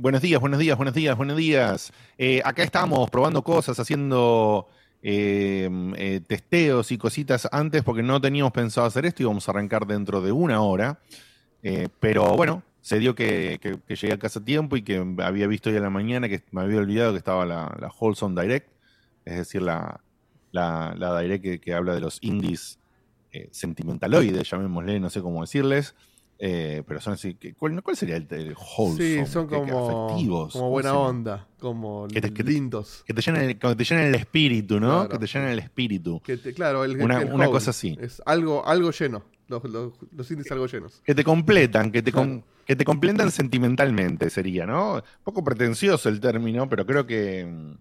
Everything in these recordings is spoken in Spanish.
Buenos días, buenos días, buenos días, buenos días. Eh, acá estamos probando cosas, haciendo eh, eh, testeos y cositas antes porque no teníamos pensado hacer esto y vamos a arrancar dentro de una hora. Eh, pero bueno, se dio que, llegué a casa a tiempo y que había visto hoy a la mañana que me había olvidado que estaba la, la Wholesome Direct, es decir, la Direct que, que habla de los indies eh, sentimentaloides, llamémosle, no sé cómo decirles. Eh, pero son así. ¿Cuál, cuál sería el, el wholesome? Sí, son ¿Qué- qué como, afectivos. como ¿Cómo buena onda, como Que te- que te- lindos. Que te llenan el, que te llenan el espíritu, ¿no? Claro. Que te llenan el espíritu. Que te- claro, el, Una- el una cosa así. Es algo, algo lleno. Los, los, los indies algo llenos. Que te completan, que te, com- que te completan sentimentalmente, sería, ¿no? Un poco pretencioso el término, pero creo que. mm,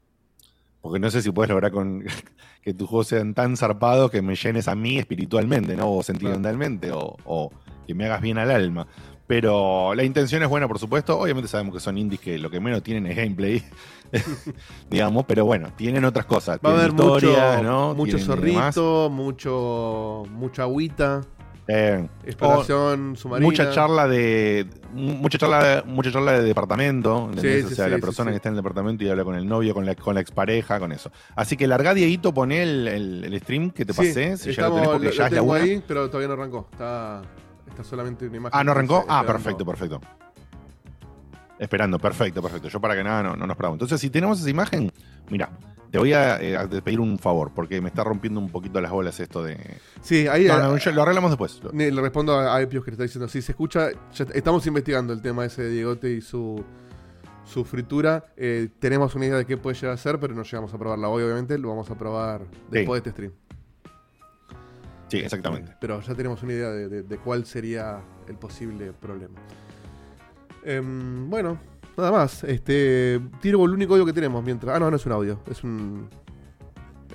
Porque no sé si puedes lograr con, que tus juegos sean tan zarpados que me llenes a mí espiritualmente, ¿no? O sentimentalmente, o, o que me hagas bien al alma. Pero la intención es buena, por supuesto. Obviamente sabemos que son indies que lo que menos tienen es gameplay, digamos, pero bueno, tienen otras cosas. Va a haber mucho, historia, ¿no? mucho Tienen demás. zorrito, mucho, mucha agüita, Eh, exploración submarina. mucha charla de mucha charla mucha charla de departamento ¿entendés? Sí, o sí, sea sí, la sí, persona sí. que está en el departamento y habla con el novio con la, con la expareja con eso así que larga Dieguito poné el, el- el stream que te Sí, pasé si ya lo estamos- tenés porque lo- ya lo es la ahí, pero todavía no arrancó. Está, está solamente una imagen. ah no arrancó ah perfecto perfecto esperando perfecto perfecto yo para que nada no, no nos paramos entonces si tenemos esa imagen mira te voy a, eh, a pedir un favor porque me está rompiendo un poquito las bolas esto de Sí, ahí no, lo arreglamos después Le respondo a, a Epios que le está diciendo, si se escucha, ya estamos investigando el tema ese de Diegote y su, su fritura. Eh, tenemos una idea de qué puede llegar a ser, pero no llegamos a probarla hoy, obviamente. Lo vamos a probar después de este stream. Sí exactamente Eh, Pero ya tenemos una idea de, de- de cuál sería el posible problema. Em, bueno, nada más. Este, tiro el único audio que tenemos mientras. Ah, no, no es un audio, es un.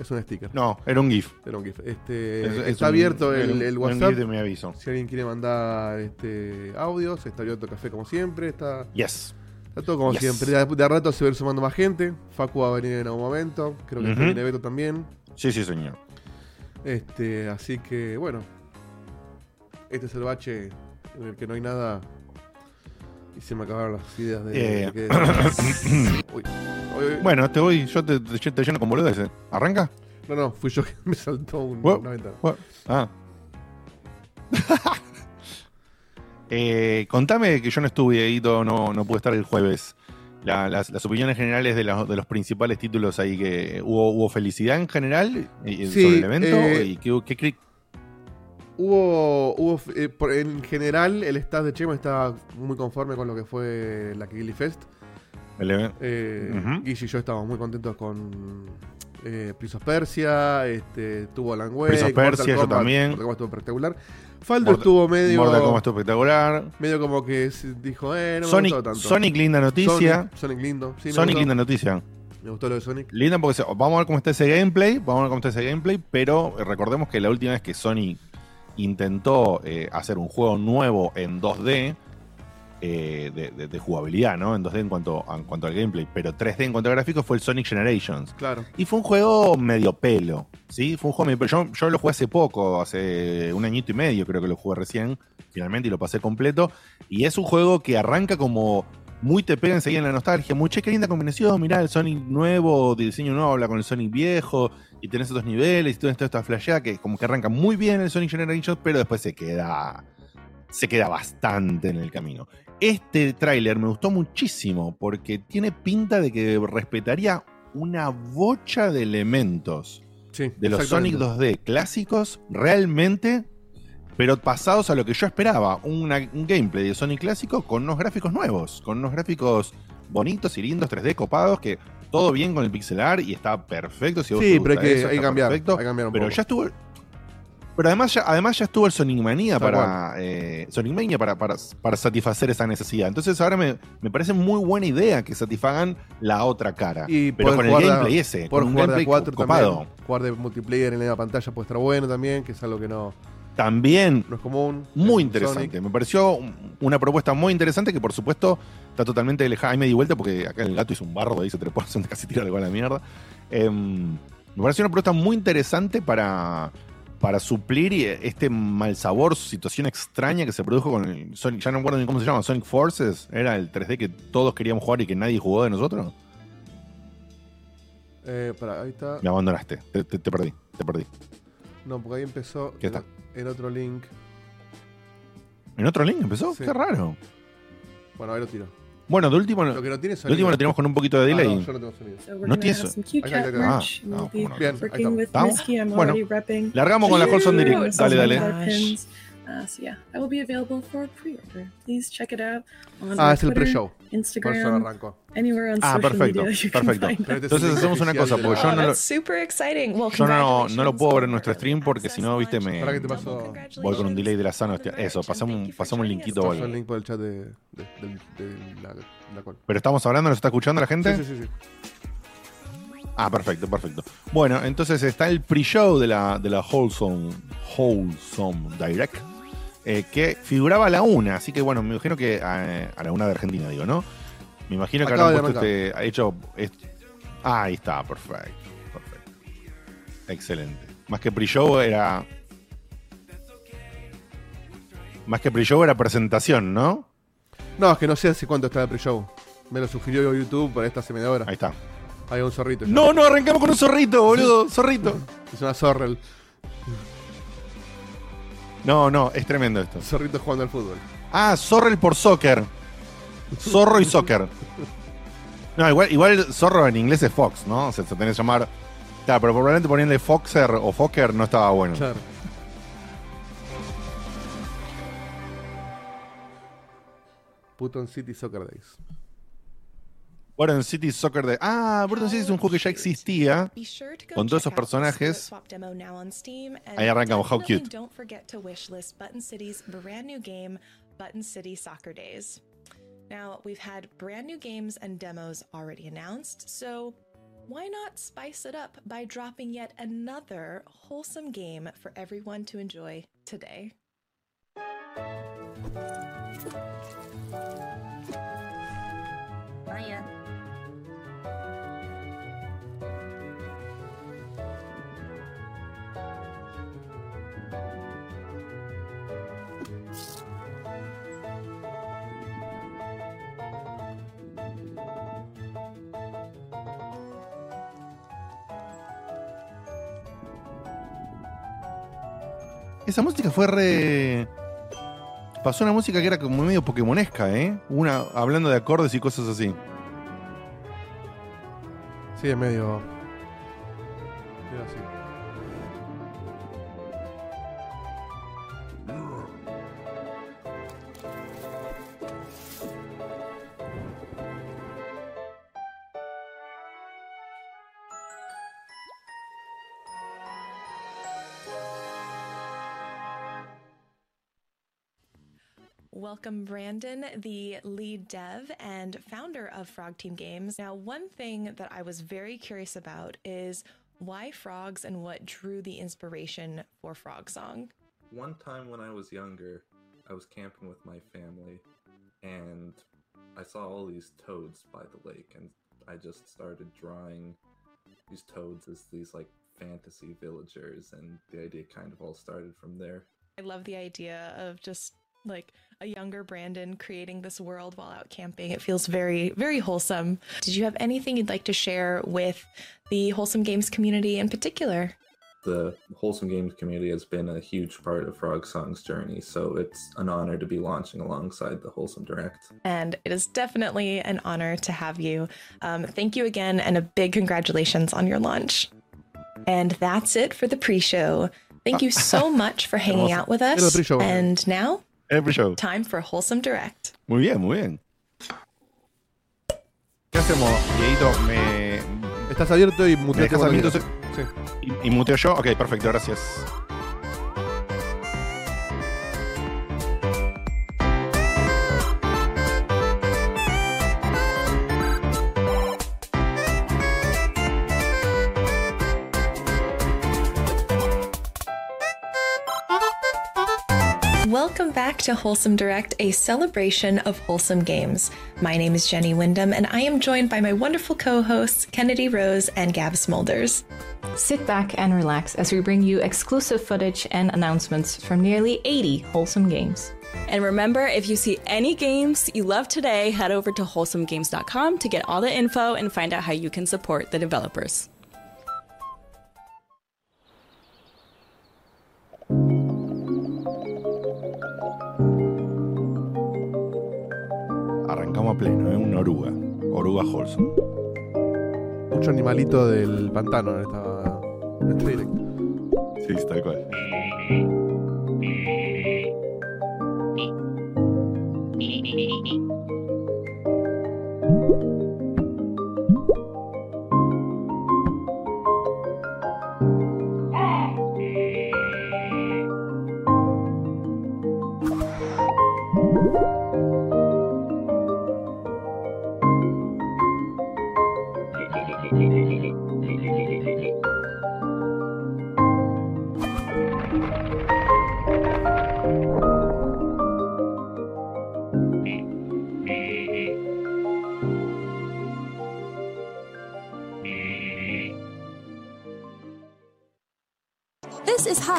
Es un sticker. no era un gif Era un GIF. Este, Es- es está abierto el, un- el un WhatsApp. gif de mi aviso Si alguien quiere mandar este, audios, está abierto el café como siempre. Está, yes está todo como Yes. siempre. De, de a rato se va a ir sumando más gente. Facu va a venir en algún momento. Creo que Ujú. viene Beto también. sí sí señor Este, así que bueno. Este es el bache en el que no hay nada. Y se me acabaron las ideas de. Eh. de que- Uy. Uy, uy. Bueno, te voy, yo te, te, te lleno con boludeces. ¿Arranca? No, no, fui yo que me saltó un- Bueno. una ventana. Bueno, Ah. eh, contame que yo no estuve, Edito, no, no pude estar el jueves. La- las, las opiniones generales de, los- de los principales títulos ahí que hubo, hubo felicidad en general eh, Sí, sobre el evento eh, y qué, qué Hubo, hubo eh, por- en general, el staff de Chema está muy conforme con lo que fue la Kigli Fest. el even- Eh. Guille y yo estábamos muy contentos con eh, Prince of Persia, este, tuvo Alan Wake, Prince of Mortal Persia, yo también. Mortal Kombat estuvo espectacular. Faldo estuvo medio, Mortal Kombat estuvo espectacular. medio como que dijo, eh, no me gustó tanto. Sonic, linda noticia. Sonic, Sonic lindo, sí, Sonic, linda noticia. Me gustó lo de Sonic. Linda porque se- vamos a ver cómo está ese gameplay, vamos a ver cómo está ese gameplay, pero eh, recordemos que la última vez que Sony intentó eh, hacer un juego nuevo en 2D, eh, de, de- de jugabilidad, ¿no? En 2D en cuanto, en cuanto al gameplay, pero 3D en cuanto a gráficos fue el Sonic Generations. Claro. Y fue un juego medio pelo, ¿sí? Fue un juego medio pelo. Yo, yo lo jugué hace poco, hace un añito y medio creo que lo jugué recién, finalmente, y lo pasé completo. Y es un juego que arranca como muy te pega enseguida en la nostalgia. Muy, che, qué linda combinación, mirá, el Sonic nuevo, diseño nuevo, habla con el Sonic viejo, y tenés estos niveles, y tienes toda esta flasheada que como que arranca muy bien el Sonic Generations, pero después se queda... Se queda bastante en el camino. Este tráiler me gustó muchísimo porque tiene pinta de que respetaría una bocha de elementos Sí, de los Sonic exactamente. 2D clásicos realmente, pero pasados a lo que yo esperaba. una- un gameplay de Sonic clásico con unos gráficos nuevos, con unos gráficos bonitos y lindos, 3D copados, que todo bien con el pixel art y está perfecto. Si vos Sí, te pero hay que, eso, hay cambiar. perfecto. Hay que cambiar un Pero poco. ya estuvo. Pero además ya, además ya estuvo el Sonic para. eh, Sonic Mania para, para, para satisfacer esa necesidad. Entonces ahora me, me parece muy buena idea que satisfagan la otra cara. Y pero con el jugar gameplay ese. Poder con un jugar de a gameplay cuatro copado. también. Jugar de multiplayer en la pantalla puede estar bueno también, que es algo que no, También no es común. muy interesante. Sonic. Me pareció un- una propuesta muy interesante que por supuesto está totalmente alejada. Ahí me di vuelta porque acá el gato hizo un barro, ahí se trepó, casi tira algo a la mierda. Em, me pareció una propuesta muy interesante para, para suplir este mal sabor, situación extraña que se produjo con el Sonic, ya no me acuerdo ni cómo se llama, Sonic Forces, era el 3D que todos queríamos jugar y que nadie jugó de nosotros. Eh, pará, ahí está. Me abandonaste, te, te- te perdí, te perdí. No, porque ahí empezó ¿Qué en, está? en otro link. ¿En otro link empezó? Sí. Qué raro. Bueno, ahí lo tiro. Bueno, de último, Lo de que no tiene sonido. último lo tenemos con un poquito de Ah, delay. no, yo no tengo sonido. So we're No gonna tiene merch. Ah, Bueno. Largamos con la Wholesome Direct. Dale, dale. Some of our pins. Uh, so yeah, that will be available for pre-order. Please check it out on Ah, es el Twitter, pre-show. Por eso Instagram, arrancó. anywhere on Ah, social perfecto, media you perfecto. Entonces el hacemos una cosa, porque yo Oh, no lo, that's super exciting. Well, yo no, no lo puedo ver en nuestro stream porque si no, viste, me ¿Para qué te Double pasó? congratulations voy con un delay de la the hostia. Eso, for pasame un joining linkito Pasó el algo. link por el chat de, de, del- de la, la cual. Pero estamos hablando, ¿nos está escuchando la gente? Sí, sí, sí, sí. Ah, perfecto, perfecto. Bueno, entonces está el pre-show de la, de la Wholesome, Wholesome Direct, eh, que figuraba a la una, así que bueno, me imagino que eh, a la una de Argentina, digo, ¿no? Me imagino que Acaba habrán de puesto este, ha hecho... ah, ahí está, perfecto, perfecto. Excelente. Más que pre-show era... Más que pre-show era presentación, ¿no? No, es que no sé hace cuánto está el pre-show. Me lo sugirió YouTube para esta media hora. Ahí está. Hay un zorrito. ya. No, no, arrancamos con un zorrito, boludo, zorrito. Es una zorrel. No, no, es tremendo esto. Zorrito jugando al fútbol. Ah, Zorrel por soccer. Zorro y soccer. No, igual, igual zorro en inglés es Fox, ¿no? O sea, se tenés que llamar. Claro, pero probablemente poniendo Foxer o Fokker no estaba bueno. Claro. Button City Soccer Days. Burton City Soccer de. Ah, Burton City es un juego que ya existía. Be sure to go Con todos esos personajes. Spirit Swap demo now on Steam, and Ahí arrancamos, how cute. Don't forget to wishlist Button City's brand new game, Button City Soccer Days. Now, we've had brand new games and demos already announced, so why not spice it up by dropping yet another wholesome game for everyone to enjoy today? Esa música fue re. Pasó una música que era como medio pokémonesca, ¿eh? Una hablando de acordes y cosas así. Sí, es medio. así. Welcome, Brandon, the lead dev and founder of Frog Team Games. Now, one thing that I was very curious about is why frogs and what drew the inspiration for Frog Song. One time when I was younger, I was camping with my family, and I saw all these toads by the lake, and I just started drawing these toads as these like fantasy villagers, and the idea kind of all started from there. I love the idea of just like a younger Brandon creating this world while out camping. It feels very, very wholesome. Did you have anything you'd like to share with the Wholesome Games community in particular? The Wholesome Games community has been a huge part of Frog Song's journey, so it's an honor to be launching alongside the Wholesome Direct. And it is definitely an honor to have you. Um, thank you again, and a big congratulations on your launch. And that's it for the pre show. Thank you so much for hanging out with us. And now, Every show. time for Wholesome Direct. Muy bien, muy bien. ¿Qué hacemos, Dieguito? Me... Estás abierto y quieras. Sí. ¿Y, y muteo yo? Ok, perfecto, gracias. To Wholesome Direct, a celebration of wholesome games. My name is Jenny Wyndham, and I am joined by my wonderful co hosts, Kennedy Rose and Gab Smulders. Sit back and relax as we bring you exclusive footage and announcements from nearly 80 wholesome games. And remember, if you see any games you love today, head over to wholesomegames.com to get all the info and find out how you can support the developers. Arrancamos a pleno, ¿eh? Una oruga. Oruga Holson. Mucho animalito del pantano en esta, en este directo. Sí, tal cual.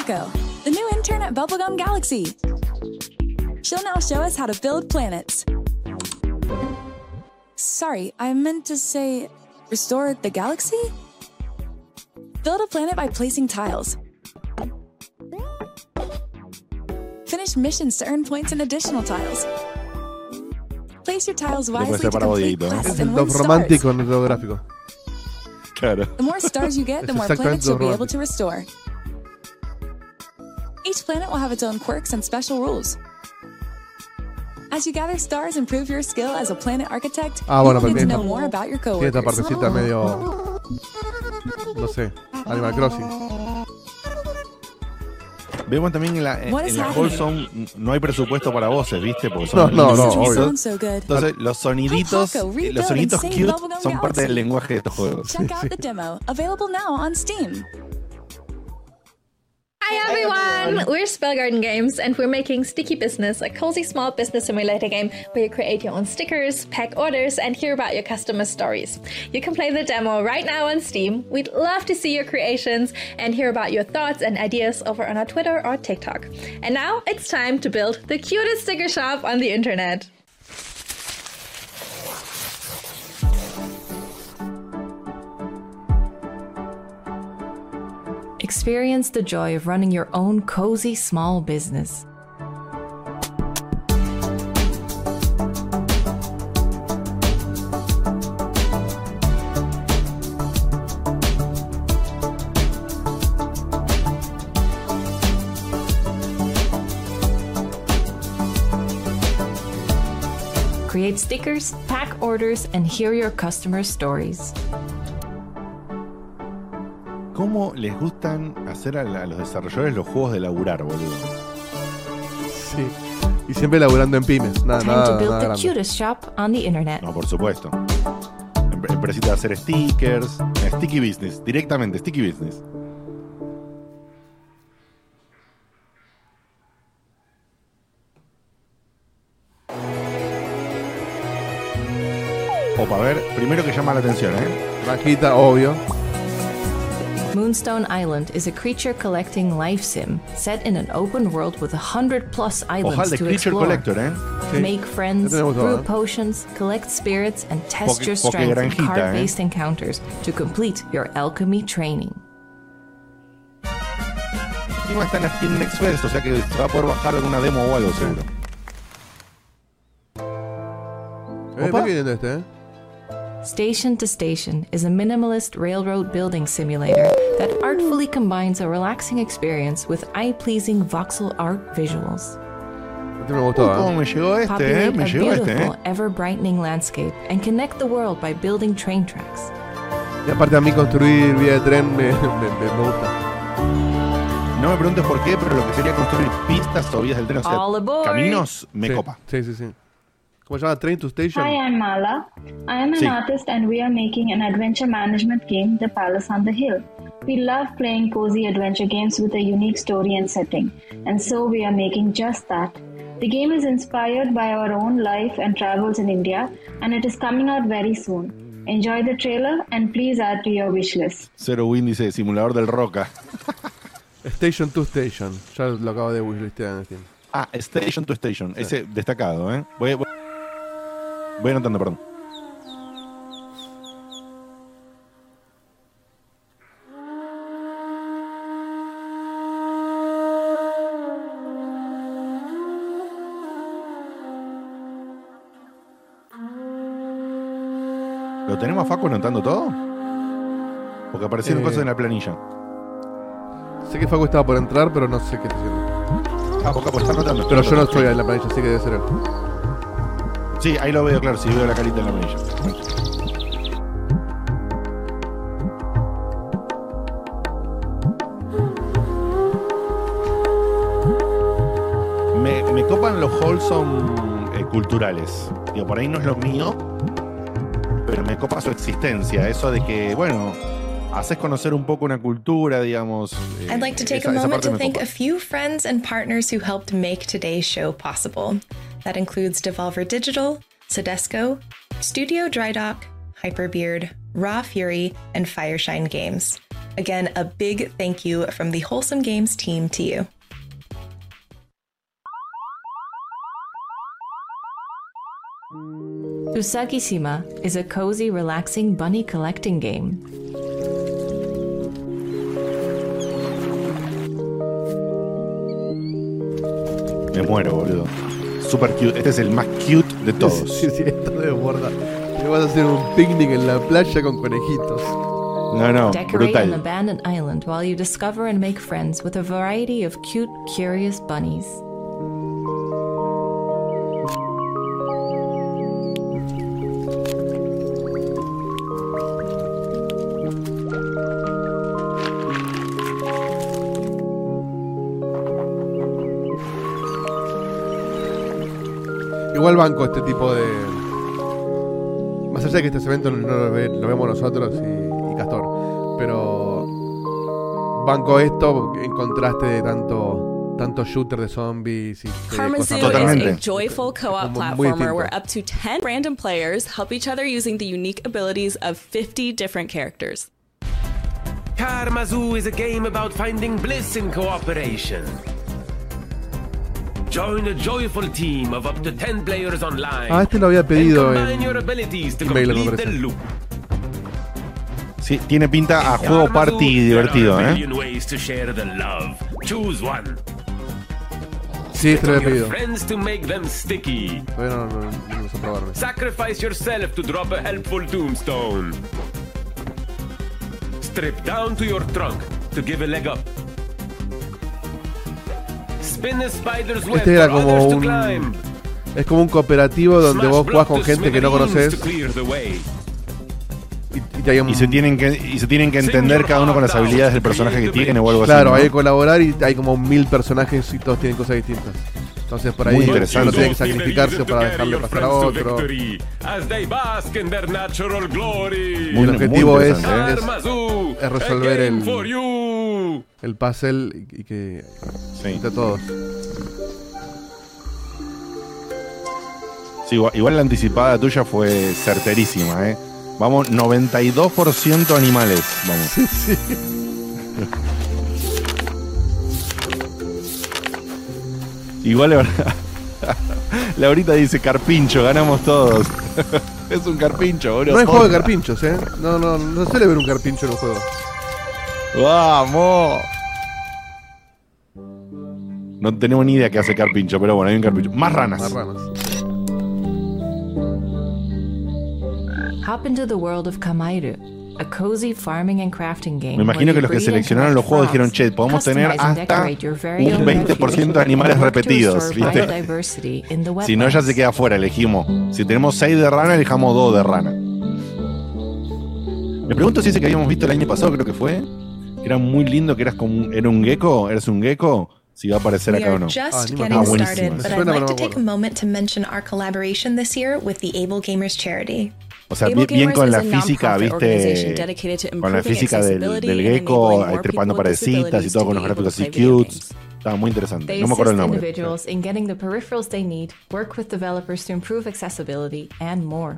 This is Hako, the new intern at Bubblegum Galaxy. She'll now show us how to build planets. Sorry, I meant to say restore the galaxy? Build a planet by placing tiles. Finish missions to earn points and additional tiles. Place your tiles wisely to complete Dieguito, ¿eh? Quests and win stars. romántico en el gráfico. Claro. The more stars you get, the more planets you'll be able to restore. Each planet will have its own quirks and special rules. As you gather stars and prove your skill as a planet architect, Ah, bueno, you get to know esta- more about your Tiene esta coworkers. partecita medio. No sé. Animal Crossing. Vemos también en la, en, en la? Wholesome no hay presupuesto para voces, ¿viste? Porque son No, no, no, obvio. Entonces, los soniditos, los soniditos cute son parte del lenguaje de estos juegos. Check out the demo, available now on Steam. Hi everyone! We're Spell Garden Games and we're making Sticky Business, a cozy small business simulator game where you create your own stickers, pack orders, and hear about your customers' stories. You can play the demo right now on Steam. We'd love to see your creations and hear about your thoughts and ideas over on our Twitter or TikTok. And now it's time to build the cutest sticker shop on the internet. Experience the joy of running your own cozy small business. Create stickers, pack orders, and hear your customers' stories. ¿Cómo les gustan hacer a, la- a los desarrolladores los juegos de laburar, boludo? Sí. Y siempre laburando en pymes. Nada, Time nada, to build nada the cutest shop on the internet. No, por supuesto. Em- Empresita de hacer stickers, eh, sticky business, directamente, sticky business. Opa, a ver, primero que llama la atención, ¿eh? Granjita, obvio. Moonstone Island is a creature collecting life sim set in an open world with a hundred plus islands Ojal de to Creature explore. Collector, ¿eh? Sí. Make friends, Ya todo, brew ¿eh? potions, collect spirits, and test Poke- your strength in ¿eh? card-based encounters to complete your alchemy training. Encima está en la Steam Next Fest, o sea que se va a poder bajar alguna demo o algo, seguro. Eh, Opa. qué lindo este, ¿eh? Station to Station is a minimalist railroad building simulator that artfully combines a relaxing experience with eye-pleasing voxel art visuals. Me gustó, ¿Cómo ¿eh? me llegó este, Populate eh? Me a llegó este, eh. beautiful, ever-brightening landscape and connect the world by building train tracks. Y aparte a mí construir vía de tren me, me- me- me gusta. No me preguntes por qué, pero lo que sería construir pistas o vías del tren, o sea, All aboard. caminos, me sí, copa. Sí, sí, sí. Hi, I'm Mala. I am an Sí. artist and we are making an adventure management game, The Palace on the Hill. We love playing cozy adventure games with a unique story and setting, and so we are making just that. The game is inspired by our own life and travels in India, and it is coming out very soon. Enjoy the trailer and please add to your wish list. Cero índice, simulador del Roca. Station to Station. Ya lo acabo de wishlistear en Steam. Ah, Station to Station. Ese destacado, ¿eh? Voy, voy, voy anotando, perdón. ¿Lo tenemos a Facu anotando todo? Porque aparecieron Eh. cosas en la planilla. Sé que Facu estaba por entrar, pero no sé qué está haciendo. Ah, porque está anotando. Pero yo no estoy en la planilla, así que debe ser él. Sí, ahí lo veo, claro, si veo la carita en la planilla. Me, me copan los wholesome eh, culturales. Digo, por ahí no es lo mío, pero me copa su existencia. Eso de que, bueno, haces conocer un poco una cultura, digamos. eh, I'd like to take esa- a moment to thank a few friends and partners who helped make today's show possible. That includes Devolver Digital, Sedesco, Studio Drydock, Hyperbeard, Raw Fury, and Fireshine Games. Again, a big thank you from the Wholesome Games team to you. Usagi-shima is a cozy, relaxing bunny collecting game. Me muero, boludo. Super cute. Este es el más cute de todos. Sí, sí, esto de borda. Te vas a hacer un picnic en la playa con conejitos. No, no, Decorate an brutal. abandoned island while you discover and make friends with a variety of cute, curious bunnies. Igual banco este tipo de. Más allá de que este evento no lo, ve- lo vemos nosotros y, y Castor. Pero. Banco esto en contraste de tanto. Tanto shooter de zombies y cosas Zoo is Totalmente. a joyful co-op platformer where up to 10 random players help each other using the unique abilities of 50 different characters. Karma Zoo is a game about finding bliss in cooperation. Join a joyful team of up to 10 players online. Ah, este lo había pedido en combine your abilities to email, me complete the parece. loop. Sí, tiene pinta a juego party divertido, ¿eh? Sí, este lo había pedido. friends to make them sticky. Todavía no, no, no, no probarme. Sacrifice yourself to drop a helpful tombstone. Strip down to your trunk to give a leg up. Este era como un. Es como un cooperativo donde vos jugás con gente que no conoces y, y te hay un- Y se tienen que, y se tienen que entender cada uno con las habilidades del personaje que tiene o algo Claro, así. hay ¿no? que colaborar y hay como mil personajes y todos tienen cosas distintas. Entonces por ahí uno interesante. tiene que sacrificarse para dejarle pasar a otro. Y el objetivo es, es, resolver el, you. el puzzle y, que Sí. entre todos. Sí, igual, igual la anticipada tuya fue certerísima, ¿eh? Vamos, 92% animales. Vamos. Igual la verdad. Laurita dice carpincho, ganamos todos. es un carpincho, boludo. No hay juego de carpinchos, ¿eh? No, no, no suele ver un carpincho en un juego. ¡Vamos! No tenemos ni idea qué hace carpincho, pero bueno, hay un carpincho. Más ranas. Más ranas. Hop into the world of Kamairu, a cozy farming and crafting game. Me imagino que los que seleccionaron los juegos dijeron, che, podemos tener hasta un 20% de animales repetidos, ¿viste? Si no, ya se queda fuera, elegimos. Si tenemos 6 de rana, elijamos 2 de rana. Me pregunto si ese que habíamos visto el año pasado, creo que fue, era muy lindo, que eras como un, era un gecko, eres un gecko, si va a aparecer acá o no. just Ah, getting buenísimo. started, but I'd like to take a moment to mention our collaboration this year with the Able Gamers charity. O sea, bien, con la física, viste, con la física del, del gecko, more trepando paredcitas y todo to con los gráficos así cute. Estaba muy interesante. No me acuerdo el nombre. individuals in getting the peripherals they need, work with developers to improve accessibility, and more.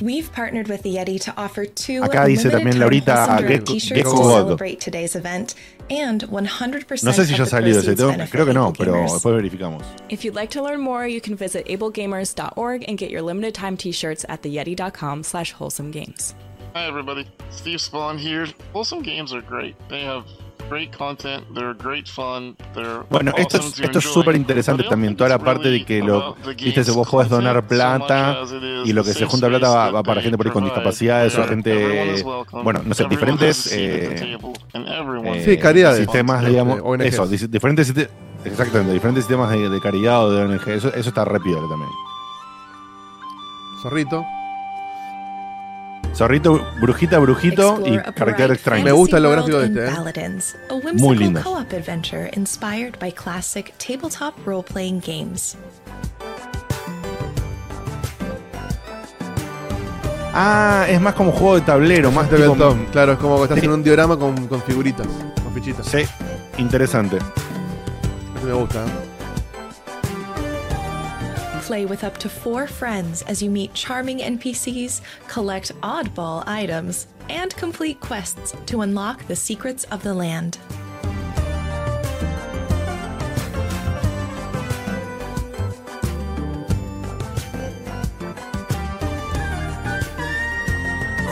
We've partnered with the Yeti to offer two Acá dice limited también time Laurita, Wholesome a Direct Gecko- t-shirts to God. celebrate today's event, and 100% No sé si of ya the salió ese proceeds tema. benefit Creo que no, Able pero Gamers. después verificamos. If you'd like to learn more, you can visit ablegamers.org and get your limited time t-shirts at theyeti.com slash wholesome games. Hi everybody, Steve Spawn here. Wholesome games are great. They have great content, they're great fun, they're Bueno, esto es, to esto es súper interesante también, toda la parte de que lo, viste, vos podés donar plata y lo que se junta plata va, para gente por ahí con discapacidades o gente, bueno, no sé, diferentes eh, eh, Sí, caridades. sistemas, digamos, ONGs. eso, diferentes exactamente, diferentes sistemas de, de caridad o de ONG, eso, eso está re también. Zorrito. Zorrito, brujita, brujito y carácter extraño. Me gusta lo gráfico de este, ¿eh? Muy whimsical lindo. co-op adventure inspired by classic tabletop role-playing games. Ah, es más como juego de tablero, más tipo- Tabletop. Claro, es como que estás Sí. en un diorama con, con figuritas, con fichitas. Sí, interesante. Eso me gusta. ¿eh? Play with up to four friends as you meet charming NPCs, collect oddball items, and complete quests to unlock the secrets of the land.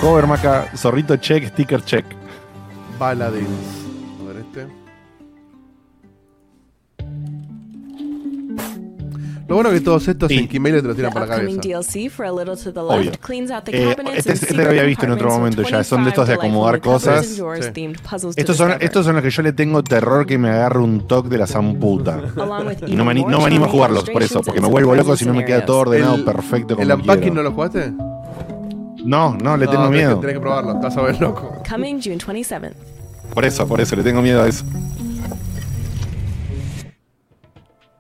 Hover Maca, zorrito check, sticker check. Baladins. Lo bueno que todos estos Sí. en Kimail te los The tiran para la cabeza. DLC for a little to the Obvio. Eh, este, and este lo había visto en otro momento ya. Son de estos de 25 acomodar cosas. Sí. Estos son, estos son los que yo le tengo terror que me agarre un toque de la zamputa. Y no me, no me animo a jugarlos por eso, porque me vuelvo loco si no me queda todo ordenado El- perfecto como ¿El unpacking no lo jugaste? No, no, le tengo No, miedo. Tenés que probarlo, estás a ver loco. Coming June 27th. Por eso, por eso, le tengo miedo a eso.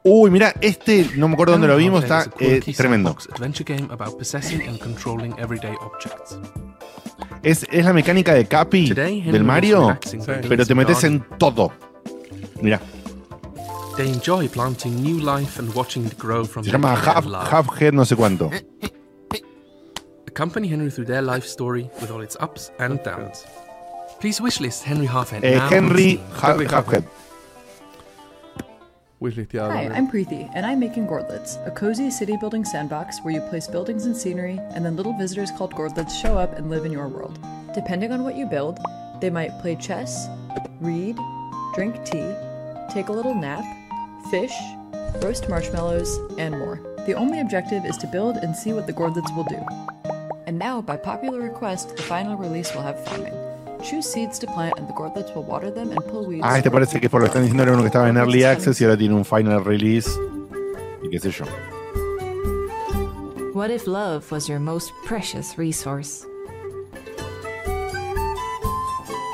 Uy, mira, este, no me acuerdo dónde lo vimos, está eh, tremendo. Es, es la mecánica de Capi del Mario, pero te metes en todo. Mira, se llama Half, no sé cuánto. Accompany Henry through their life story with all its ups and downs. Please wishlist Henry Halfhead Eh. Henry Half, Hi. I'm Preeti, and I'm making Gordlets, a cozy city building sandbox where you place buildings and scenery, and then little visitors called Gordlets show up and live in your world. Depending on what you build, they might play chess, read, drink tea, take a little nap, fish, roast marshmallows, and more. The only objective is to build and see what the Gordlets will do. And now, by popular request, the final release will have farming. Choose seeds to plant, and the will water them and pull weeds. Ah, este parece que por lo que están diciendo era uno que estaba en Early Access y ahora tiene un final release. Y qué sé yo. What if love was your most precious resource?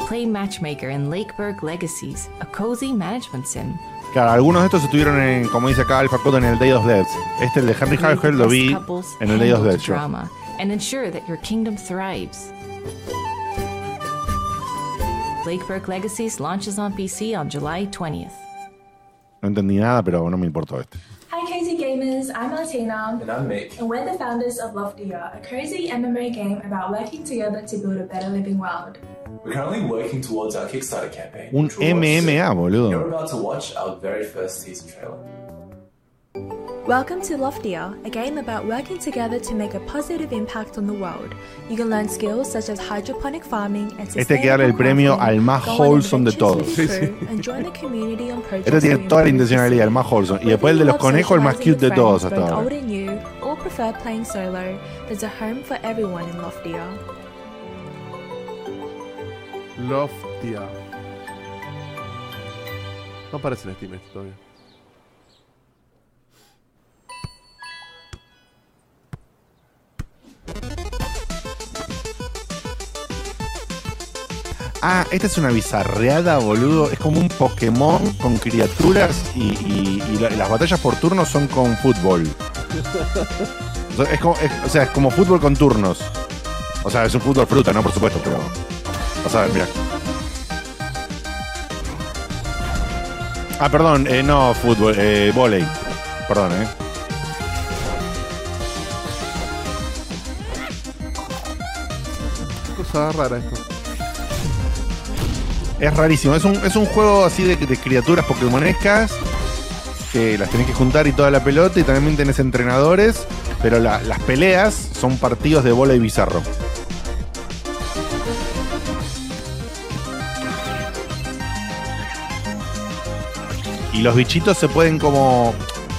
Play Matchmaker in Lakeburg Legacies, a cozy management sim. Claro, algunos de estos estuvieron en, como dice acá Alpha Code, en el Day of Death. Este, el de Henry Halfhead, lo vi en el Day of handle Death. the yo. drama, and ensure that your kingdom thrives. Lakeburg Legacies launches on PC on July 20th. No entendí nada, pero no me importó este. Hi, Casey gamers, I'm Martina. And I'm Mick. And we're the founders of Loftier, a cozy MMA game about working together to build a better living world. We're currently working towards our Kickstarter campaign. Un which will launch soon. MMA, You're about to watch our very first teaser trailer. Welcome to Loftier, a game about working together to make a positive impact on the world. You can learn skills such as hydroponic farming and Este hay que darle el premio al más wholesome de todos. and join the community on projects Este tiene to toda la intencionalidad, el más wholesome. Y después el de los conejos, el más cute de todos hasta Both ahora. old and new, or prefer playing solo, there's a home for everyone in Loftier. Loftia. No aparece en Steam esto todavía. Ah, esta es una bizarreada, boludo. Es como un Pokémon con criaturas y, y- y la- las batallas por turnos son con fútbol. O sea, es como, fútbol con turnos. O sea, es un fútbol fruta, ¿no? Por supuesto, pero. O sea, mira. Ah, perdón, eh, no fútbol, eh, volei. Perdón, eh. Es rarísimo. Es un, es un juego así de, criaturas pokémonescas que las tenés que juntar y toda la pelota y también tenés entrenadores, pero la- las peleas son partidos de bola y bizarro. Y los bichitos se pueden como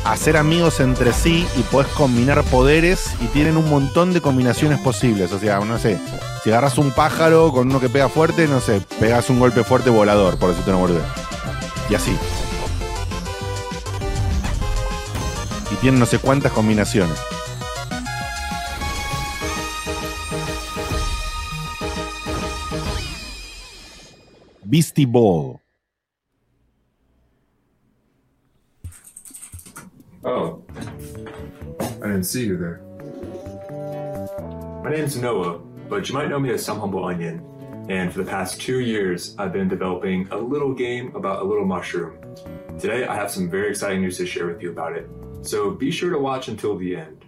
hacer amigos entre sí y podés combinar poderes y tienen un montón de combinaciones posibles. O sea, no sé, si agarras un pájaro con uno que pega fuerte, no sé, pegas un golpe fuerte volador, por eso te no morder. Y así. Y tienen no sé cuántas combinaciones. Beastie Ball. Oh. I didn't see you there. My name's Noah, but you might know me as Some Humble Onion. And for the past two years, I've been developing a little game about a little mushroom. Today, I have some very exciting news to share with you about it. So be sure to watch until the end.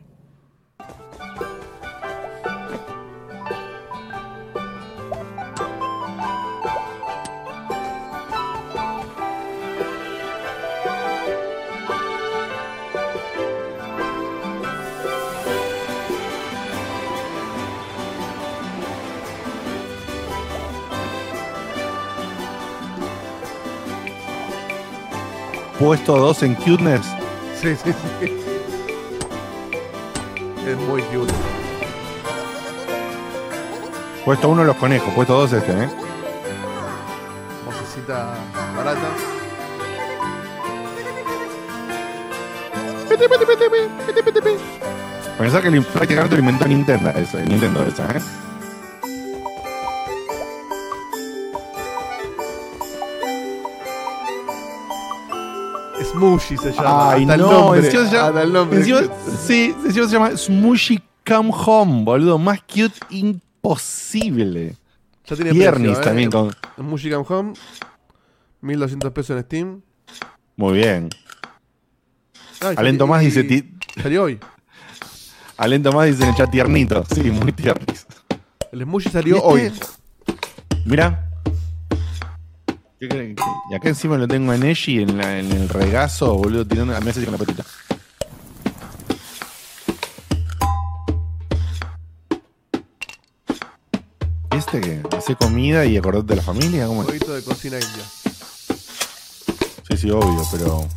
Puesto 2 en cuteness. Sí, sí, sí. Es muy cute. Puesto 1 los conejos. Puesto 2 este, ¿eh? Vocecita barata. Pensá que prácticamente lo inventó Nintendo, eso, Nintendo esa, ¿eh? Smushy se llama. Ay, hasta el no, nombre. encima se llama, hasta el nombre. encima- sí, encima se llama Smushy Come Home, boludo. Más cute imposible. Ya tiene Tiernis precio, ¿eh? también con. Smushy Come Home. 1200 pesos en Steam. Muy bien. Ay, Alento y- más dice. ti- Salió hoy. Alento más dice en el chat tiernito. Sí, muy tiernis. El Smushy salió ¿Y este? hoy. Mira. ¿Qué creen? Y acá encima lo tengo en Eshi, en, la- en el regazo, boludo, tirando. Me hace con la patita. ¿Este que hace comida y acordate de la familia? ¿Cómo Un jueguito de cocina india. Sí, sí, obvio, pero.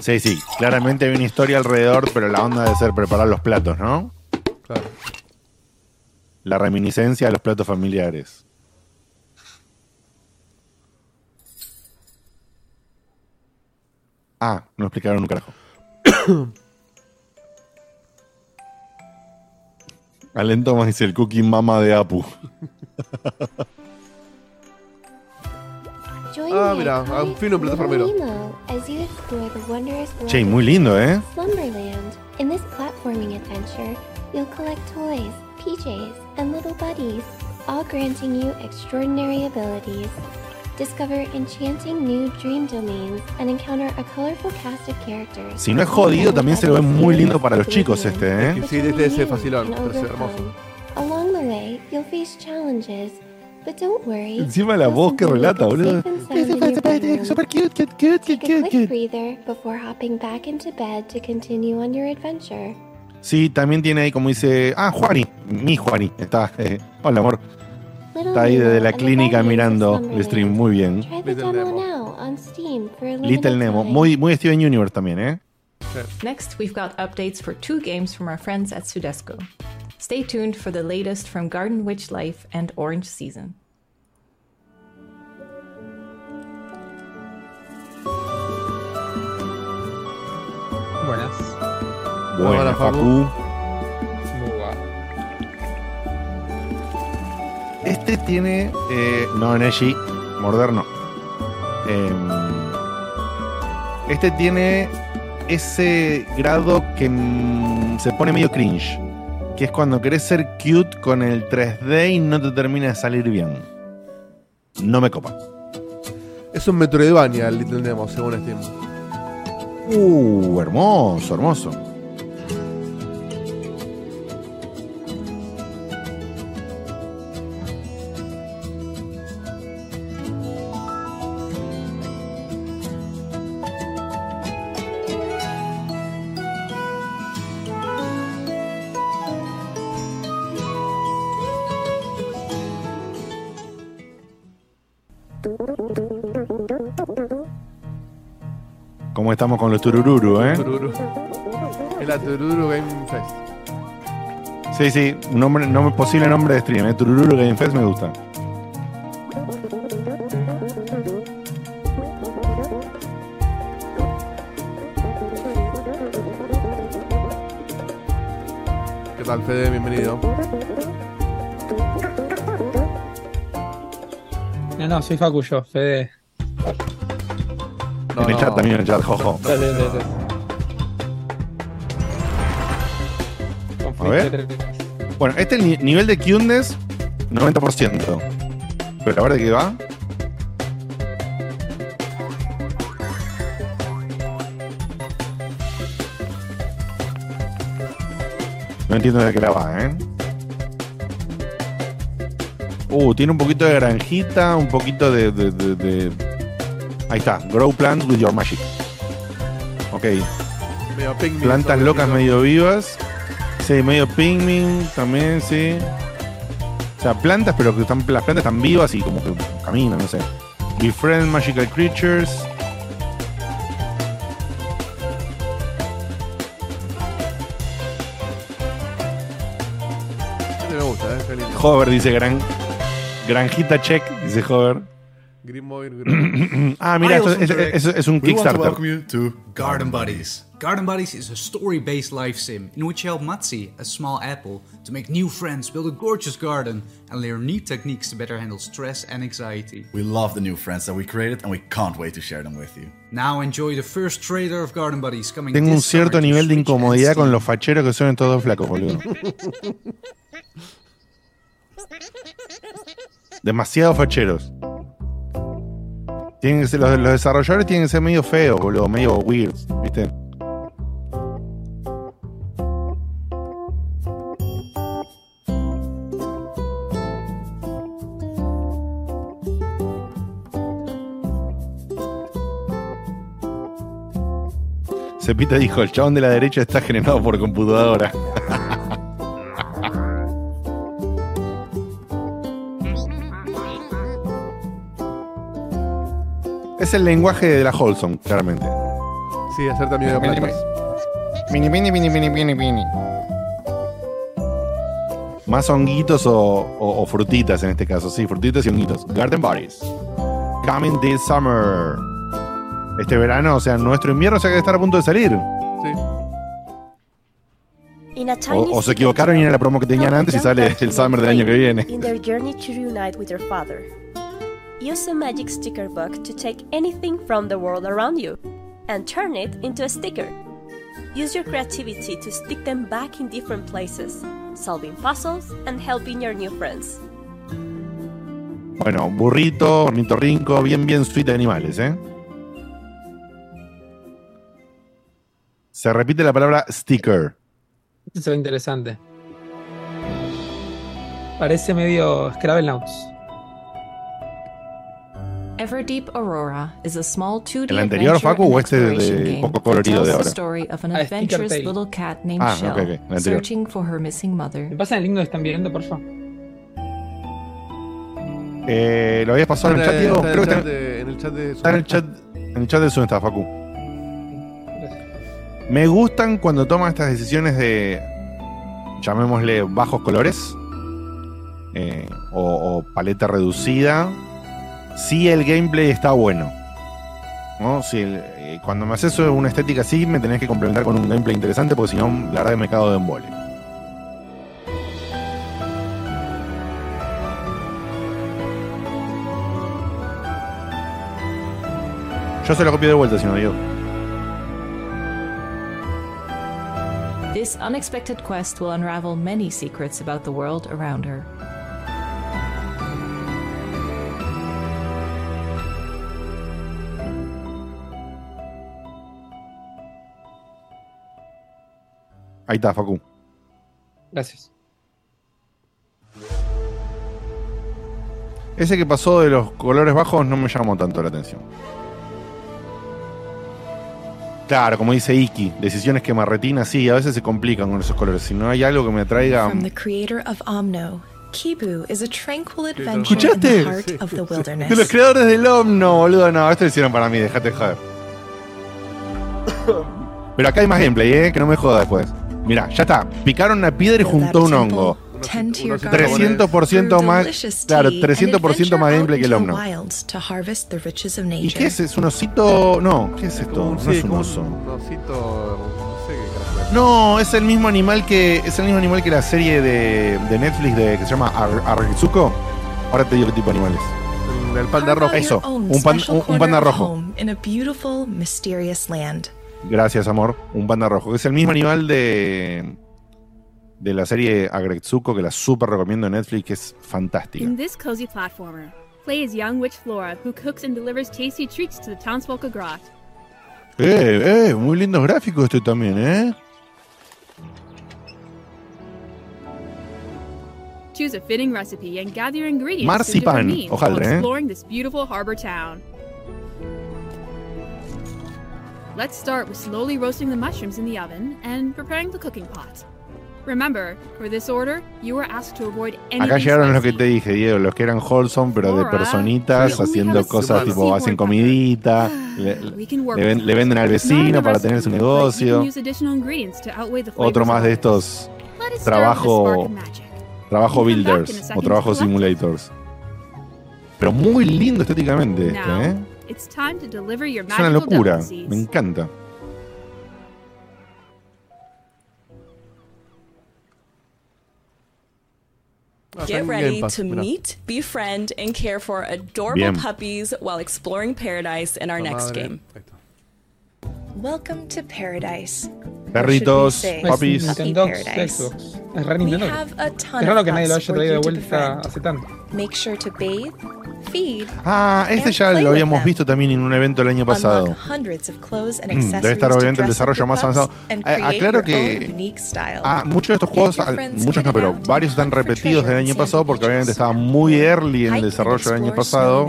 Sí, sí, claramente hay una historia alrededor, pero la onda debe ser preparar los platos, ¿no? Claro. La reminiscencia de los platos familiares. Ah, no explicaron un carajo. Alento más dice el cookie mama de Apu. Ah, mira, ah, Kite fino plataformero. Che, muy lindo, ¿eh? Slumberland. In this platforming adventure, you'll collect toys, PJs, and little buddies, all granting you extraordinary abilities. Discover enchanting new dream domains and encounter a colorful cast of characters. Si no es jodido, también se lo ve muy lindo para los chicos este, ¿eh? Sí, este es facilón, pero es hermoso. Along the way, you'll face challenges, but don't worry. Encima la voz que relata, boludo. Super cute, cute, cute, cute, Take a quick breather before hopping back into bed to continue on your adventure. Sí, también tiene ahí como dice, ah, Juani, mi Juani, está, eh, hola amor, está ahí desde la clínica mirando el stream, muy bien. For a Little Nemo, muy, muy Steven Universe también, ¿eh? Next, we've got updates for two games from our friends at Sudesco. Stay tuned for the latest from Garden Witch Life and Orange Season. Buenas. Buena, Hola, Facu. Este tiene, eh, no, Neji, morder no. Em, este tiene ese grado que mm, se pone medio cringe. Que es cuando querés ser cute con el 3D y no te termina de salir bien. No me copa. Es un Metroidvania Little Nemo, según Steam. Uh, hermoso, hermoso. ¿Cómo estamos con los turururu, eh? Tururu. Es la Tururu Game Fest. Sí, sí, un nombre, nombre- posible nombre de stream, ¿eh? Turururu Game Fest me gusta. ¿Qué tal, Fede? Bienvenido. No, no, soy Facu yo, Fede. No, en el chat también, en el chat, jojo. Dale, dale, dale. A ver. Bueno, este ni- nivel de cuteness, 90%. Pero a ver de qué va. No entiendo de qué la va, ¿eh? Uh, tiene un poquito de granjita, un poquito de, de- de- de- Ahí está, grow plants with your magic. Ok. Medio Plantas locas medio vivas. Sí, medio pingmin también, sí. O sea, plantas, pero que están, las plantas están vivas y como que caminan, no sé. Befriend magical creatures. Este me gusta, ¿eh? Hover dice gran, granjita check, dice Hover. Green Moir, Green. ah, mira, esto es, es- es- es un We want to Kickstarter. welcome you to Garden Buddies. Garden Buddies is a story-based life sim in which you help Matsi, a small apple, to make new friends, build a gorgeous garden, and learn new techniques to better handle stress and anxiety. We love the new friends that we created and we can't wait to share them with you. Now enjoy the first trailer of Garden Buddies coming Tengo un cierto to nivel de incomodidad con los facheros que son todos flacos, boludo. Demasiado facheros. Los, los desarrolladores tienen que ser medio feos, boludo, medio weird, ¿viste? Cepita dijo, el chabón de la derecha está generado por computadora. es el lenguaje de la Holson, claramente. Sí, hacer también de plantas. Mini, mini, mini, mini, mini, mini. Más honguitos o, o- o frutitas en este caso. Sí, frutitas y honguitos. Garden Bodies. Coming this summer. Este verano, o sea, nuestro invierno se debe estar a punto de salir. Sí. In a O, se equivocaron y era la promo que tenían antes y sale el summer del año que viene. Use a magic sticker book to take anything from the world around you and turn it into a sticker. Use your creativity to stick them back in different places, solving puzzles and helping your new friends. Bueno, burrito, ornitorrinco, bien, bien sweet de animales, ¿eh? Se repite la palabra sticker. Este se ve interesante. Parece medio Scrabble Nouns. Everdeep Aurora is a small 2D ¿El anterior, adventure Facu, o este exploration de game poco that colorido tells de the ahora? story of an Ah, adventurous little cat named Ah, Shell, ok, ok, el anterior. searching for her missing mother. ¿Me pasan el link donde están viendo, por favor? Eh, ¿Lo habías pasado en el chat, Diego? Creo el que chat está, de- en el chat de está en el chat. En el chat de Zoom está, Facu. Me gustan cuando toman estas decisiones de. llamémosle bajos colores. eh, o, o paleta reducida. Si el gameplay está bueno. ¿no? Si eh, cuando me haces una estética así, me tenés que complementar con un gameplay interesante, porque si no, la verdad que me cago de embole. Yo se lo copio de vuelta, si no digo. This unexpected quest will unravel many secrets about the world around her. Ahí está, Facu. Gracias. Ese que pasó de los colores bajos no me llamó tanto la atención. Claro, como dice Iki, decisiones que marretina, sí, a veces se complican con esos colores. Si no hay algo que me traiga. From the creator of Omno, Kibu is a tranquil adventure in ¿Escuchaste? the heart of the wilderness. De los creadores del Omno, boludo. No, esto lo hicieron para mí, déjate de joder. Pero acá hay más gameplay, ¿eh? Que no me joda después. Mira, ya está. Picaron una piedra y juntó un hongo. Tend to your garden, 300% brew más. Claro, tea, 300% and más gameplay que el Omno. ¿Y qué es? ¿Es un osito? No, ¿qué es esto? No es un oso. No es. El mismo animal que. Es el mismo animal que la serie de, de Netflix de, que se llama Ar-. Ahora te digo qué tipo de animal es. El, el panda rojo. Eso, un pan- un- un panda rojo. Gracias, amor. Un panda rojo. Es el mismo animal de. De la serie Agretsuko, que la super recomiendo en Netflix, que es fantástica. In this cozy platformer, play as young witch Flora, who cooks and delivers tasty treats to the townsfolk of Grot. Eh, eh, muy lindos gráficos este también, ¿eh? Choose a fitting recipe and gather your ingredients Marzipan, to different needs while eh. exploring this beautiful harbor town. Let's start with slowly roasting the mushrooms in the oven and preparing the cooking pot. Remember, for this order, you are asked to avoid anything Acá llegaron los que te dije, Diego, los que eran wholesome, pero de personitas haciendo cosas tipo hacen comidita, le, work le with le venden al vecino para tener su negocio. Otro más de estos trabajo trabajo builders o trabajo simulators. Pero muy lindo estéticamente este, ¿eh? It's time to deliver your Es una magical locura, delicacies. me encanta. Get ready to meet, befriend, and care for adorable Bien. puppies while exploring paradise in our next game. Welcome to paradise. Perritos, say? papis. Es Puppy Nintendo, paradise. Es re We Nintendo. have a ton Es raro of que nadie lo haya traído de vuelta hace tanto. Make sure to bathe, feed, Ah, este ya lo habíamos visto también en un evento el año pasado. Mm, Debe estar obviamente el desarrollo más avanzado. create aclaro que. Ah, muchos de estos juegos, ah, muchos no, pero varios están repetidos del año pasado porque obviamente estaban muy early en el desarrollo del año pasado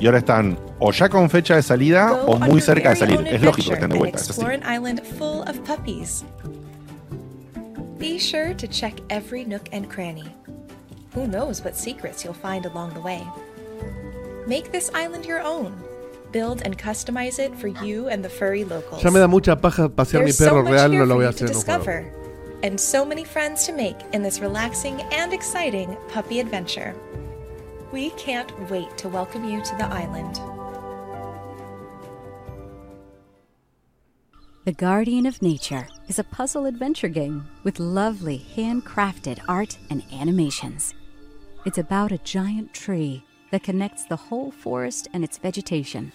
y ahora están o ya con fecha de salida o muy cerca de salir. Es lógico que estén de vuelta, es así. Be sure to check every nook and cranny. Who knows what secrets you'll find along the way. Make this island your own. Build and customize it for you and the furry locals. Ya me da mucha paja pasear mi perro so much real, here no lo voy a you to hacer en un juego. discover, and so many friends to make in this relaxing and exciting puppy adventure. We can't wait to welcome you to the island. The Guardian of Nature is a puzzle adventure game with lovely handcrafted art and animations. It's about a giant tree that connects the whole forest and its vegetation.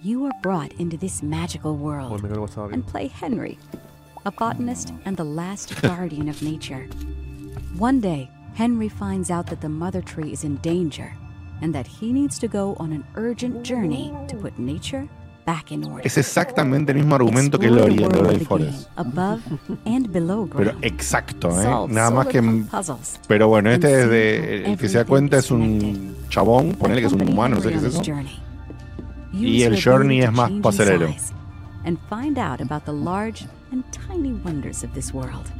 You are brought into this magical world me quedo pasado bien. and play Henry, a botanist and the last guardian of nature. One day, Henry finds out that the mother tree is in danger and that he needs to go on an urgent journey to put nature back in order. Es exactamente el mismo argumento que Lori of the Forest. Pero exacto, ¿eh? Nada más que. Pero bueno, este es de. El que se da cuenta es un chabón, ponele que es un humano, no sé qué es eso. Y el journey es más pastelero. And find out about the large and tiny wonders of this world.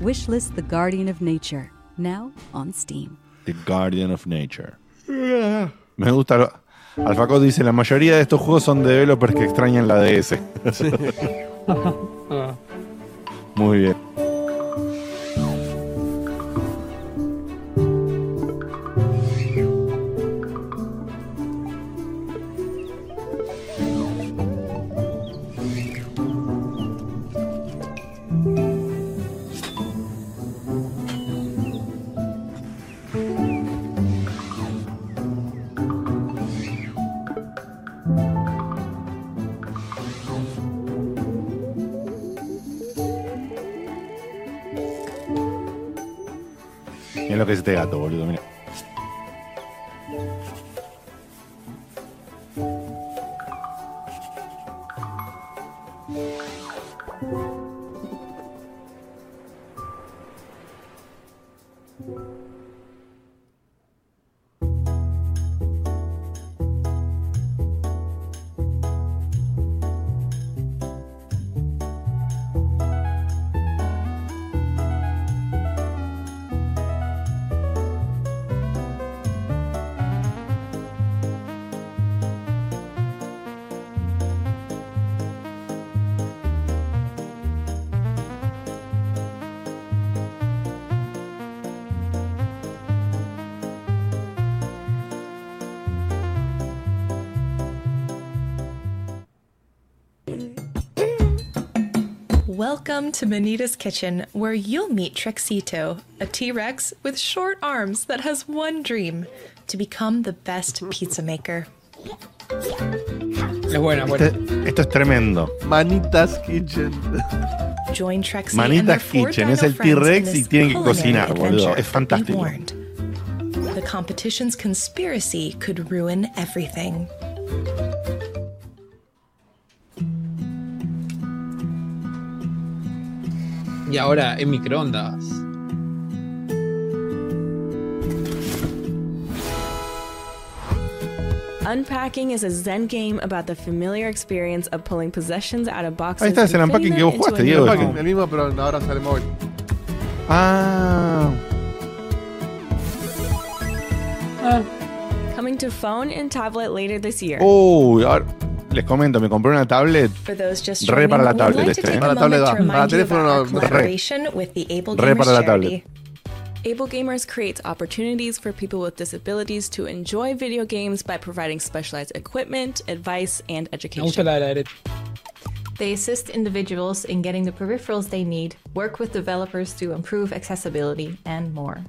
Wishlist The Guardian of Nature, now on Steam. The Guardian of Nature. Me gusta. lo- Alfaco dice: La mayoría de estos juegos son de developers que extrañan la DS. Muy bien. Welcome to Manita's Kitchen, where you'll meet Trexito, a T Rex with short arms that has one dream to become the best pizza maker. Es buena, buena. Este- esto es tremendo. Manitas Kitchen. Join Trexie and their Manitas four Kitchen es dino el T-Rex y this tienen que culinary cocinar, boludo. adventure. Es fantástico. Warned. The competition's conspiracy could ruin everything. Y ahora en microondas. Unpacking is a Zen game about the familiar experience of pulling possessions out of boxes. Ahí está, es el unpacking que vos jugaste, Diego. new este. home. El mismo, pero ahora sale móvil. Ah. Coming to phone and tablet later this year. Uy, ahora les comento, me compré una tablet. For those just Re para la tablet este, ¿eh? Para la tablet va. Para you teléfono about our no, re. the Able Re Gamers para la charity. Able Gamers creates opportunities for people with disabilities to enjoy video games by providing specialized equipment, advice, and education. la de la derecha. They assist individuals in getting the peripherals they need, work with developers to improve accessibility, and more.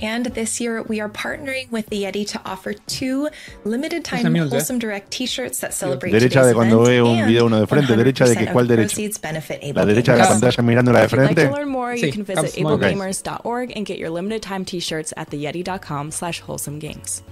And this year, we are partnering with the Yeti to offer two limited time ¿eh? Wholesome Direct t-shirts that celebrate Derecha today's de cuando veo un video uno de frente, derecha de que cuál of derecha. proceeds benefit Able La derecha de la Gamers. pantalla mirando la de If like frente. to learn more, you can visit ablegamers.org and get your limited time t-shirts at theyeti.com slash wholesome games.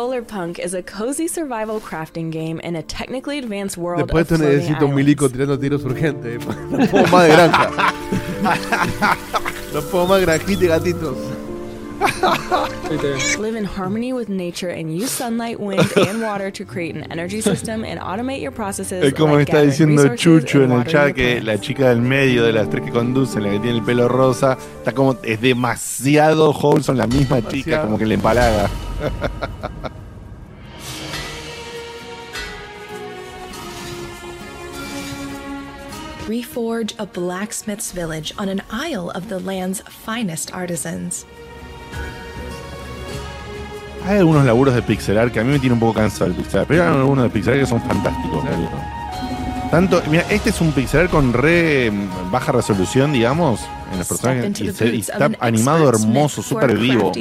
Solarpunk is a cozy survival crafting game in a technically advanced world Después floating necesito un milico tirando tiros urgentes. No puedo más de granja. No puedo más granjita y gatitos. Live in harmony with nature and use sunlight, wind, and water to create an energy system and automate your processes. Es como me like está diciendo Chucho en el chat que la chica del medio de las tres que conducen, la que tiene el pelo rosa, está como, es demasiado wholesome, la misma chica, Demasiado. como que le empalaga. Reforge a blacksmith's village on an isle of the land's finest artisans. Hay algunos laburos de pixelar que a mí me tiene un poco cansado el pixelar, pero hay algunos de pixelar que son fantásticos. Tanto, mira, este es un pixelar con re mm, baja resolución, digamos, en los personajes y, se- está an animado hermoso, súper vivo.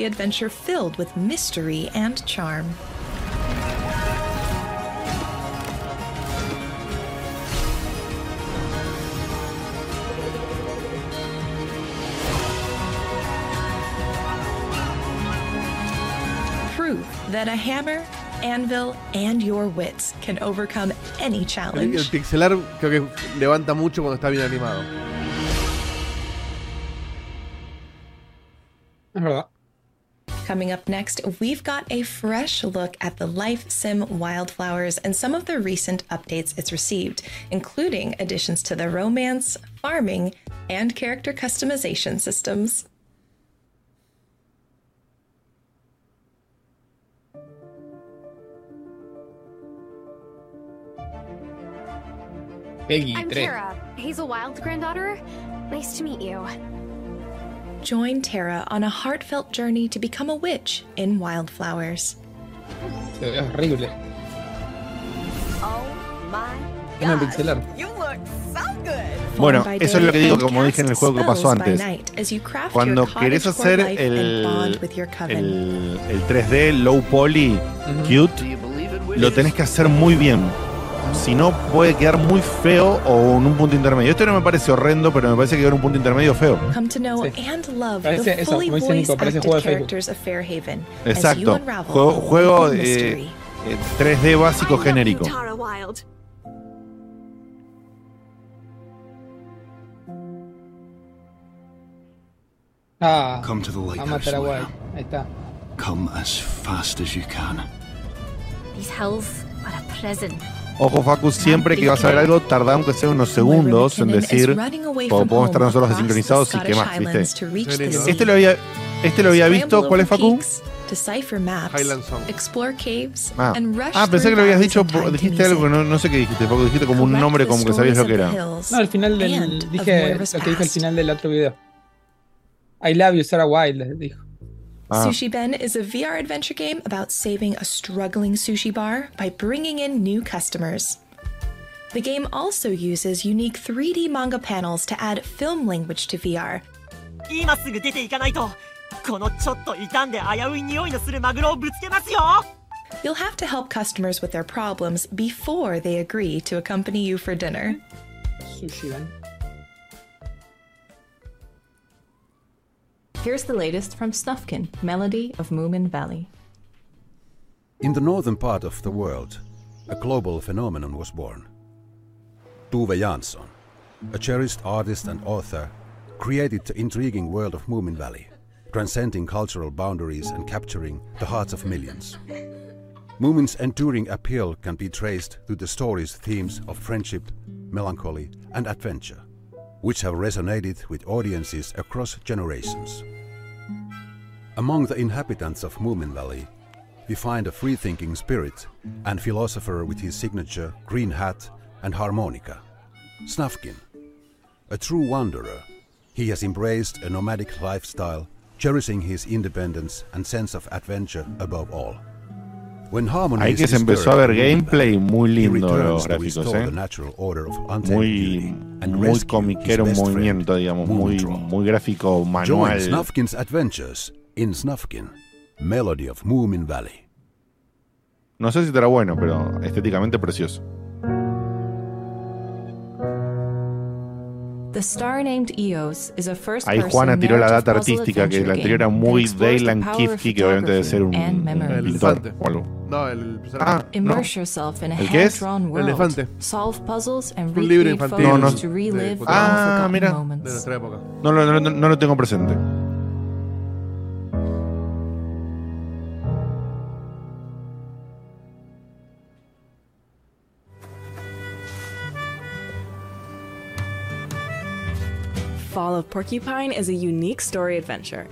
That a hammer, anvil, and your wits can overcome any El, challenge. el pixelar creo que levanta mucho cuando está bien animado. Es verdad. Coming up next, we've got a fresh look at the Life Sim Wildflowers and some of the recent updates it's received, including additions to the romance, farming, and character customization systems. Peggy I'm 3. Tara, Hazel Wild's granddaughter. Nice to meet you. Join Tara on a heartfelt journey to become a witch in Wildflowers. Se ve horrible. Oh my Déjame pixelar. You look so good. Bueno, eso es lo que digo, como dije en el juego que pasó antes. Cuando querés hacer el, el, el 3D low poly cute, lo tenés que hacer muy bien. Si no, puede quedar muy feo o en un punto intermedio. Esto no me parece horrendo, pero me parece que queda en un punto intermedio feo. Come to know and love Parece the eso, fully como dice Nico, parece juego de Facebook. characters of Fairhaven as you Exacto. unravel Juego, juego eh, mystery. eh, 3D básico genérico. Ah, Come to the vamos a. Wild. Ahí está. Come as fast as you can. These hells are a prison. Ojo, Facu, siempre que vas a ver algo, tarda aunque sea unos segundos en decir, podemos estar nosotros desincronizados y qué más, ¿viste? Este lo había, este lo había visto, ¿cuál es Facu? peaks, Decipher maps, Highland Song. explore caves, Ah, and rush ah pensé que lo habías dicho, dijiste algo que no, no sé qué dijiste, Facu, dijiste como un nombre como que sabías lo que era. No, al final del. Dije lo que dije al final del otro video. I love you, Sarah Wild, dijo. Ah. Sushi Ben is a VR adventure game about saving a struggling sushi bar by bringing in new customers. The game also uses unique 3D manga panels to add film language to VR. 今すぐ出ていかないとこのちょっと傷んで危うい匂いのするマグロをぶつけますよ You'll have to help customers with their problems before they agree to accompany you for dinner. Sushi, ¿ven? Here's the latest from Snufkin, Melody of Moomin Valley. In the northern part of the world, a global phenomenon was born. Tove Jansson, a cherished artist and author, created the intriguing world of Moomin Valley, transcending cultural boundaries and capturing the hearts of millions. Moomin's enduring appeal can be traced to the story's themes of friendship, melancholy, and adventure, which have resonated with audiences across generations. Among the inhabitants of Moomin Valley, we find a free thinking spirit and philosopher with his signature green hat and harmonica, Snufkin. A true wanderer, he has embraced a nomadic lifestyle, cherishing his independence and sense of adventure above all. Ahí que se empezó a ver gameplay muy lindo los gráficos, ¿eh? Muy, muy comiquero friend, movimiento, digamos, muy, muy gráfico manual. Snufkin's adventures in Snufkin, Melody of Moomin Valley. No sé si estará bueno, pero estéticamente precioso. Ahí Juana tiró la data artística, que la anterior era muy Daylan Kifke, que obviamente debe ser un, un pintor o algo. No, el Ah, no. Immerse yourself in a ¿El qué es? hand-drawn El world. elefante. Solve puzzles and Un libro infantil. photos No, no. to relive de- Ah, mira. de moments. nuestra época. No, no, no- no lo tengo presente. Of Porcupine is a unique story adventure.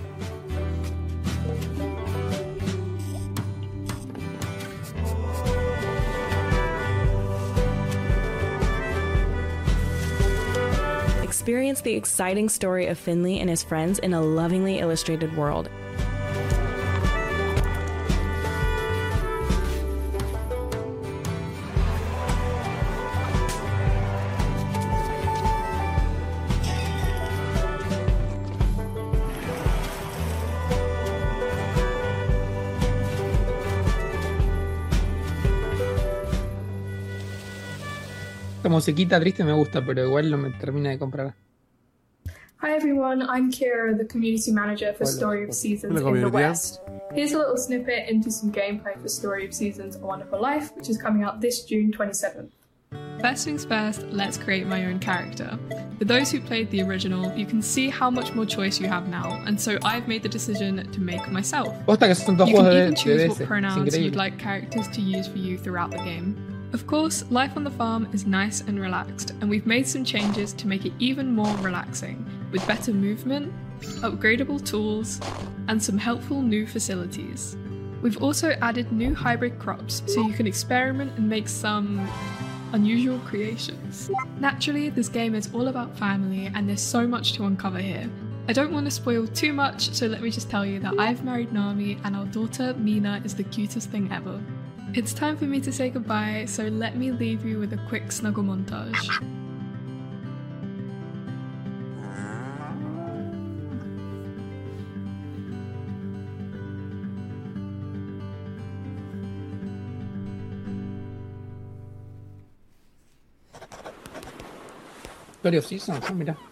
Experience the exciting story of Finley and his friends in a lovingly illustrated world. Esta musiquita triste me gusta, pero igual no me termina de comprar. Hi everyone, I'm Kira, the community manager for Hola. Story of Seasons Hola, in the. West. Here's a little snippet into some gameplay for Story of Seasons A Wonderful Life, which is coming out this June 27th. First things first, let's create my own character. For those who played the original, you can see how much more choice you have now, and so I've made the decision to make myself. Posta que son dos You can even choose what pronouns you'd like characters to use for you throughout the game. Of course, life on the farm is nice and relaxed, and we've made some changes to make it even more relaxing, with better movement, upgradable tools, and some helpful new facilities. We've also added new hybrid crops so you can experiment and make some unusual creations. Naturally, this game is all about family, and there's so much to uncover here. I don't want to spoil too much, so let me just tell you that I've married Nami, and our daughter Mina is the cutest thing ever. It's time for me to say goodbye, so let me leave you with a quick snuggle montage. Ah, mira. Ah,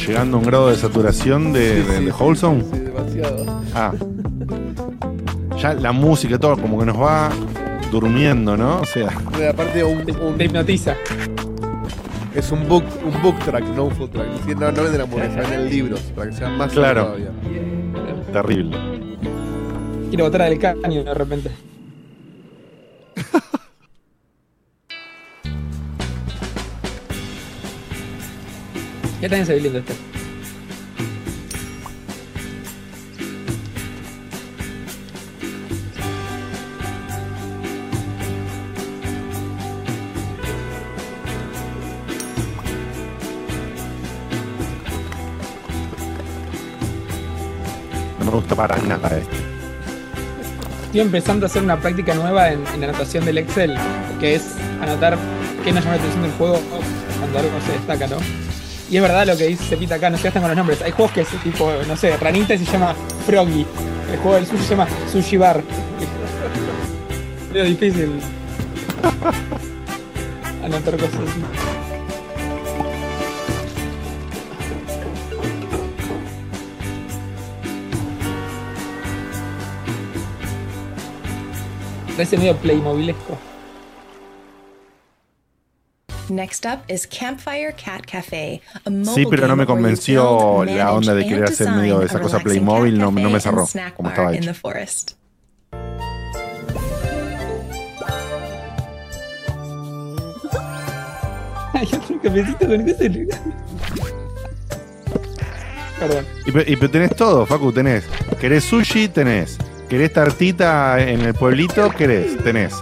Estamos llegando a un grado de saturación de, de, de Wholesome. Sí, demasiado. Ah. Ya la música, todo, como que nos va durmiendo, ¿no? O sea. Aparte, un, un- te hipnotiza. es un book, un book track, no un food track. Es decir, no, no venden hamburguesas, venden libros para que sea más Claro. todavía. Terrible. Quiero botar del caño de repente. Ya también ve lindo este. No me gusta para nada este. Estoy empezando a hacer una práctica nueva en, en anotación del Excel, que es anotar qué nos llama la atención del juego cuando algo se destaca, ¿no? Y es verdad lo que dice Pita acá, no se gastan con los nombres. Hay juegos que es tipo, no sé, Ranita se llama Froggy. El juego del sushi se llama Sushi Bar. Es difícil anotar cosas así. Parece medio playmobilesco. Sí, mobile pero no me convenció build, la onda de querer and hacer medio design esa a cosa Playmobil, cat no, no cafe me cerró como estaba in hecho. the forest. Hay otro cafecito con ese. Perdón. Y, pe- y tenés todo, Facu, tenés. ¿Querés sushi? Tenés. ¿Querés tartita en el pueblito? ¿Querés? Tenés.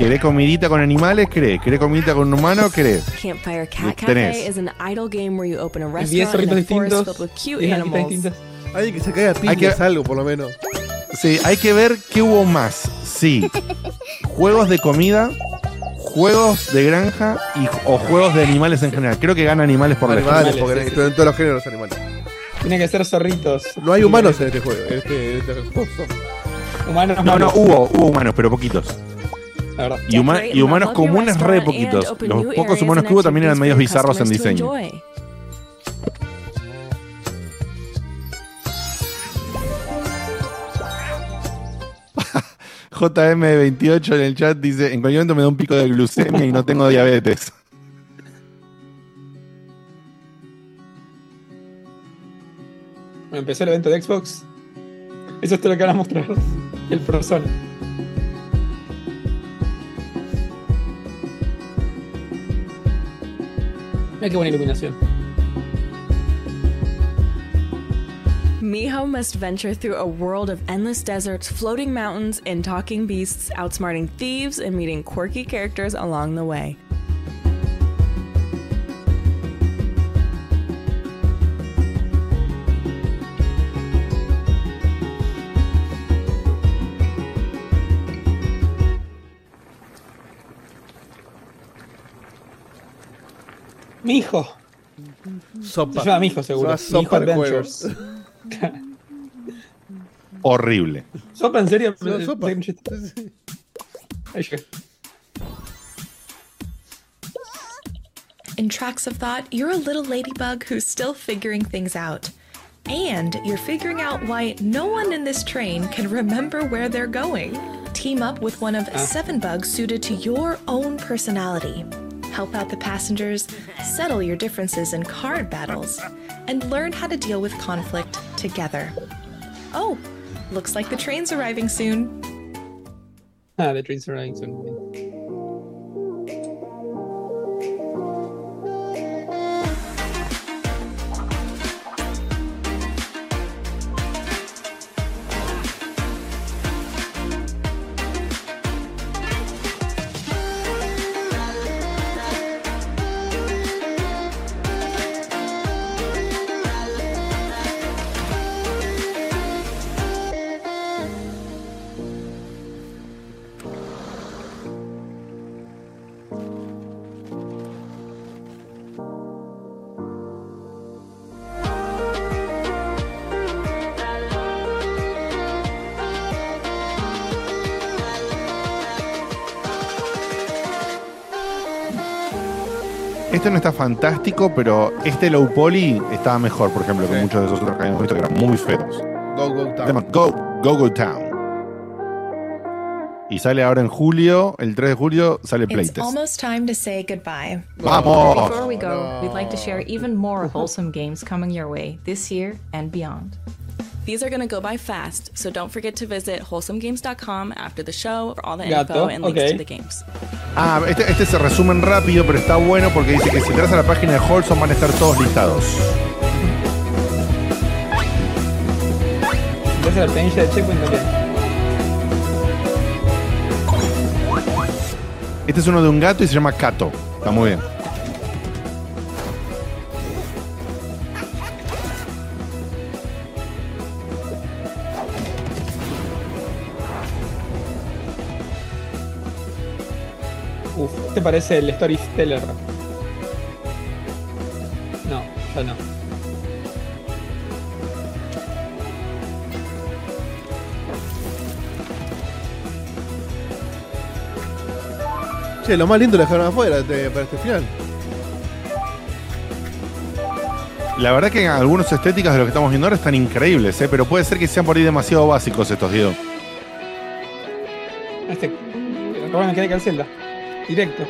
¿Querés comidita con animales? ¿Querés? ¿Querés comidita con un humano? ¿Querés? Campfire Cat Tenés. Cafe is an idle game where you open a 10 restaurant in zorritos a forest distintos. filled with cute 10 animals. Alguien que se caiga a Hay que- algo, por lo menos. Sí, hay que ver qué hubo más. Sí. Juegos de comida, juegos de granja y, o juegos de animales en general. Creo que gana animales por lejos. Animales, Animales, porque sí, en todos los géneros animales. Tiene que ser zorritos. No hay humanos en este juego. En este, en este juego. Humanos No, no, hubo, hubo humanos, pero poquitos. La verdad. Y, huma- y humanos comunes re poquitos. Los pocos humanos que hubo también eran medios bizarros en diseño. enjoy. JM28 en el chat dice: En cualquier momento me da un pico de glucemia y no tengo diabetes. Bueno, empezó el evento de Xbox. Eso es todo lo que van a mostrar. El Persona. Mira qué buena iluminación. Miho must venture through a world of endless deserts, floating mountains, and talking beasts, outsmarting thieves and meeting quirky characters along the way. Mi hijo. Sopa. Se llama mi hijo, seguro. Se Mi hijo sopa de. Adventures. Horrible. ¿Sopa en serio? Se sopa. Hay un chiste. Ahí llegué. In Tracks of Thought, you're a little ladybug who's still figuring things out. And you're figuring out why no one in this train can remember where they're going. Team up with one of seven bugs suited to your own personality. Help out the passengers, settle your differences in card battles, and learn how to deal with conflict together. Oh, looks like the train's arriving soon. Ah, the Trains Arriving Soon. Este no está fantástico, pero este low poly estaba mejor, por ejemplo, que muchos de esos otros que habíamos visto que eran muy feos. Go, go, town. Go, Go Go Town. Y sale ahora en julio, el 3 de julio sale It's Playtest. almost time to say goodbye. ¡Vamos! Before we go, we'd like to share even more wholesome games coming your way this year and beyond. These are going to go by fast, so don't forget to visit wholesomegames.com after the show for all the Gato, info and links ok. to the games. Ah, este, este se resumen rápido, pero está bueno porque dice que si entras a la página de Wholesome van a estar todos listados. Entonces la planilla de Checkpoint también. Este es uno de un gato y se llama Cato. Está muy bien. Este parece el Storyteller. No, ya no. Che, lo más lindo lo dejaron afuera de- para este final. La verdad que algunos estéticas de lo que estamos viendo ahora están increíbles, ¿eh? pero puede ser que sean por ahí demasiado básicos estos, Diego. Este. Roban mecánica del Zelda. Directo.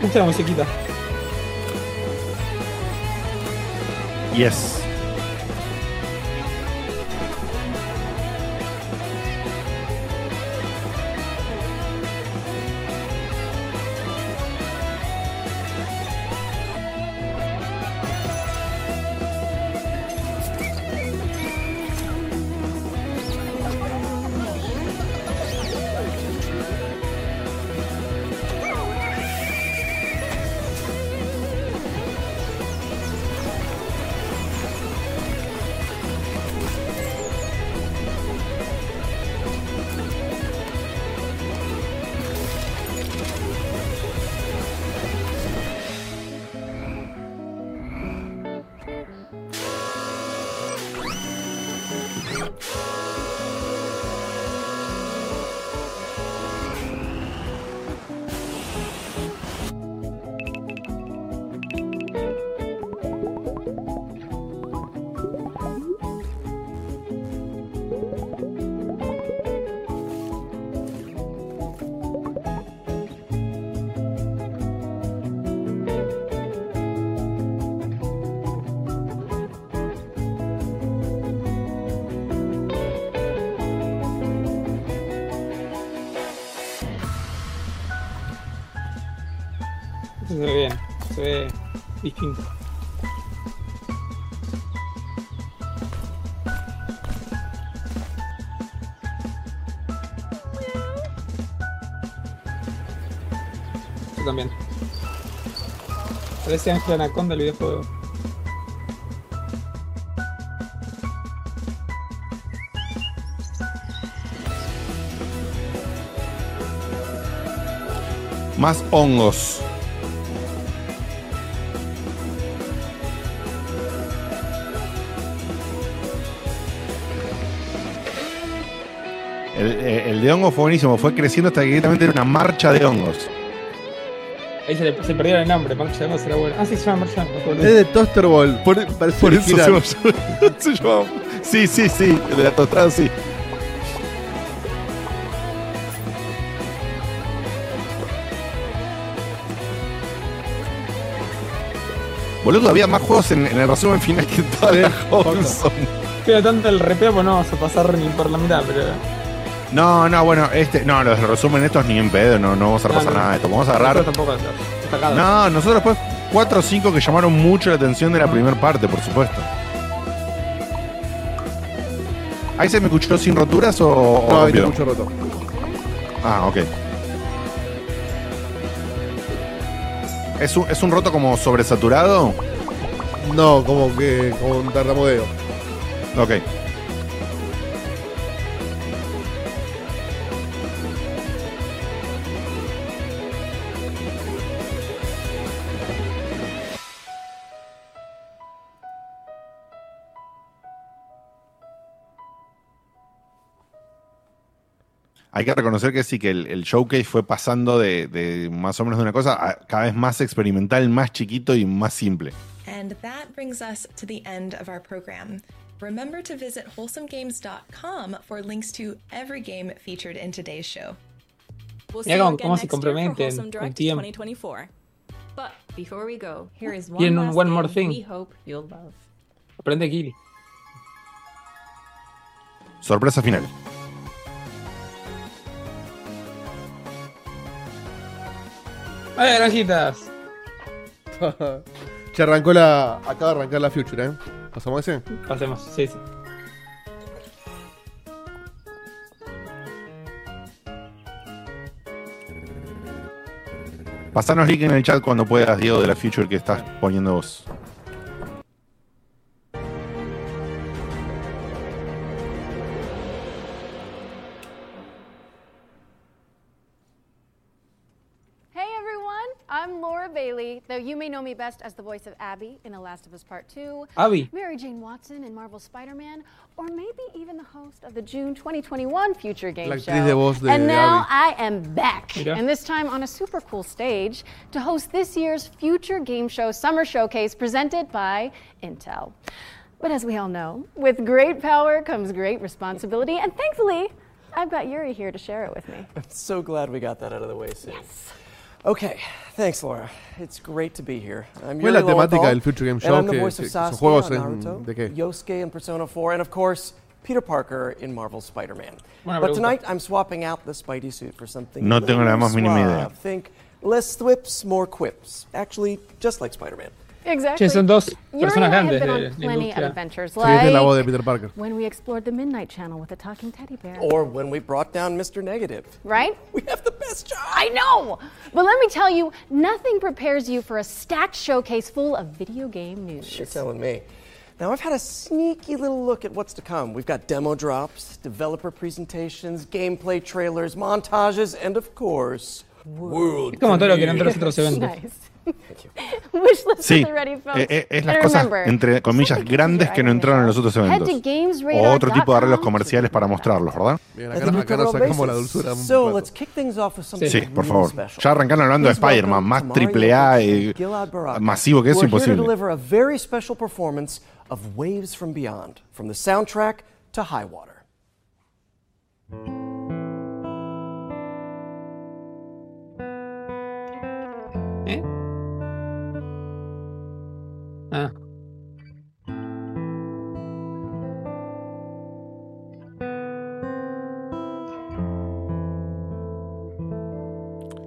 Escucha la musiquita. Yes. Distinto. Yo también. Parece Ángel Anaconda el videojuego. Más hongos. De hongos fue buenísimo, fue creciendo hasta que directamente era una marcha de hongos. Ahí se, le, se perdieron el nombre, Marcha de será bueno. Ah, sí, se llama Marcha de Angos, Es de Toaster Ball. Por, parece Por eso se se llama- Sí, sí, sí, el de la tostada, sí. Boludo, había más juegos en, en el resumen final que toda la Hobson. Pero tanto el repeo, pues no vamos a pasar ni por la mitad, pero. No, no, bueno, este, no, los resumen estos ni en pedo, no, no vamos a repasar no. nada de esto. Vamos a agarrar. Nosotros tampoco destacado. No, nosotros después 4 o 5 que llamaron mucho la atención de la primera parte, por supuesto. ¿Ahí se me escuchó sin roturas o.? No, ahí te escucho roto. Ah, ok. ¿Es un, ¿Es un roto como sobresaturado? No, como que como un tartamudeo. Ok. Hay que reconocer que sí, que el, el showcase fue pasando de, de más o menos de una cosa a cada vez más experimental, más chiquito y más simple. And that brings us to the end of our program. Remember to visit wholesomegames.com for links to every game featured in today's show. We'll Mirá see you cómo- again cómo se next year for comprometen Wholesome con Direct tiempo. 2024. But before we go, here is one last more thing. we hope you'll love. Aprende Kili. Sorpresa final. ¡Ay, naranjitas! Se arrancó la. Acaba de arrancar la Future, ¿eh? ¿Pasamos ese? Pasemos, sí, sí. Pasanos link en el chat cuando puedas, Diego, de la feature que estás poniendo vos. You may know me best as the voice of Abby in The Last of Us Part 2, Abby. Mary Jane Watson in Marvel Spider-Man, or maybe even the host of the June 2021 Future Game La Show. actriz de voz de- and de now Abby. I am back, Mira. and this time on a super cool stage to host this year's Future Game Show Summer Showcase presented by Intel. But as we all know, with great power comes great responsibility, and thankfully, I've got Yuri here to share it with me. I'm so glad we got that out of the way soon. Okay, thanks, Laura. It's great to be here. I'm ¿Cuál es la temática del Future Game and Show? I'm the Que- voice of que- son Sasuke juegos on en- Naruto, ¿de qué? Yosuke in Persona 4, and of course, Peter Parker in Marvel's Spider-Man. But tonight, I'm swapping out the Spidey suit for something No tengo la más mínima idea. Think less thwips, more quips. Actually, just like Spider-Man. Exactly. Che, son dos Yuri personas have grandes de eh, la plenty of industria. adventures, Sí, esta la voz de like Peter Parker. when we explored the Midnight Channel with a talking teddy bear. Or when we brought down Mr. Negative. Right? We have the best job. I know. But let me tell you, nothing prepares you for a stacked showcase full of video game news. You're telling me. Now, I've had a sneaky little look at what's to come. We've got demo drops, developer presentations, gameplay trailers, montages, and of course, world Es como todo lo que eran premieres. todos eventos. Nice. Sí, is ready, folks. eh, eh, es las And cosas, remember, entre comillas, grandes que no entraron en los otros eventos. O otro tipo de arreglos comerciales para mostrarlos, ¿verdad? Bien, acá, nos sacamos la dulzura. un So rato. let's kick things off with something Sí, por favor. Ya arrancaron hablando de Spider-Man, más to triple Mario A, Lopez eh, masivo que eso, imposible. of Waves from Beyond, from the soundtrack to High Water. Ah.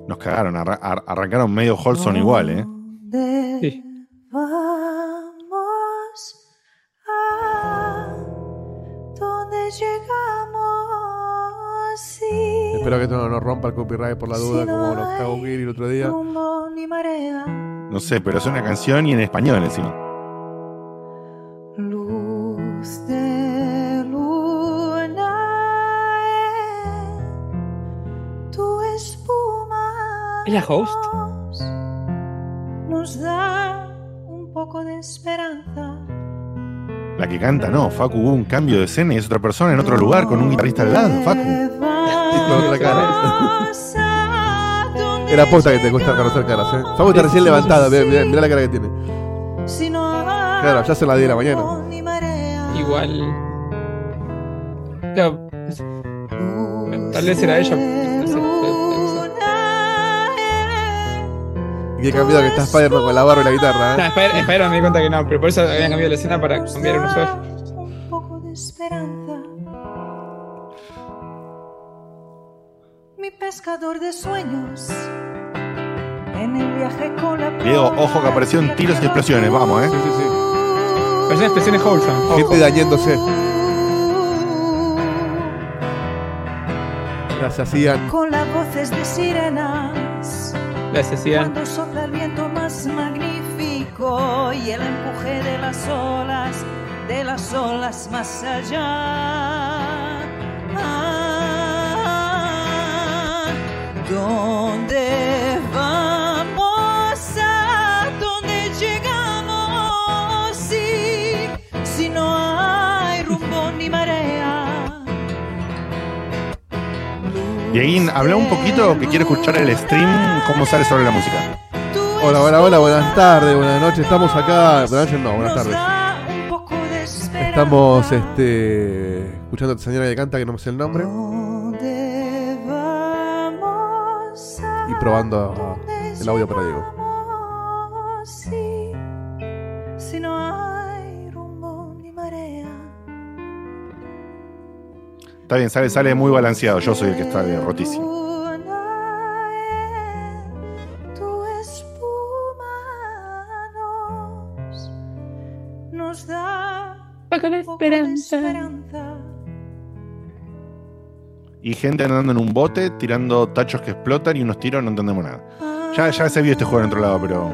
Nos cagaron, arra- ar- arrancaron medio Holson igual, ¿eh? Sí. Espero que esto no nos rompa el copyright por la duda, como nos cagó el otro día. rumbo ni marea. No sé, pero es una canción y en español encima. Luz de luna en tu espuma ¿Es la host? nos da un poco de esperanza. La que canta, no, Facu hubo un cambio de escena y es otra persona en otro lugar con un guitarrista al lado, Facu. Con otra cara. Era posta que te cuesta conocer caras, ¿eh? Facu está recién levantada, mirá, mirá- mirá la cara que tiene. No Claro, ya se la 10 de la mañana. Igual. Claro, Tal vez era ella. no sé, Y he cambiado que está Spider-Man con la barba y la guitarra, No, ¿eh? Spider- Spider-Man me di cuenta que no, pero por eso habían cambiado la escena para cambiar un usuario. Un poco de esperanza. Pescador de sueños. En el viaje con la Diego, ojo que aparecieron tiros y explosiones, vamos, ¿eh? Sí, sí, sí. Pero son expresiones wholesome. Gente dañándose. Las hacían. con las voces de sirenas. Las hacían. Cuando sopla el viento más magnífico y el empuje de las olas, de las olas más allá. ¿Dónde vamos? ¿A dónde llegamos? Si no hay rumbo ni marea. Dieguín, habla un poquito que quiero escuchar el stream, cómo sale sobre la música. Hola, hola, hola, buenas tardes, buenas noches. Estamos acá. Buenas noches, no, buenas tardes. Estamos este, escuchando a esta señora que canta, que no me sé el nombre, y probando el audio para Diego. sí, si no hay rumbo ni marea? Está bien, sale, sale muy balanceado. Yo soy el que está de rotísimo. Luna en Y gente andando en un bote, tirando tachos que explotan y unos tiros, no entendemos nada. Ya, ya se vio este juego en otro lado, pero.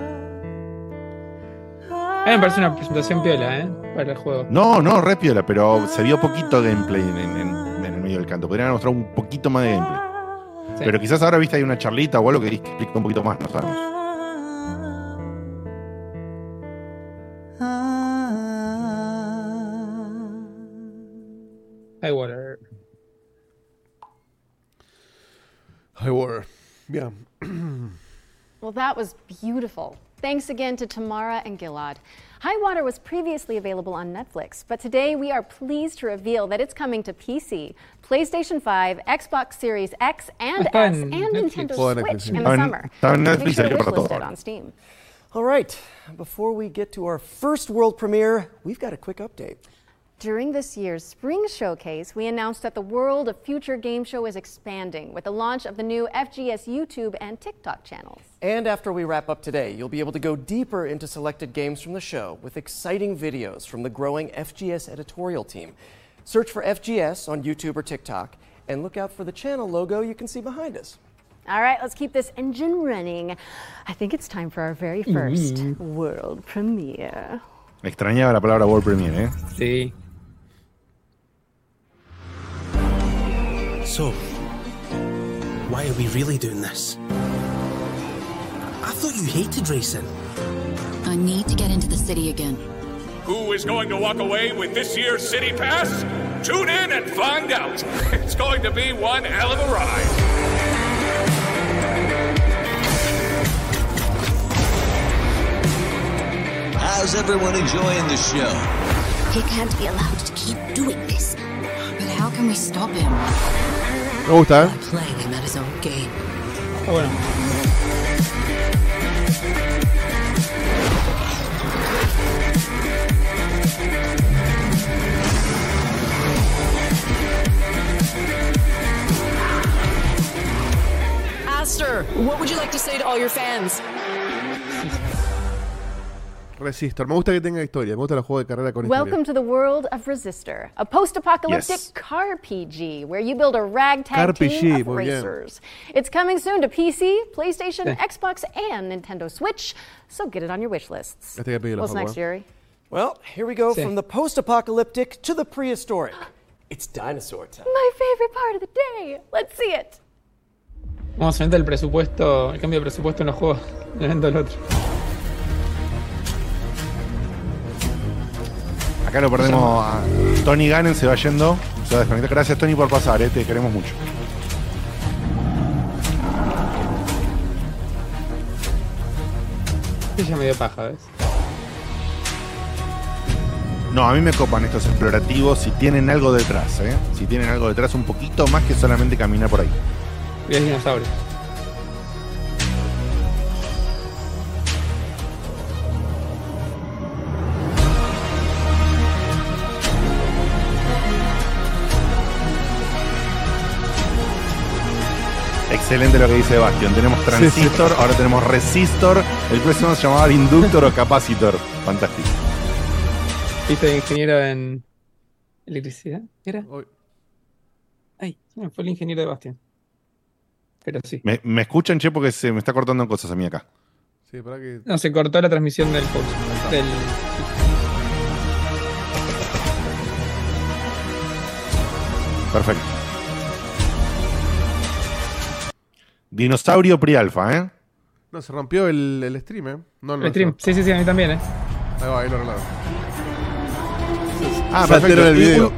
A mí me parece una presentación piola, ¿eh? Para el juego. No, no, re piola, pero se vio poquito gameplay en, en- en- en el medio del canto. Podrían mostrar un poquito más de gameplay. Sí. Pero quizás ahora viste hay una charlita o algo que explica un poquito más, no sabemos. High Water. Yeah. Well, that was beautiful. Thanks again to Tamara and Gilad. High Water was previously available on Netflix, but today we are pleased to reveal that it's coming to PC, PlayStation 5, Xbox Series X and S, and Nintendo Switch in the summer. estaba en Make Netflix, sure to salió para wishlist todo. it on Steam. All right, before we get to our first world premiere, we've got a quick update. During this year's Spring Showcase, we announced that the world of Future Game Show is expanding with the launch of the new FGS YouTube and TikTok channels. And after we wrap up today, you'll be able to go deeper into selected games from the show with exciting videos from the growing FGS editorial team. Search for FGS on YouTube or TikTok and look out for the channel logo you can see behind us. All right, let's keep this engine running. I think it's time for our very 1st Mm. world premiere. Extrañaba la palabra World Premiere, ¿eh? Sí. So, why are we really doing this? I thought you hated racing. I need to get into the city again. Who is going to walk away with this year's City Pass? Tune in and find out. It's going to be one hell of a ride. How's everyone enjoying the show? He can't be allowed to keep doing this. But how can we stop him? Me gusta, ¿eh? Playing him at his own game. Está bueno. Aster, what would you like to say to all your fans? Resistor. Me gusta que tenga historia. Me gusta los juegos de carrera con historia. Welcome to the world of Resistor, a post-apocalyptic Yes. car PG where you build a ragtag Car team PG, of muy bien. racers. It's coming soon to PC, PlayStation, Sí. Xbox, and Nintendo Switch, so get it on your wish lists. Este What's next, Yuri? Well, here we go Sí. from the post apocalyptic to the prehistoric. It's dinosaur time. My favorite part of the day. Let's see it. Vamos a ver el presupuesto, el cambio de presupuesto en los juegos al otro. Acá lo perdemos a Tony Gannon, se va yendo. Se va a desconectar. Gracias, Tony, por pasar, eh, te queremos mucho. Ya me dio paja, ¿ves? No, a mí me copan estos explorativos si tienen algo detrás, ¿eh? Si tienen algo detrás un poquito más que solamente caminar por ahí. Y es dinosaurio. Excelente lo que dice Bastion. Tenemos transistor, ahora tenemos resistor. El próximo se llamaba inductor o capacitor. Fantástico. ¿Viste de ingeniero en electricidad? ¿Era? Ay, fue el ingeniero de Bastian. Pero sí. ¿Me, me escuchan, che? Porque se me está cortando cosas a mí acá. Sí, para que. No, se cortó la transmisión del post. Del... Perfecto. Dinosaurio Prialfa, ¿eh? No, se rompió el, el stream, ¿eh? No, no, El stream. Sí, sí, sí, a mí también, ¿eh? Ahí va, ahí lo arreglaron. Ah, Saltaron perfecto. el video.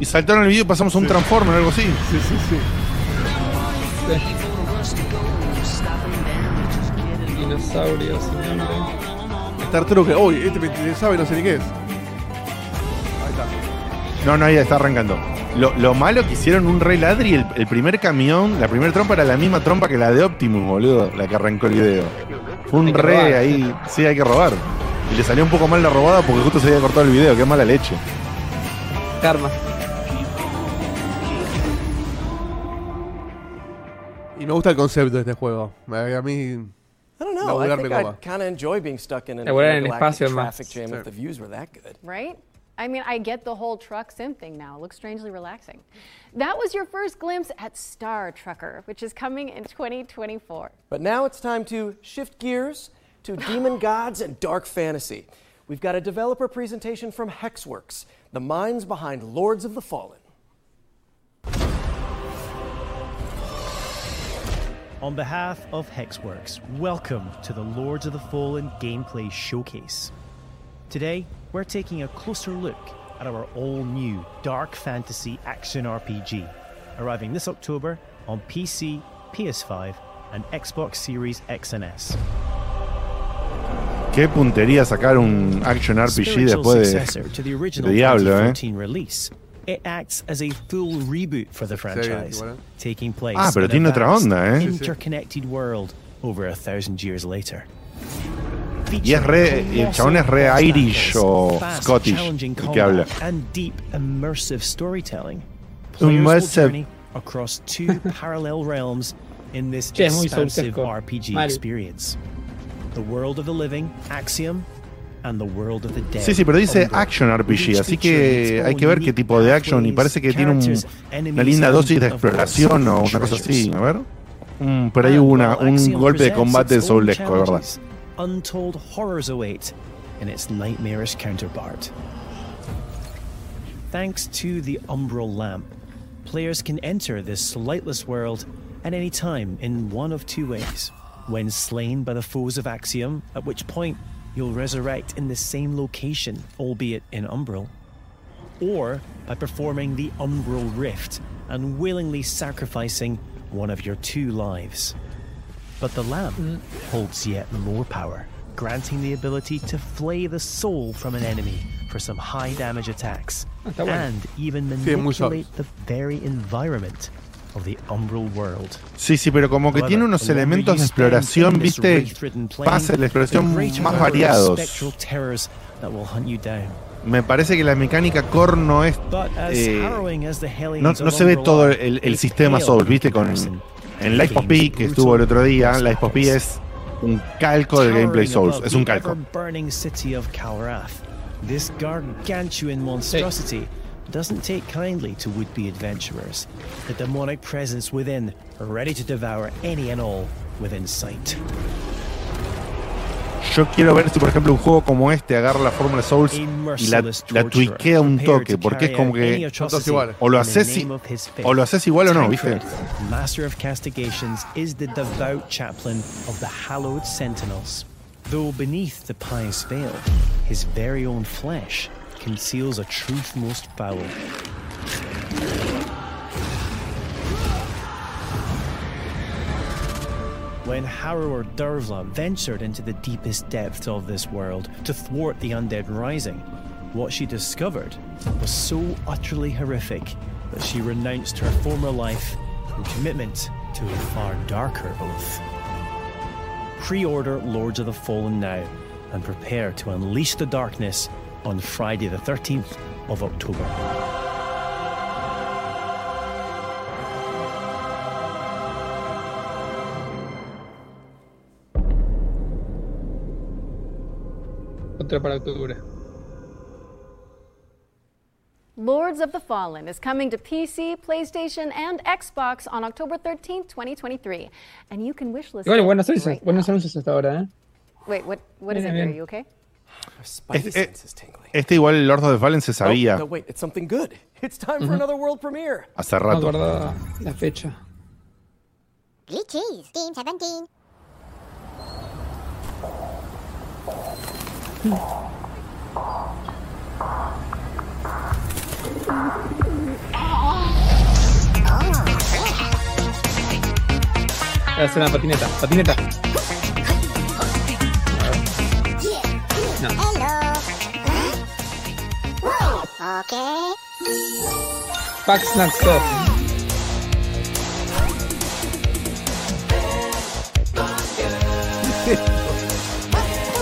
Y, saltaron el video y pasamos a un Transformer o algo así. Sí, sí, sí. Dinosaurios sin nombre. Star Trek. Uy, este me sabe, no sé ni qué es. Ahí está. No, no, ahí está arrancando. Lo, lo malo que hicieron un re ladri, el, el primer camión, la primera trompa era la misma trompa que la de Optimus, boludo, la que arrancó el video. Fue un re robar. ahí, sí, hay que robar. Y le salió un poco mal la robada porque justo se había cortado el video, qué mala leche. Karma. Y me gusta el concepto de este juego. A mí. I don't know. I think. I'd kind of enjoy being stuck in an Laburar en el intergalactic espacio es más. traffic jam if the views were that good. Right? I mean, I get the whole truck sim thing now. It looks strangely relaxing. That was your first glimpse at Star Trucker, which is coming in 2024. But now it's time to shift gears to demon gods and dark fantasy. We've got a developer presentation from Hexworks, the minds behind Lords of the Fallen. On behalf of Hexworks, welcome to the Lords of the Fallen gameplay showcase. Today, we're taking a closer look at our all new dark fantasy action RPG, arriving this October on PC, PS5, and Xbox Series X and S. Qué puntería sacar un action RPG Spiritual después successor to the de, original de Diablo, eh. 2014 release. It acts as a full reboot for the franchise, eh. taking place Ah, pero in a tiene otra vast, onda, eh. Sí, sí. interconnected world over a thousand years later. Y es re, el chabón es re Irish o Scottish el que habla. combat And deep immersive across two parallel realms in this Che, es muy expansive soulsesco. RPG Mal. experience. The world of the living, Axiom, and the world of the dead. Sí, sí, pero dice action RPG, así que hay que ver qué tipo de action y parece que tiene un- una linda dosis de exploración o una cosa así. A ver. Mm, ahí hubo una, un golpe de combate soulesco, verdad. Untold horrors await in its nightmarish counterpart. Thanks to the Umbral Lamp, players can enter this lightless world at any time in one of two ways. when slain by the foes of Axiom, at which point you'll resurrect in the same location, albeit in Umbral, or by performing the Umbral Rift and willingly sacrificing one of your two lives. But the lamp holds yet more power, granting the ability to flay the soul from an enemy for some high damage attacks, está bueno. and even Sí, manipulate the very environment of the Umbral world. Sí, sí, pero como que However, tiene unos elementos de exploración, viste, de la exploración más variados. Me parece que la mecánica core no es. Eh, no, no se ve todo el, el sistema in viste, con. En Life of P que estuvo el otro día, Life of P es un calco del gameplay Souls, es un the calco. this gargantuan monstrosity doesn't take kindly to would-be adventurers. The demonic presence within, ready to devour any and all within sight. Yo quiero ver si, por ejemplo, un juego como este agarra la fórmula Souls y la, la tweakea un toque, porque es como que o lo haces o lo haces igual o no, ¿viste? Master of Castigations is the devout chaplain of the hallowed sentinels. Though beneath the pious veil, his very own flesh conceals a truth most foul. When Harrower Dervla ventured into the deepest depths of this world to thwart the undead rising, what she discovered was so utterly horrific that she renounced her former life in commitment to a far darker oath. Pre order Lords of the Fallen now and prepare to unleash the darkness on Friday, the 13th of October. Otra para octubre. Lords of the Fallen is coming to PC, PlayStation, and Xbox on October 13th, 2023. And you can wishlist Igual, it buenos anuncios, right buenos anuncios hasta ahora, ¿eh? Wait, what? What is Bien, it here? bien. You okay? Este, eh, este igual el Lord of the Fallen se sabía Oh, no, wait, it's something good. It's time for Mhm. another world premiere. hace No rato. guardaba la fecha. Good cheese, Team 17. Hacer una patineta. Patineta. No. Okay. Pack Snack Stop.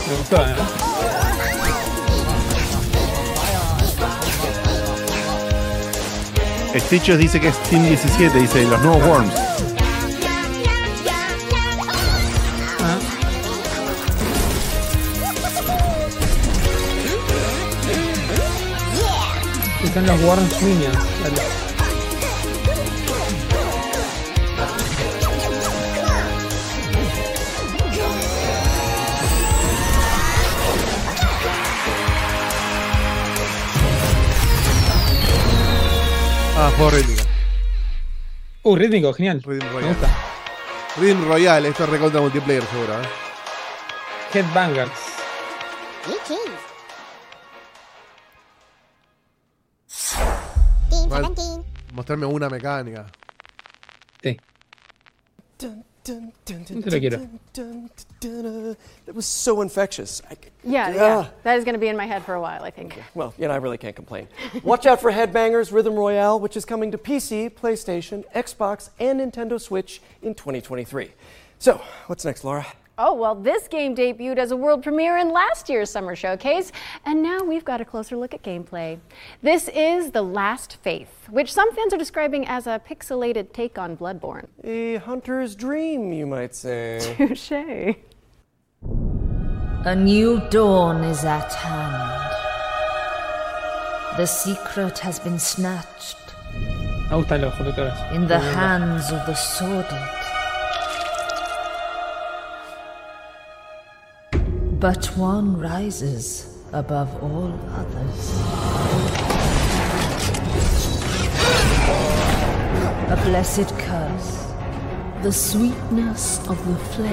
Me gustó, ¿eh? Stitches dice que es Team 17, dice los nuevos Worms. Están los Worms Minions. Ah, juego rítmico. Uh, rítmico, genial. Rhythm Me Royale. gusta. Rhythm Royale, esto es recontra multiplayer seguro, ¿eh? Headbangers. Good cheese. Team Mal. 17. Mostrarme una mecánica. Sí. Dun, dun, dun, No te lo quiero. dun, dun, dun, dun. That was so infectious. I, Yeah, Ah. yeah. That is going to be in my head for a while, I think. well, you know, I really can't complain. Watch out for Headbangers Rhythm Royale, which is coming to PC, PlayStation, Xbox, and Nintendo Switch in 2023. So, what's next, Laura? Oh, well, this game debuted as a world premiere in last year's Summer Showcase, and now we've got a closer look at gameplay. This is The Last Faith, which some fans are describing as a pixelated take on Bloodborne. A hunter's dream, you might say. Touche. A new dawn is at hand. The secret has been snatched Me gustan los conductores. in the hands of the sordid. But one rises above all others. A blessed curse the sweetness of the flame.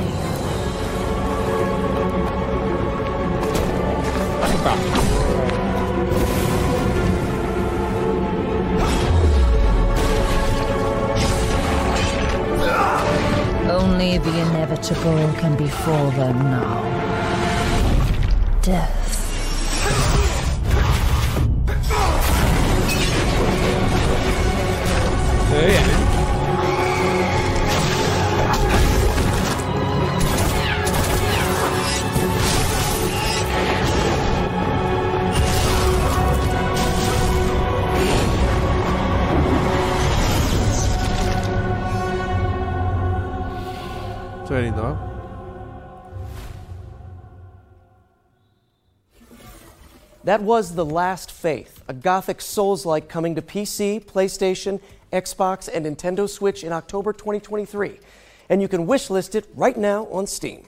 Only the inevitable can befall them now. Death. Se ve bien, ¿eh? That was The Last Faith, a gothic Souls like coming to PC, PlayStation, Xbox, and Nintendo Switch in October 2023. And you can wishlist it right now on Steam.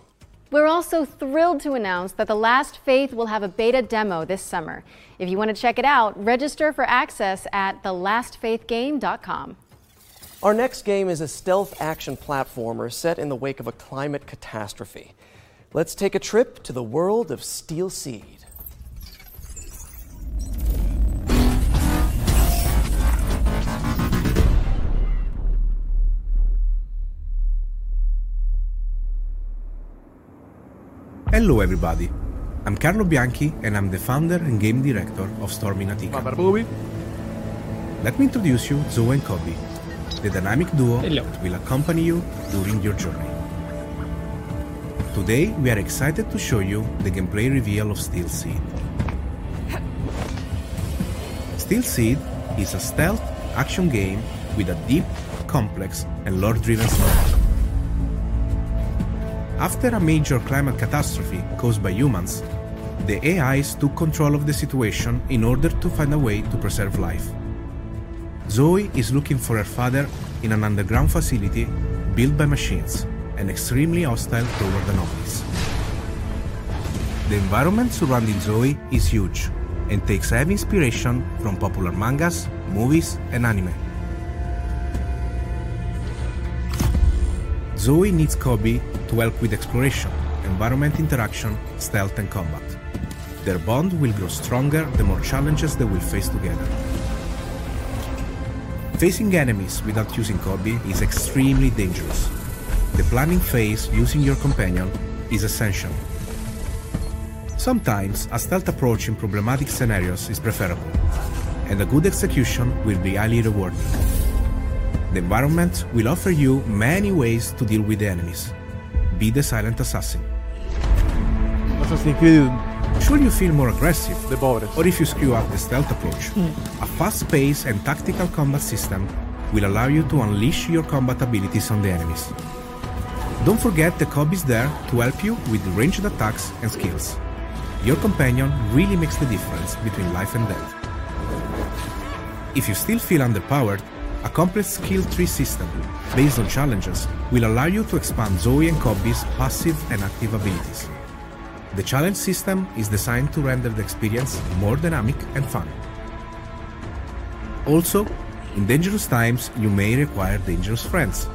We're also thrilled to announce that The Last Faith will have a beta demo this summer. If you want to check it out, register for access at thelastfaithgame.com. Our next game is a stealth action platformer set in the wake of a climate catastrophe. Let's take a trip to the world of Steel Seed. Hello, everybody. I'm Carlo Bianchi, and I'm the founder and game director of Storm in Attica. Let me introduce you Zoe and Kobe, the dynamic duo that will accompany you during your journey. Today, we are excited to show you the gameplay reveal of Steel Seed. Steel Seed is a stealth action game with a deep, complex, and lore driven story. After a major climate catastrophe caused by humans, the AIs took control of the situation in order to find a way to preserve life. Zoe is looking for her father in an underground facility built by machines and extremely hostile toward anomalies. The environment surrounding Zoe is huge and takes heavy inspiration from popular mangas, movies, and anime. Zoe needs Kobe to help with exploration, environment interaction, stealth, and combat. Their bond will grow stronger the more challenges they will face together. Facing enemies without using Kobe is extremely dangerous. The planning phase using your companion is essential. Sometimes a stealth approach in problematic scenarios is preferable, and a good execution will be highly rewarding. The environment will offer you many ways to deal with enemies. Be the silent assassin. Assassin's Creed Should you feel more aggressive, de pobres. or if you screw up the stealth approach, hmm. a fast pace and tactical combat system will allow you to unleash your combat abilities on the enemies. Don't forget the Cobb is there to help you with ranged attacks and skills. Your companion really makes the difference between life and death. If you still feel underpowered, a complex skill tree system based on challenges will allow you to expand Zoe and Cobby's passive and active abilities. The challenge system is designed to render the experience more dynamic and fun. Also, in dangerous times, you may require dangerous friends.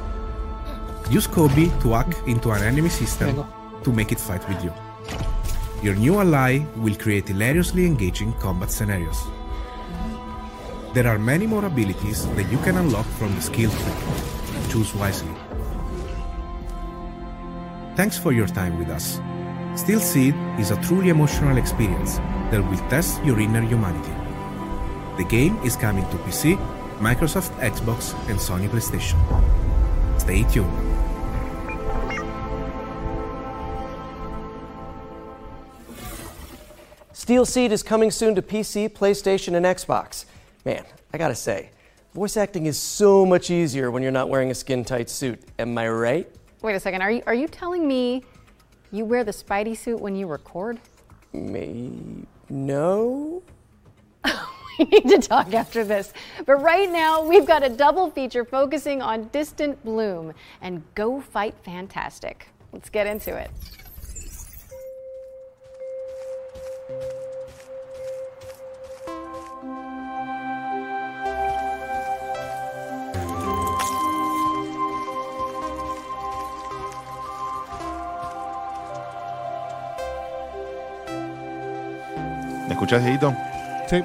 Use Kobe to hack into an enemy system to make it fight with you. Your new ally will create hilariously engaging combat scenarios. There are many more abilities that you can unlock from the skill tree. Choose wisely. Thanks for your time with us. Steel Seed is a truly emotional experience that will test your inner humanity. The game is coming to PC, Microsoft Xbox, and Sony PlayStation. Stay tuned. Steel Seed is coming soon to PC, PlayStation, and Xbox. Man, I gotta say, voice acting is so much easier when you're not wearing a skin tight suit. Am I right? Wait a second. Are you, are you telling me you wear the Spidey suit when you record? May. No? we need to talk after this. But right now, we've got a double feature focusing on Distant Bloom and Go Fight Fantastic. Let's get into it. Escuchás, Dieguito? Sí.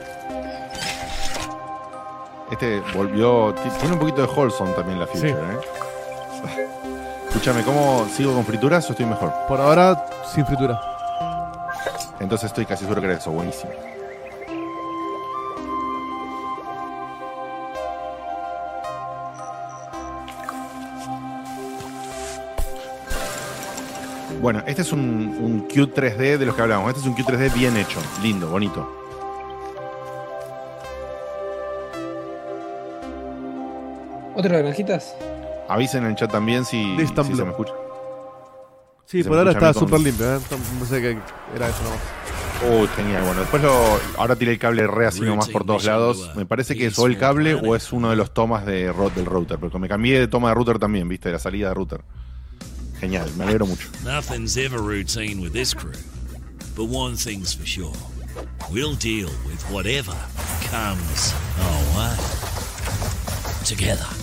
Este volvió. ti- Tiene un poquito de Wholesome también la Future, Sí. ¿eh? Escúchame, ¿cómo sigo con frituras o estoy mejor? Por ahora, sin fritura. Entonces estoy casi seguro que era eso, buenísimo. Bueno, este es un, un Q 3D de los que hablamos. Este es un Q 3D bien hecho, lindo, bonito. ¿Otro de granjitas? Avisen en el chat también si, si se me escucha. Sí, Se por ahora está súper limpio, ¿eh? No sé qué era eso nomás. Uy, genial. Bueno, después lo. Ahora tiré el cable re así nomás por todos lados. Me parece que es o el cable o es uno de los tomas de ro- del router. Porque me cambié de toma de router también, viste, de la salida de router. Genial, me alegro mucho. Nothing's ever routine with this crew. But one thing's for sure. We'll deal with whatever comes our way. Together.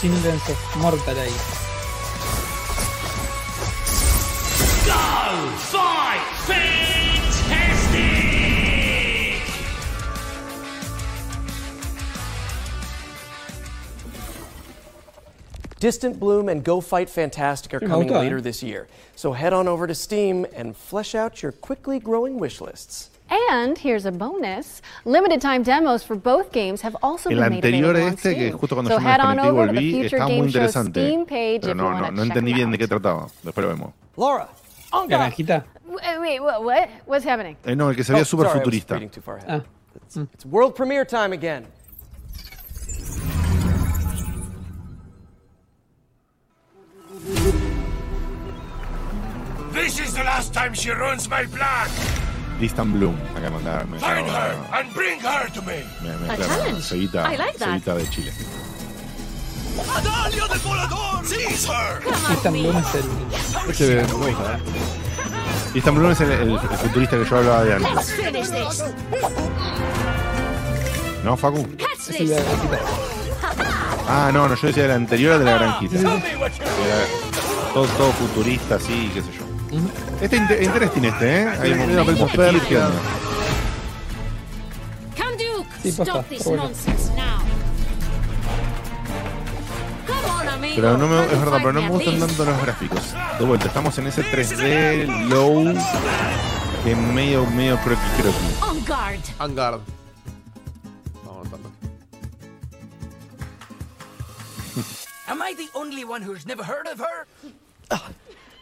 Children's of Mortal. Go! Fight! Fantastic! Distant Bloom and Go Fight Fantastic are coming gustó, later this year. So head on over to Steam and flesh out your quickly growing wish lists. And here's a bonus. Limited time demos for both games have also El been made anterior available on este, que justo cuando so yo me head on desconecté y over to the volví, Future estaba muy Game Show interesante. Steam page Pero if you no, want no, to no check entendí it bien out. de qué trataba. Después lo vemos. Laura, Granjita. Wait, wait, what, what? What's happening? Eh, no, el que se veía Oh, súper sorry, I was futurista. reading too far ahead. Ah. It's, it's world premiere time again. This is the last time she ruins my plan. Distant Bloom. Acá mandar. Me, Find her and bring her to me. I like that. De Chile. Adalio del volador! Seize her! Distant Bloom es el. Este me gusta, ¿eh? Bloom es el, el- el futurista que yo hablaba de antes. finish this. ¿No, Facu? Catch Es el de la granjita. Ah, no, no, yo decía el anterior de la granjita. Era todo, todo futurista, así, qué sé yo. Este inter- interesting este, ¿eh? Hay un Medio Prince of mosquitos, ¿qué Persia. onda? Kanduke, Sí, posta, stop this está bueno. Pero no me, es verdad, pero no me gustan tanto los gráficos. De vuelta, estamos en ese 3D low que medio, medio croqui croqui. On guard. Vamos a anotarlo. Am I the only one who's never heard of her?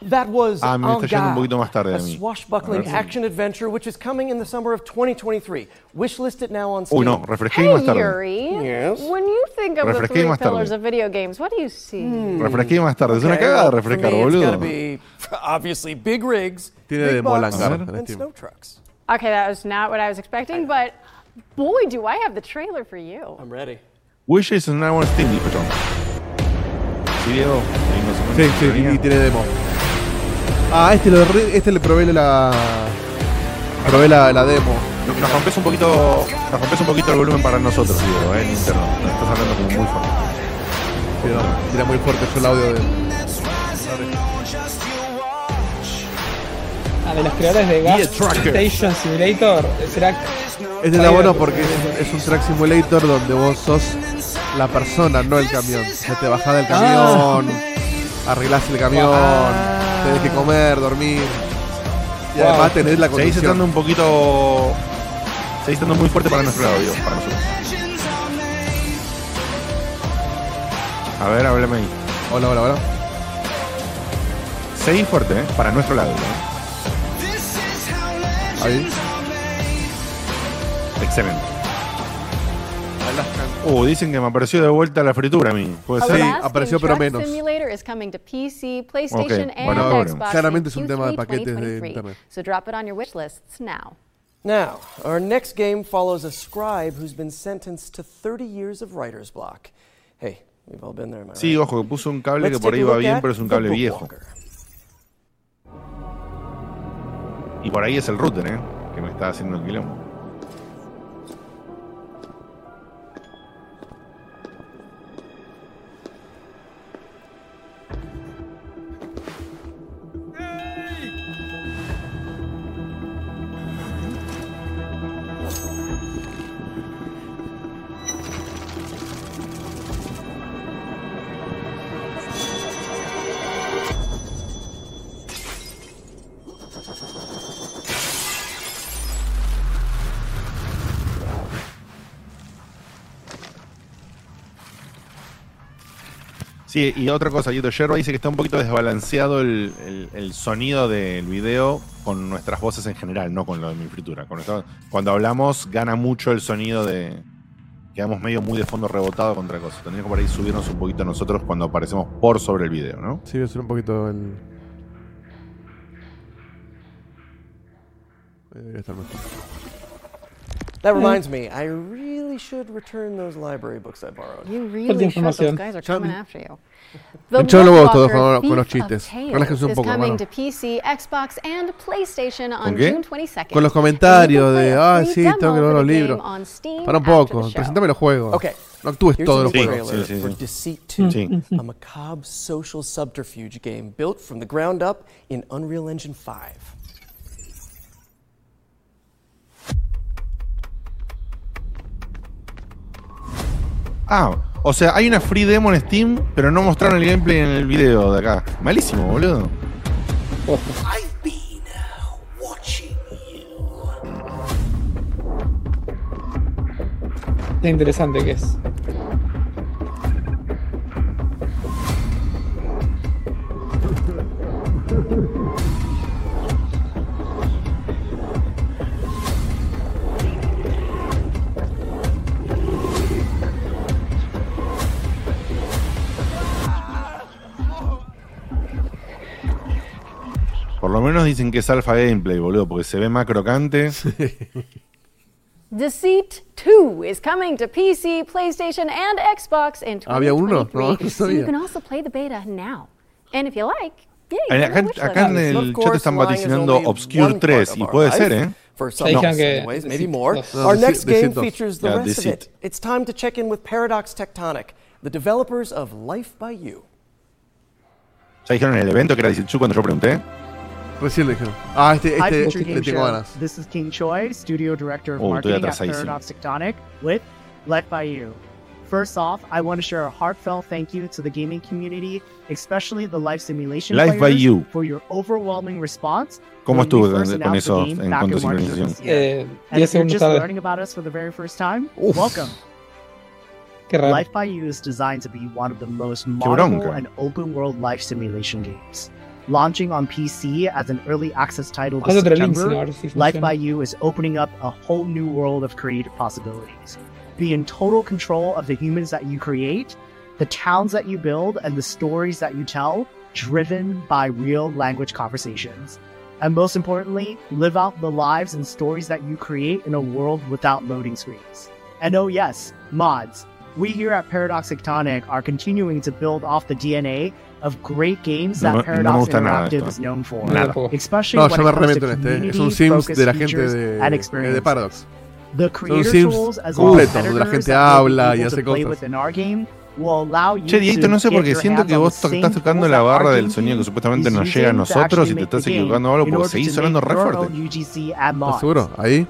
That was Ah, me está yendo un poquito más tarde a de mí. swashbuckling A ver si- action adventure which is coming in the summer of 2023. Wishlist it now on Steam. Uy, no, refresqué y Hey, más tarde. Yuri. Yes? When you think of the three pillars of video games, what do you see? Refresqué y más tarde. Es una cagada well, for refrescar, me, it's gotta be obviously big rigs, Tiene big demo bucks, and snow trucks. Okay, that was not what I was expecting, but boy, do I have the trailer for you. I'm ready. Wishes and I want Steam, dijo John. ¿Sí, Diego? Ahí más o Sí, sí, y, y tiene demo. Ah, este, lo re- este le probé la. Probé la, la demo. Nos rompes un poquito, nos rompes un poquito el volumen para nosotros, Diego, eh, en interno. Nos estás hablando como muy fuerte. Sí, no, tira muy fuerte yo el audio de. Ah, de los creadores de Gas Tracker. Station Simulator. ¿Será Este está bueno porque es, es un track simulator donde vos sos la persona, no el camión. Se te bajás del camión, arreglás el camión, tenés que comer, dormir. Y Wow. además tenés la Seguís condición. estando un poquito. Seguís estando muy fuerte para nuestro lado, Diego, para nosotros. A ver, háblame ahí. Hola, hola, hola. Seguís fuerte, ¿eh? Para nuestro lado. Ahí. Excelente. Uh, dicen que me apareció de vuelta la fritura a mí. ¿Puede ser? Alas, apareció, pero menos. Simulator is coming to PC, PlayStation, Ok, and bueno, ahora. Xbox Claramente es un tema de Q3 paquetes de 2023. internet. So drop it on your wish lists now. Now, our next game follows a scribe who's been sentenced to 30 years of writer's block. Hey, we've all been there, am I Sí, ojo, que puso un cable Let's que por ahí va bien, pero es un cable viejo. Y por ahí es el router, ¿eh? Que me está haciendo el quilombo. Y otra cosa, Yuto Yerba dice que está un poquito desbalanceado el, sonido del video con nuestras voces en general, no con lo de mi fritura. Cuando hablamos, gana mucho el sonido de. Quedamos medio muy de fondo rebotado contra cosas. Tendría que por ahí subirnos un poquito nosotros cuando aparecemos por sobre el video, ¿no? Sí, hacer un poquito el. Eh, Debería estar mejor. That reminds me, I really should return those library books I borrowed. You really should. Those guys are coming after you. The vos todos con, con los chistes. Tales Relájense un is poco, coming hermano. to PC, Xbox, and PlayStation on ¿Con qué? June 22nd. Con los comentarios de, ah, sí, tengo que leer los libros. Para un poco, presentame los juegos. Okay. No actúes Here's todos los new juegos. trailer for Deceit 2, a macabre social subterfuge game built from the ground up in Unreal Engine 5. Ah, o sea, hay una free demo en Steam, pero no mostraron el gameplay en el video de acá. Malísimo, boludo. Qué interesante que es. Por lo menos dicen que es alfa gameplay, boludo, porque se ve más crocante. Deceit 2 is coming to PC, PlayStation, and Xbox in Ah, ¿Había uno? 2023. No, no so you sabía. can also play the beta now. And if you like, yeah, you Acá, acá en el chat están vaticinando Obscure 3, y puede ser, ¿eh? For some No. anyways, maybe more. No, Our Deceit- next game features the Yeah, rest of it. It's time to check in with Paradox Tectonic, the developers of Life by You. ¿Ya dijeron en el evento que era 18 cuando yo pregunté? Recién le dijeron. Ah, este, Hi, este Future le tengo ganas. This is King Choi, Studio Director of Oh, Marketing at atrasadísimo. Paradox Tectonic with Let by You. First off, I want to share a heartfelt thank you to the gaming community, especially the life simulation Life by You. for your overwhelming response. ¿Cómo when estuvo we first con announced the eso game en back cuanto a in March of sincronización? this year. Eh, And 10 if you're just tarde. learning about us for the very first time, Uf. welcome. Qué. Life by You is designed to be one of the most bronca. moddable and open world life simulation games. Launching on PC as an early access title this Haz otro link, September, si no, a ver si Life by You is opening up a whole new world of creative possibilities. Be in total control of the humans that you create, the towns that you build, and the stories that you tell, driven by real language conversations. And most importantly, live out the lives and stories that you create in a world without loading screens. And oh, yes, mods. We here at Paradox Tectonic are continuing to build off the DNA of great games No that me- no Paradox gusta nada Interactive esto. is known for. Nada. Especially No, when yo me it comes remeto to en este. Es un Sims de la gente features de, experiences. Paradox. The Son creator Sims tools as well as completos, donde la editors gente habla y hace to play cosas. within our game will allow you Che, Dieguito, to no sé porque your siento que vos to- estás tocando la barra del sonido que supuestamente nos llega a nosotros y te estás equivocando algo porque seguís sonando re fuerte. own UGC add ¿Estás seguro? Ahí.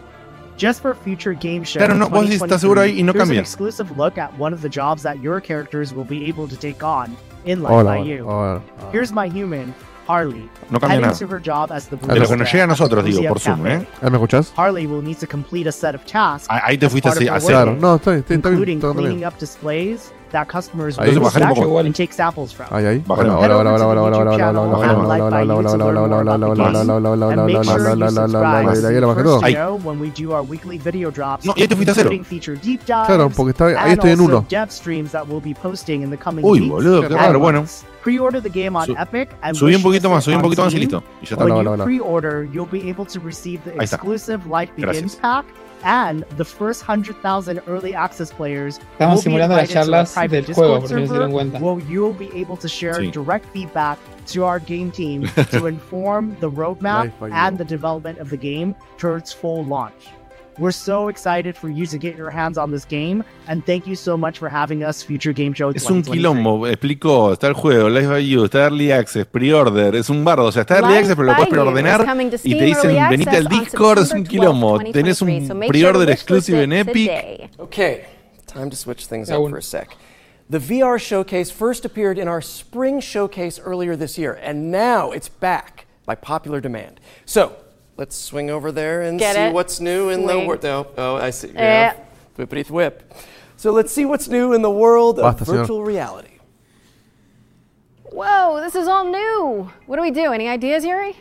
Just for future game show Claro, no, vos estás seguro ahí y no here's an cambia. exclusive look at one of the jobs that your characters will be able to take on in Life Hola, by hola, You. hola. Here's my human, Harley. No cambia nada. to her job as the De lo que nos llega a nosotros, digo, por Zoom. ¿eh? ¿Ahí me escuchás? Harley will need to complete a set of tasks. Ah, Ahí te as fuiste part of así, her así. Claro, workday, no, está bien, está bien, está that customers Ahí. will poco. and take samples from. Ahí, ahí. Bájale. Hola, hola, hola, Head hola, over hola, to the hola, YouTube hola, channel hola, at hola, Life by hola, You to hola, learn hola, more hola, about the hola, game. hola, hola, hola, And hola, make hola, sure hola, you hola, hola, subscribe hola, so ahí you lo bajé first todo. to know when we do our weekly video drops, No, y ahí te fuiste a cero. including featured deep dives, Claro, porque está- ahí and estoy en also uno. dev streams that we'll be posting in the coming Uy, weeks boludo, qué and raro, bueno. months. pre-order the game on Su- Epic and subí un poquito más, subí un poquito más y listo. Y ya está. when you pre-order, you'll be able to receive the exclusive Life Begins Gracias. pack and the first 100,000 early access players Estamos will be simulando las invited to a charlas private del juego, Discord por si no se server dieron cuenta. where you'll be able to share Sí. direct feedback to our game team to inform the roadmap and the development of the game towards full launch. We're so excited for you to get your hands on this game, and thank you so much for having us, Future Game Show. Es un 2023. quilombo, explicó, está el juego, Live by You, está Early Access, Pre-Order, es un bardo, o sea, está Early Live Access pero lo puedes preordenar is coming to y te dicen venite al Discord, es un September quilombo, tenés un so make sure to pre-order wishlist exclusive en Epic. today. Okay, time to switch things up for a sec. The VR showcase first appeared in our spring showcase earlier this year, and now it's back by popular demand. So let's swing over there and Get see it? what's new in the world. Oh, oh, I see. Eh. Yeah. Whippity whip. So let's see what's new in the world of Basta, señor. virtual reality. Whoa, this is all new. What do we do? Any ideas, Yuri?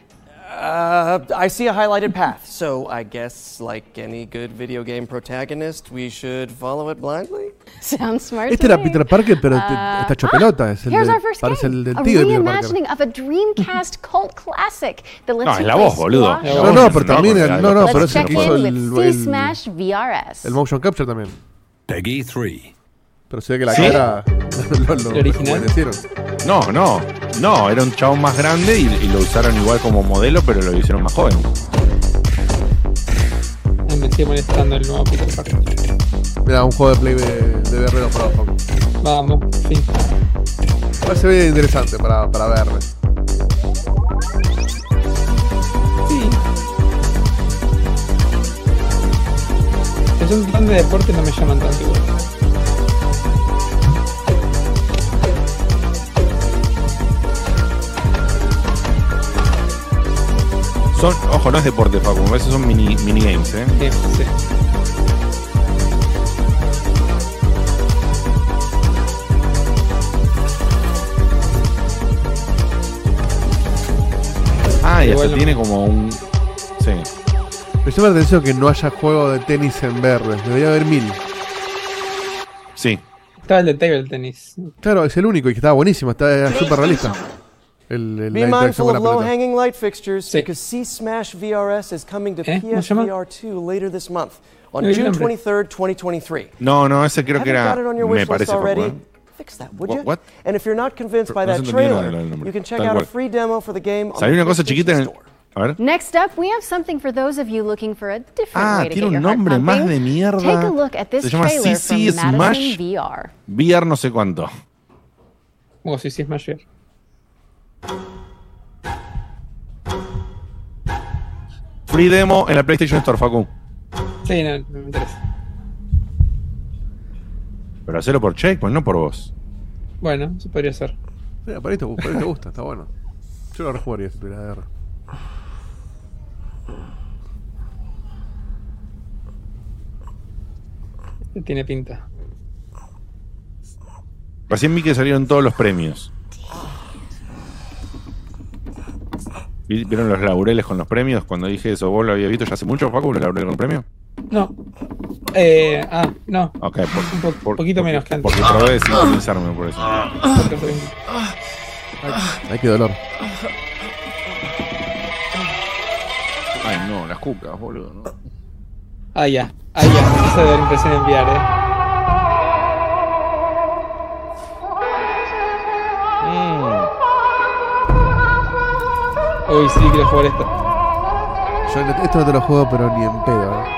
Uh, I see a highlighted path, so I guess, like any good video game protagonist, we should follow it blindly. Sounds smart. Este to era me. Peter Parker, pero Uh, está hecho pelota. Es el Here's de- our first parece game. el del a tío de Peter Parker. reimagining of a Dreamcast cult classic that lets No, you es la play voz, boludo. squash. No, no, pero también el- no, no, pero Let's es el check que hizo in el, with el- C-Smash VRS. el motion capture también. Peggy 3. Pero se ve que la ¿Sí? cara lo, lo, ¿El original? No, no, no, era un chabón más grande y, y lo usaron igual como modelo, pero lo hicieron más joven. Me sigue molestando el nuevo Peter Parker. Mira, un juego de play de, de guerrero para abajo. Vamos, fin. Igual se ve interesante para, para ver. Sí. Es un plan de deporte no me llaman tanto igual. Son, ojo, no es deporte, Facu, a veces son mini, minigames, ¿eh? Sí, sí. Ah, y hasta tiene como un. Sí. Me llama la atención que no haya juego de tenis en verde. Debería haber mil. Sí. Estaba el de table tennis. Claro, es el único y que estaba buenísimo. Está súper realista. El, el- Be mindful of la low pelota. hanging light fixtures Sí. because C Smash VRS is coming to ¿Eh? PSVR 2 later this month on No June nombre. 23rd, 2023. No, no, ese creo que era. got it on your Me wish list parece already? ¿eh? Fix that, would you? what? And if you're not convinced by that trailer, you can check out a free demo for the game on the una cosa PlayStation chiquita en. Store. A ver. Next up, we have something for those of you looking for a different Ah, way to tiene get un your más pumping. de mierda. Take a look at this Se llama trailer CC from Madison Smash. VR. VR no sé cuánto. Como si sí es mayor. Free demo en la PlayStation Store, Facu. Sí, no, no me interesa. Pero hacelo por Checkpoint, no por vos. Bueno, eso podría por ahí te, por ahí te gusta, está bueno. Yo lo rejugaría si tuviera guerra. Tiene pinta. Recién vi que salieron todos los premios. ¿Vieron los laureles con los premios? Cuando dije eso, ¿vos lo habías visto ya hace mucho, Facu, los laureles con los premios? No. Eh, ah, no. Ok, por, Un po- por- poquito menos que antes. Porque probé de sincronizarme por eso. Ay, qué dolor. Ay, no, las cucas, boludo. ¿no? Ah, ya. Ah, ya. Eso de dar impresión en VR, eh. Uy, sí, quiero jugar esto. Yo no- esto no te lo juego, pero ni en pedo. ¿eh?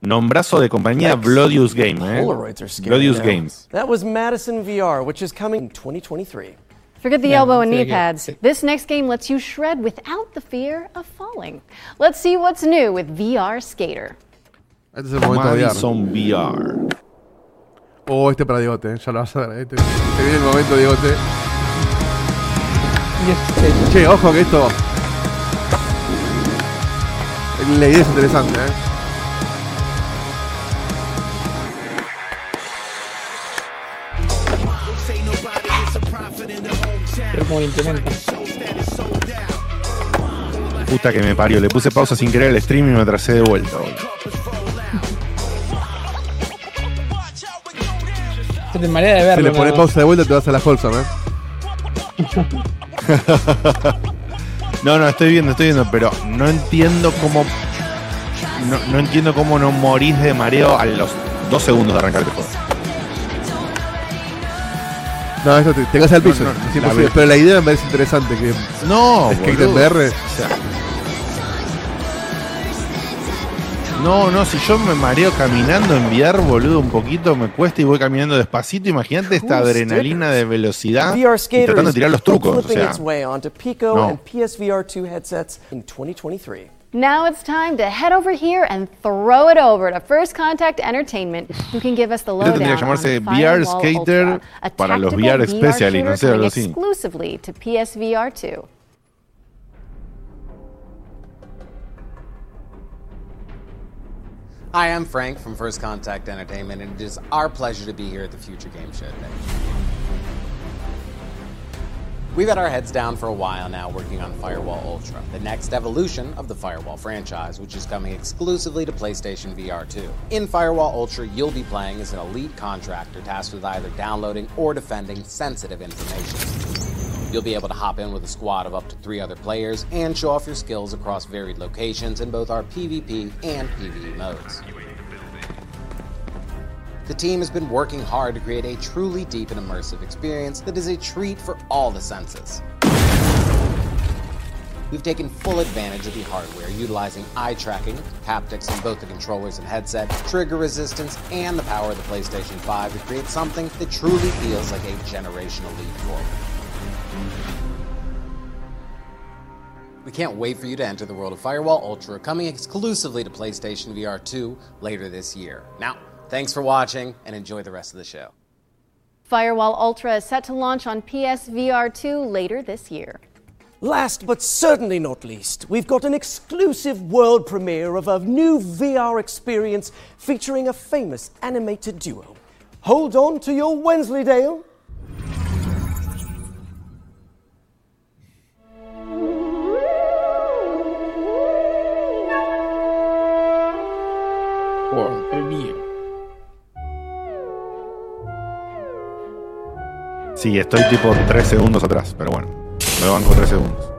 Nombrazo de compañía Bloodius Game, ¿eh? Polaroids are scary Bloodius. Games. That was Madison VR, which is coming in 2023. Forget the elbow and knee pads. This next game lets you shred without the fear of falling. Let's see what's new with VR Skater. Este es el momento de VR. Oh, este para Diegote, eh, ya lo vas a ver. Este, este viene el momento, Diegote. Y este, Che, ojo que esto. La idea es interesante, ¿eh? puta que me parió. Le puse pausa sin querer el stream y me atrasé de vuelta. boludo. Se te marea de Si verlo. le pones pausa de vuelta, te vas a la Wholesome, ¿eh? No, no, estoy viendo, estoy viendo, pero no entiendo cómo. No, no entiendo cómo no morís de mareo a los dos segundos de arrancar el juego. No, eso te, te caes al piso. No, no, es la Pero la idea me parece interesante. Que No, Skate boludo. en VR. O sea, no, no, si yo me mareo caminando en VR, boludo, un poquito me cuesta y voy caminando despacito. Imagínate esta adrenalina de velocidad y VR Skater tratando de tirar los trucos. O flipping sea, its way onto Pico no. and PSVR 2 headsets in 2023. Now it's time to head over here and throw it over to First Contact Entertainment, who can give us the tendría lowdown que llamarse on VR Skater Ultra, para los VR Specialist, no sé, algo así. exclusively to PSVR 2. Hi, I'm Frank from First Contact Entertainment, and it is our pleasure to be here at the Future Game Show today. We've had our heads down for a while now working on Firewall Ultra, the next evolution of the Firewall franchise, which is coming exclusively to PlayStation VR 2. In Firewall Ultra, you'll be playing as an elite contractor tasked with either downloading or defending sensitive information. You'll be able to hop in with a squad of up to three other players and show off your skills across varied locations in both our PvP and PvE modes. The team has been working hard to create a truly deep and immersive experience that is a treat for all the senses. We've taken full advantage of the hardware, utilizing eye tracking, haptics in both the controllers and headset, trigger resistance, and the power of the PlayStation 5 to create something that truly feels like a generational leap forward. We can't wait for you to enter the world of Firewall Ultra, coming exclusively to PlayStation VR 2 later this year. Now, thanks for watching and enjoy the rest of the show. Firewall Ultra is set to launch on PSVR 2 later this year. Last but certainly not least, we've got an exclusive world premiere of a new VR experience featuring a famous animated duo. Hold on to your Wensleydale. Sí, estoy tipo 3 segundos atrás, pero bueno, me lo banco 3 segundos.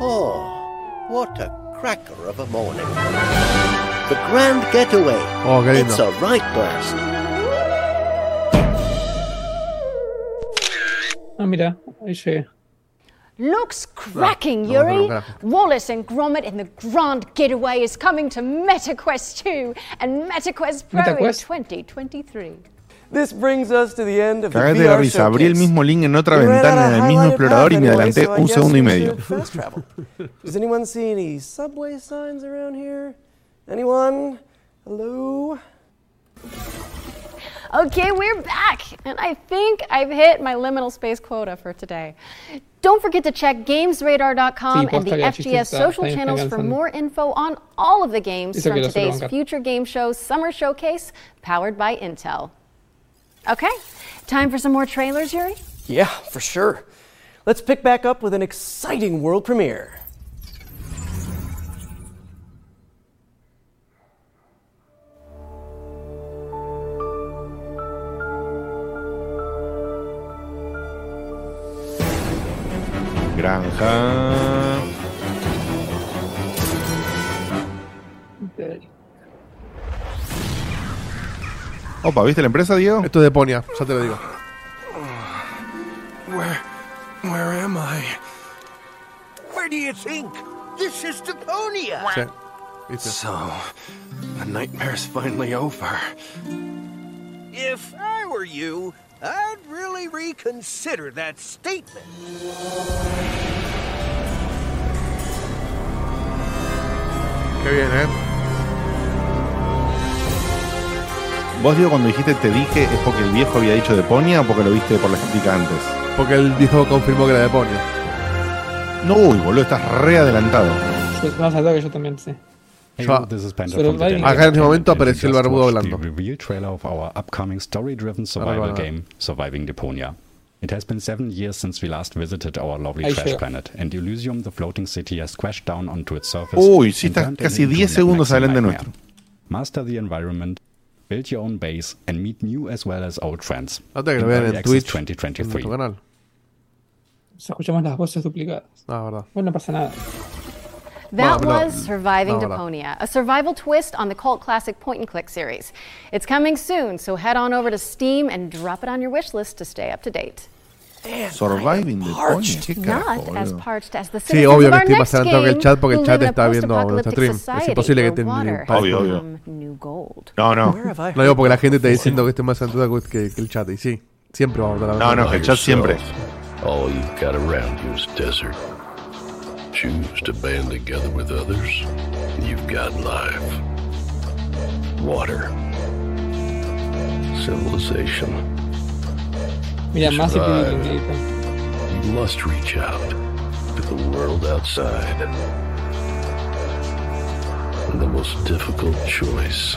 Oh, what a cracker of a morning. The Grand Getaway. Oh, qué lindo. It's a right burst. Ah, mira, ahí llegué. Looks cracking, no, no, Yuri. no. Wallace and Gromit in the Grand Getaway is coming to MetaQuest 2 and MetaQuest Pro MetaQuest? in 2023. This brings us to the end of the Cagate de VR risa, abrí el showcase. mismo link en otra We ran out ventana of en el mismo highlighted explorador y path me anyway, adelanté so I un guess segundo y we medio. should fast travel. Does anyone see any subway signs around here? Anyone? Hello? Okay, we're back, and I think I've hit my liminal space quota for today. Don't forget to check GamesRadar.com Sí, and the posta que el chiste FGS está- social está channels for alcanzando. more info on all of the games Eso from que lo suelo today's bancar. Future Game Show Summer Showcase, powered by Intel. Okay, time for some more trailers, Yuri? Yeah, for sure. Let's pick back up with an exciting world premiere. Granja. Opa, ¿viste la empresa, Diego? Esto es de Ponia, ya te lo digo. Where, where am I? Where do you think? This is Deponia. Sí, ¿viste? So, the nightmare's finally over. If I were you, I'd really reconsider that statement. Qué bien, ¿eh? Vos, Diego, cuando dijiste te dije, ¿es porque el viejo había dicho de Ponia o porque lo viste por la estética antes? Porque el viejo confirmó que era de Ponia. No, uy, boludo, estás re adelantado. Yo- Más alto que yo también, sí. Yo- Acá en ese momento apareció el barbudo hablando. Reveal trailer of our upcoming story-driven survival game, Surviving Deponia. It has been seven years since we last visited our lovely Ahí trash llegó. planet, and Elysium, the floating city, has crashed down onto its surface. Uy, sí está casi into 10 a segundos adelante nuestro. Master the environment, build your own base, and meet new as well as old friends. Nota que in lo en Access Twitch. En 2023. nuestro canal. Se escuchamos las voces duplicadas. Ah, verdad. Bueno, no pasa nada. That Bueno, pero- was Surviving no, verdad. Deponia, a survival twist on the cult classic point and click series. It's coming soon, so head on over to Steam and drop it on your wish list to stay up to date. Surviving the Pony. ¿Qué carajo, Not as boludo? parched as the Sí, obvio que our estoy más next adelantado que el game chat porque el chat está viendo nuestro post-apocalyptic stream. Es imposible que para- Obvio, obvio. No, no. No digo porque la gente está diciendo que esté más adelantado que, que el chat. Y sí, siempre vamos a estar No, no, que el chat siempre. All you've got around you is desert. Choose to band together with others, you've got life. Water. Civilization. Mira, más Survive. You must reach out to the world outside. And the most difficult choice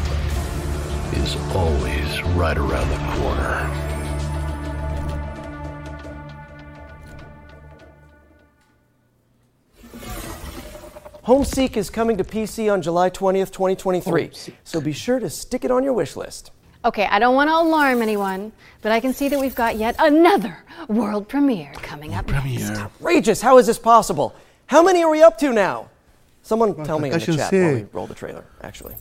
is always right around the corner. Homeseek is coming to PC on July 20th, 2023. So be sure to stick it on your wish list. Okay, I don't want to alarm anyone, but I can see that we've got yet another world premiere coming up Premiere. next. Outrageous! How is this possible? How many are we up to now? Someone tell me in the chat while we roll the trailer, actually.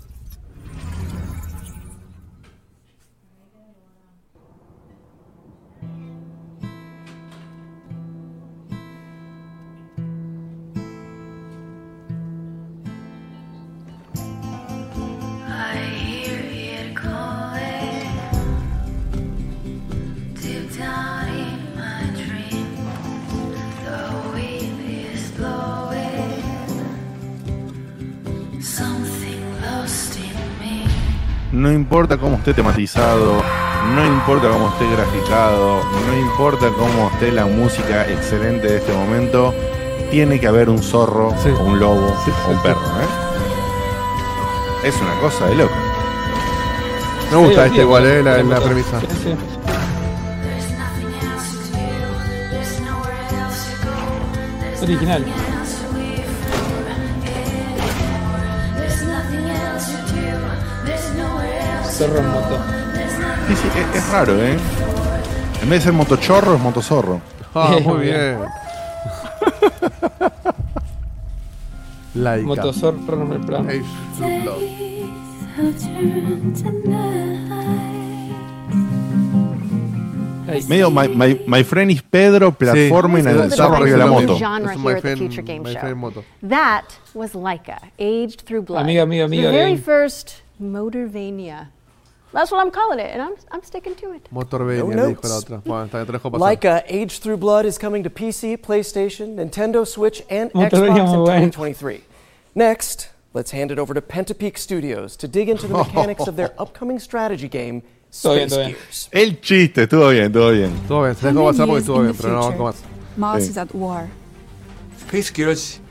No importa cómo esté tematizado, no importa cómo esté graficado, no importa cómo esté la música excelente de este momento, tiene que haber un zorro o un lobo o un perro, ¿eh? Es una cosa de loco. Me gusta este igual, eh, la, la premisa. Original. Zorro en moto. Sí, sí, es, es raro, ¿eh? En vez de ser motochorro, es motozorro. Ah, muy bien. Laika. Motozorro el turned to night. Medio my, my, my friend is Pedro, plataforma y Sí, el sí, arriba de la moto. Es my friend- my friend. That was Leica, aged through blood. Amiga, amiga, amiga, The very first Motorvania. That's what I'm calling it, and I'm, I'm sticking to it. Motorvania, No le dijo la notes. otra. Bueno, está, te dejo pasar. Leica Age Through Blood is coming to PC, PlayStation, Nintendo Switch, and Motorvania Xbox in 2023. Next, let's hand it over to Pentapeak Studios to dig into the mechanics of their upcoming strategy game, Todo bien, Space todo bien. Gears. El chiste, estuvo bien, estuvo bien. Estuvo bien, se dejó pasar porque estuvo bien, pero no banco más. Mars is at war. Space Gears is a new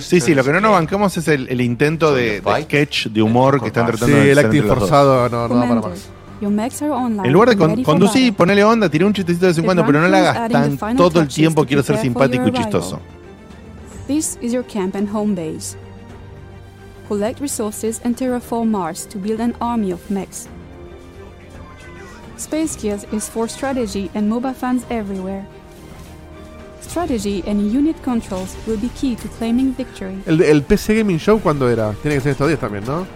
Sí, sí, lo que no nos bancamos es el, el intento de, de sketch, de humor que están tratando Sí, de el hacer acting entre los dos. forzado no, no da para más. En lugar de con- conducir ponerle onda, tiré un chistecito de vez en cuando, pero no la hagas tan todo el tiempo. Quiero ser simpático y chistoso. This is your camp and home base. Collect resources and terraform Mars to build an army of mechs. Space Gears is for strategy and MOBA fans everywhere. Strategy and unit controls will be key to claiming victory. El, el PC Gaming Show, ¿cuándo era? Tiene que ser estos días también, ¿no?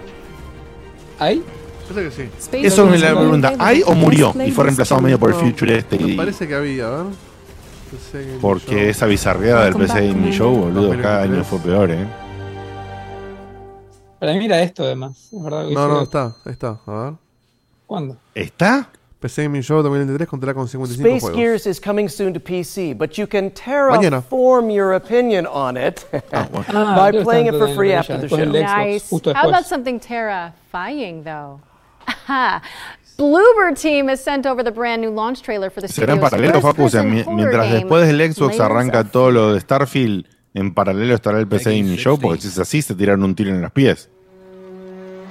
¿Hay? Parece que sí. Space Eso es la pregunta. ¿Hay o murió? Y fue reemplazado medio por el Future este. Me parece que había, a ver. PC Gaming Porque Show. esa bizarreada del PC Gaming Show, boludo, cada 2023. año fue peor, ¿eh? Para mí era esto, además. Es verdad que No, no, está, está. A ver. ¿Cuándo? ¿Está? PC Gaming Show 2023 contará con 55 Space juegos. Gears is coming soon to PC, but you can Mañana. terraform your opinion on it Ah, by creo que playing it for en free after the show. Nice. How about something terrifying, though? Bloober Team has sent over the brand new launch trailer for the Será en paralelo, Facu. O sea, mientras después del Xbox arranca todo lo de Starfield, en paralelo estará el PC Gaming Show, porque si es así, se tiraron un tiro en los pies.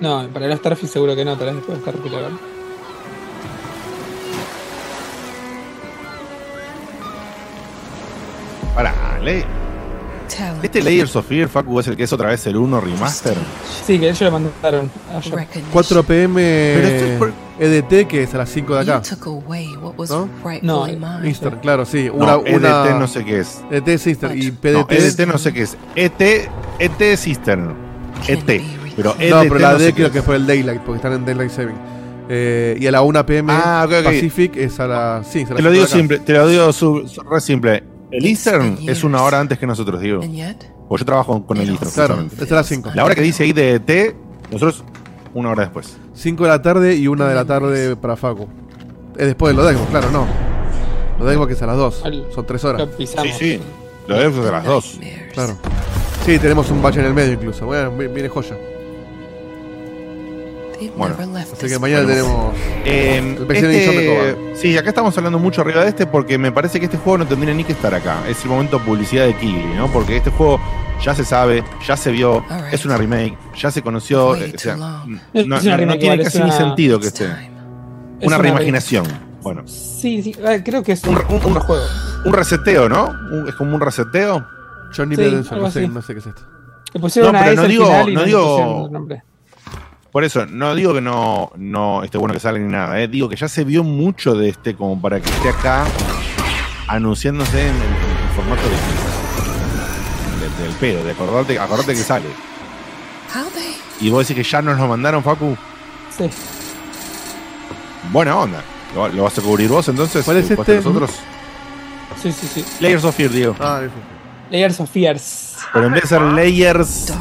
No, para el Starfield seguro que no, tal vez después de Starfield. Pará, le- Este Layers of Fear, Facu, es el que es otra vez el 1 remaster. Sí, que ellos lo mandaron ayer. 4 pm es por- EDT, que es a las 5 de acá. ¿No? No, Easter, claro, sí. No, Una, EDT una- no sé qué es. EDT es Easter y No, PDT EDT no sé qué es. ET, ET es Eastern. ET. Pero EDT no, pero la no D sé creo es. que por el Daylight, porque están en Daylight Saving. Eh, y a la 1 pm Ah, ok, ok. Pacific es a la. Sí, a Te lo 5 digo simple, te lo digo re simple. El Eastern es una hora antes que nosotros, digo. Porque yo trabajo con el Eastern. Claro, es a las 5. La hora que dice ahí de ET, nosotros una hora después. 5 de la tarde y 1 de la tarde para Facu. Es después de lo de Xbox, claro, no. Lo de Xbox es a las 2. Son 3 horas. Sí, sí. Lo de Xbox es a las 2. Claro. Sí, tenemos un bache en el medio incluso. Bueno, vi- viene joya. Bueno, Así que mañana tenemos. Eh, este, sí, acá estamos hablando mucho arriba de este porque me parece que este juego no tendría ni que estar acá. Es el momento publicidad de Kigli, ¿no? Porque este juego ya se sabe, ya se vio, es una remake, ya se conoció. eh, o sea, no, No no- tiene igual, casi ni sentido que esté. Es Una una reimaginación. Bueno, Sí, sí, creo que es un, otro juego. un reseteo, ¿no? Un- es como un reseteo. Johnny Sí, no sé, no sé qué es esto. Le pusieron No, pero no digo- no digo-. Por eso, no digo que no, no esté bueno que salga ni nada, eh. digo que ya se vio mucho de este como para que esté acá anunciándose en el, en el formato de, de- del pedo, de acordarte, acordate que sale. Y vos decís que ya nos lo mandaron, Facu. Sí. Buena onda. ¿Lo, lo vas a cubrir vos entonces? ¿Cuál es ¿Después de este? Nosotros? Sí, sí, sí. Layers of Fear, Diego. Ah, eso. Layers of Fears. Pero en vez de ser Layers.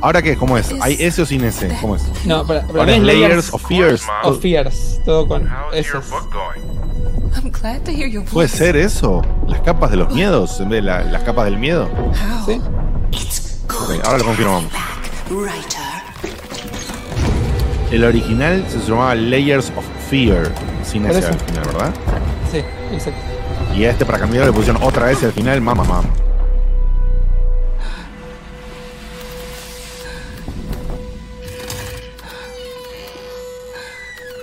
¿Ahora qué? ¿Cómo es? ¿Hay S o sin S? ¿Cómo es? No, Ahora mí es Layers of Fears. Of Fears. Todo con S. I'm glad to hear your ¿Puede voice. ser eso? ¿Las capas de los miedos en vez de la- las capas del miedo? Sí. Ahora lo confirmamos. El original se llamaba Layers of Fear, sin S al final, ¿verdad? Sí, exacto. Y a este para cambiarlo le pusieron otra S al final, mamá, mamá.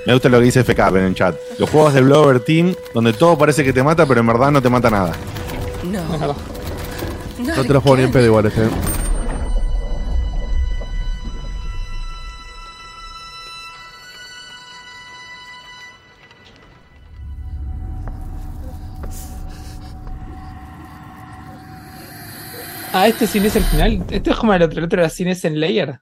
Me gusta lo que dice FK en el chat. Los juegos de Blower Team, donde todo parece que te mata, pero en verdad no te mata nada. No. No te lo juego ni en pedo igual este. Ah, este sin S al final. Este es como el otro. El otro era sin S en Layer.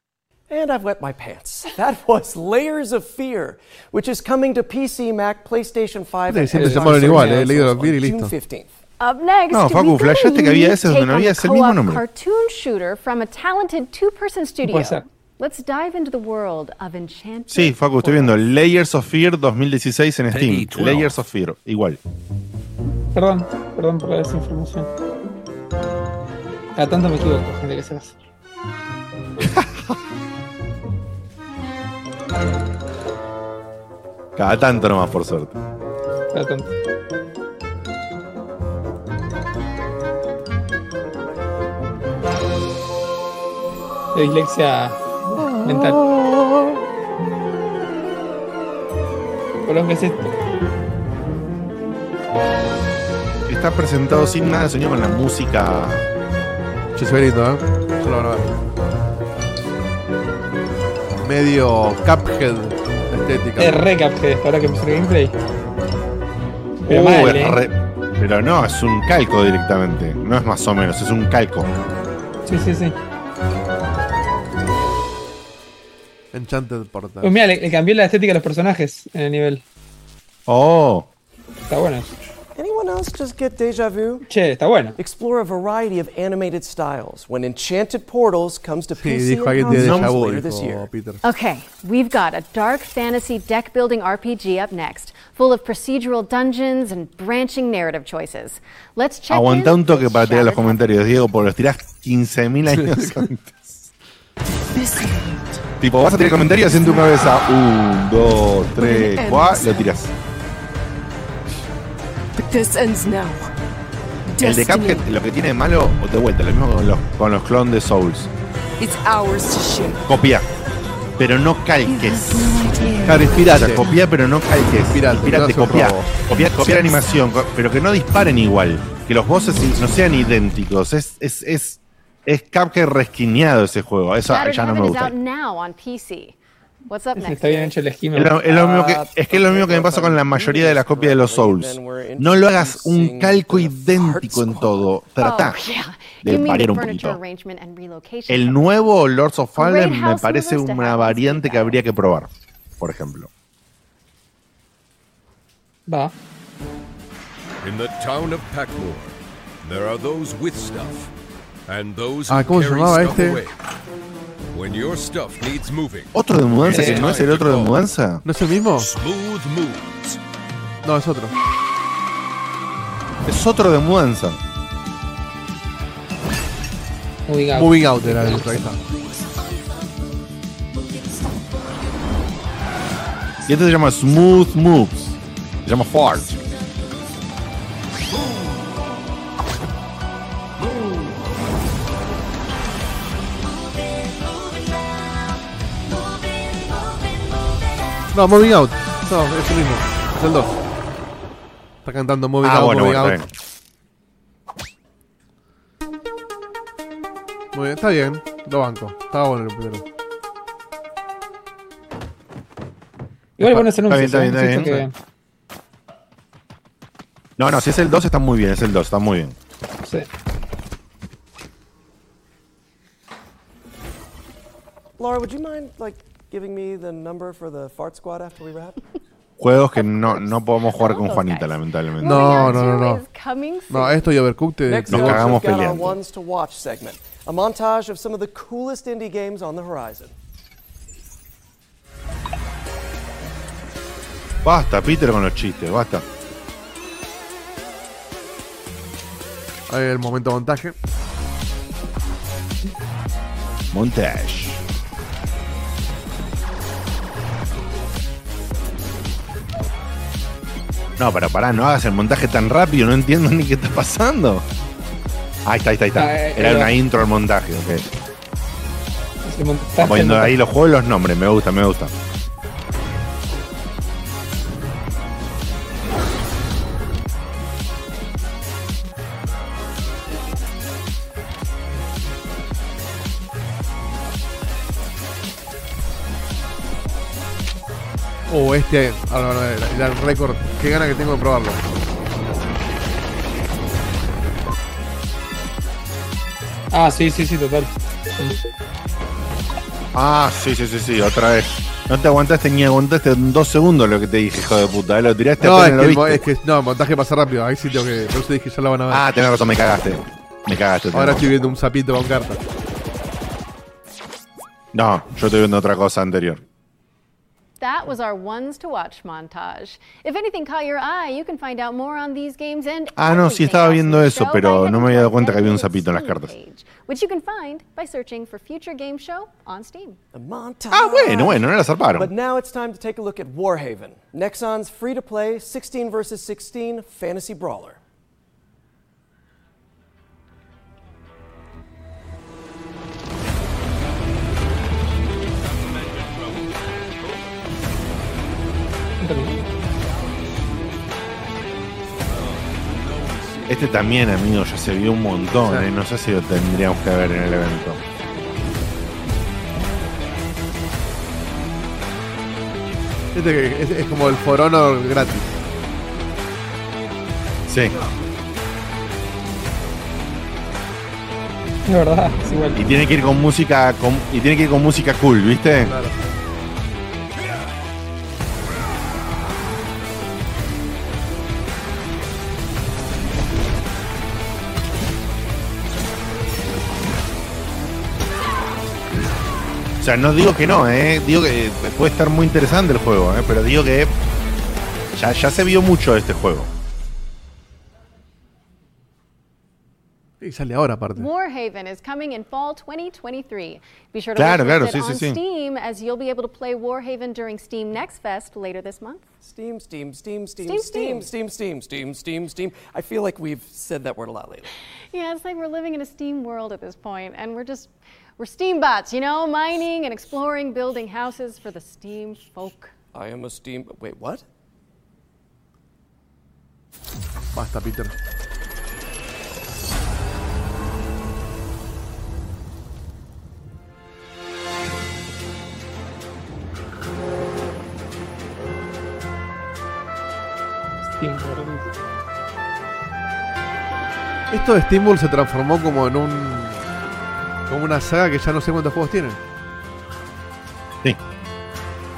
And I've wet my pants. That was Layers of Fear, which is coming to PC, Mac, PlayStation 5, Sí, and siempre se Xbox igual, One eh, Layers of on June 15th. Up next, No, Facu, we've got a flasheaste que había ese donde take no on había ese mismo co-op nombre. cartoon shooter from a talented two-person studio. Let's dive into the world of Enchanted. Sí, Facu, estoy viendo Layers of Fear 2016 en Steam. Layers of Fear, igual. Perdón, perdón por la desinformación. Cada tanto me equivoco, gente que se hace. Cada tanto nomás, por suerte. Cada tanto. De dislexia mental. Por que es esto. Está presentado sin nada de sonido con la música. Che, se ve lindo, ¿eh? Yo lo van a ver. Medio Cuphead la estética. Es re Cuphead, ahora que empezó el gameplay. Pero Uh, mal, eh. re- Pero no, es un calco directamente. No es más o menos, es un calco. Sí, sí, sí. Enchanted Portal. Pues mira, le, le cambié la estética a los personajes en el nivel. Oh. Está bueno eso. Anyone else just get deja vu? Che, está bueno. Explore a variety of animated styles when Enchanted Portals comes to Sí, PC dijo and alguien de Deja consoles Vu, later this year. Peter. Okay, we've got a dark fantasy deck building RPG up next, full of procedural dungeons and branching narrative choices. Let's check Aguanta un toque para tirar los comentarios, Diego, porque los tirás 15.000 años antes. tipo, vas a tirar comentarios en tu cabeza. Un, dos, tres, cuatro, lo tirás. This ends now. El de. Cuphead, lo que tiene de malo, de vuelta, lo mismo con los, con los clones de Souls. It's ours to shape. Copia, pero no calques. Claro, O inspirate. copia, pero no calques. Inspirate, Inspirate, copia. Copia, copiar animación, pero que no disparen igual. que los bosses no sean idénticos. Es, es, es, es Cuphead resquineado ese juego. Eso ya no me gusta. Out now on PC. What's up next? Está bien hecho el esquema. Es lo, es lo mismo que, es que es lo mismo que me pasa con la mayoría de las copias de los Souls. No lo hagas un calco idéntico en todo. Trata Oh, de variar un poquito. El nuevo Lords of Fallen me parece una variante que habría que probar, por ejemplo. Va. In the town of Packmore, there are those with stuff and those Ah, ¿cómo se llamaba stuff este? away. When your stuff needs moving, ¿Otro de mudanza que no es el otro de mudanza? ¿No es el mismo? Smooth Moves. No, es otro. Es otro de mudanza. Moving out. Moving Out era el otro, ahí está. Y este se llama Smooth Moves. Se llama Fart. No, Moving Out. No, es el mismo. Es el 2. Está cantando Moving Ah, Out, bueno, Moving bueno, Out. está Muy bien, está bien. Lo banco. Estaba bueno el primero. Igual buenos Está bien, anuncios. está bien, ¿eh? está Siento bien. No, no, si es el 2 está muy bien, es el 2, está muy bien. sí. Laura, would you mind like giving me the number for the fart squad after we wrap? Juegos que no, no podemos jugar con Juanita, lamentablemente. No, no, no, no. No, esto y Overcooked te- Next te- Nos up, cagamos we've got our peleando. ones to watch segment, a montage of some of the coolest indie games on the horizon. Basta, Peter, con los chistes, basta. Ahí el momento montaje. Montage. No, pero pará, no hagas el montaje tan rápido, no entiendo ni qué está pasando. Ahí está, ahí está, ahí está. Ah, eh, Era era- una intro al montaje, ok. Poniendo ahí los juegos los nombres, me gusta, me gusta. Oh, este. Ahora, el récord. Qué gana que tengo de probarlo. Ah, sí, sí, sí, total. Ah, sí, sí, sí, sí, otra vez. No te aguantaste ni aguantaste en dos segundos lo que te dije, hijo de puta. eh, Lo tiraste No, es que, lo el mo- viste. es que no, el montaje pasa rápido. Ahí sí tengo que. Por eso dije, ya lo van a ver. Ah, tenés razón, me cagaste. Me cagaste. Ahora estoy viendo un sapito con cartas. No, yo estoy viendo otra cosa anterior. That was our ones to watch montage. If anything caught your eye, you can find out more on these games and Ah, no, sí estaba viendo eso, pero no me había dado cuenta que había un sapito en las cartas. page, which you can find by searching for Future Game Show on Steam. A montage. Ah, bueno, bueno, no la zarparon. But now it's time to take a look at Warhaven, Nexon's free to play 16 versus 16 fantasy brawler. Este también, amigo, ya se vio un montón, Sí. eh, No sé si lo tendríamos que ver en el evento. Este es como el For Honor gratis. Sí. Es verdad, es igual. Y tiene que ir con música con- y tiene que ir con música cool, ¿viste? Claro. Sea, no digo que no, eh. Digo que puede estar muy interesante el juego, eh. Pero digo que ya, ya se vio mucho de este juego. Y sale ahora aparte. Warhaven is coming in fall 2023. Be sure to Claro, claro, sí, sí, on sí. Steam as you'll be able to play Warhaven during Steam Next Fest later this month. Steam, Steam, Steam, Steam, Steam, Steam, Steam, Steam, Steam, Steam, Steam. I feel like we've said that word a lot lately. Yeah, it's like we're living in a Steam world at this point, and we're just We're steam bots, you know, mining and exploring, building houses for the steam folk. I am a steam. Wait, what? Basta, Peter. Esto de Steamboat se transformó como en un como una saga que ya no sé cuántos juegos tiene. Sí.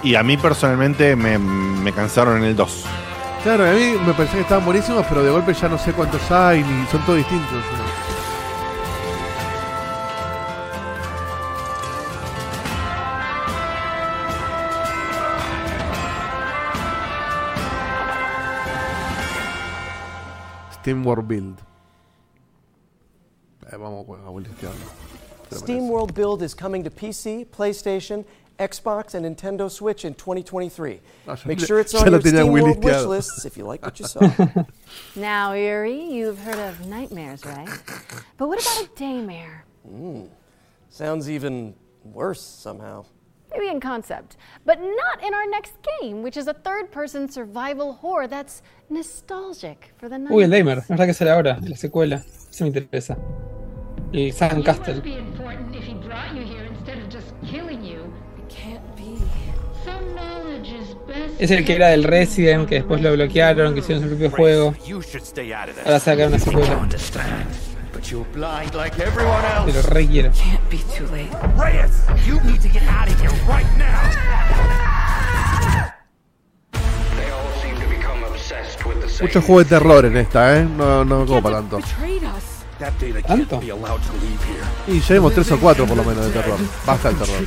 Y a mí personalmente me, me cansaron en el 2. Claro, a mí me parecía que estaban buenísimos, pero de golpe ya no sé cuántos hay, ni son todos distintos. Steamworld Build. Eh, vamos a bulistearlo. Steam World Build is coming to PC, PlayStation, Xbox, and Nintendo Switch in 2023. Ah, Make sure it's on your tenía Steam World wish lists if you like what you saw. Now, Erie, you've heard of nightmares, right? But what about a daymare? Mm. Sounds even worse somehow. Maybe in concept, but not in our next game, which is a third person survival horror that's nostalgic for the night. Uy, el Damer, es verdad que sale ahora, la secuela. Eso me interesa. El Sandcastle. Es el que era del Resident, que después lo bloquearon, que hicieron su propio juego. Ahora sacar una secuela. don't understand, but you're blind like everyone else. Te lo re quiero. Can't be too late. Reyes, you need to get out of here right now. They all seem to become obsessed with the same. Mucho juego de terror en esta, ¿eh? No, no como para tanto. ¿Tanto? Y ya vimos tres o cuatro por lo menos de terror. Basta el terror.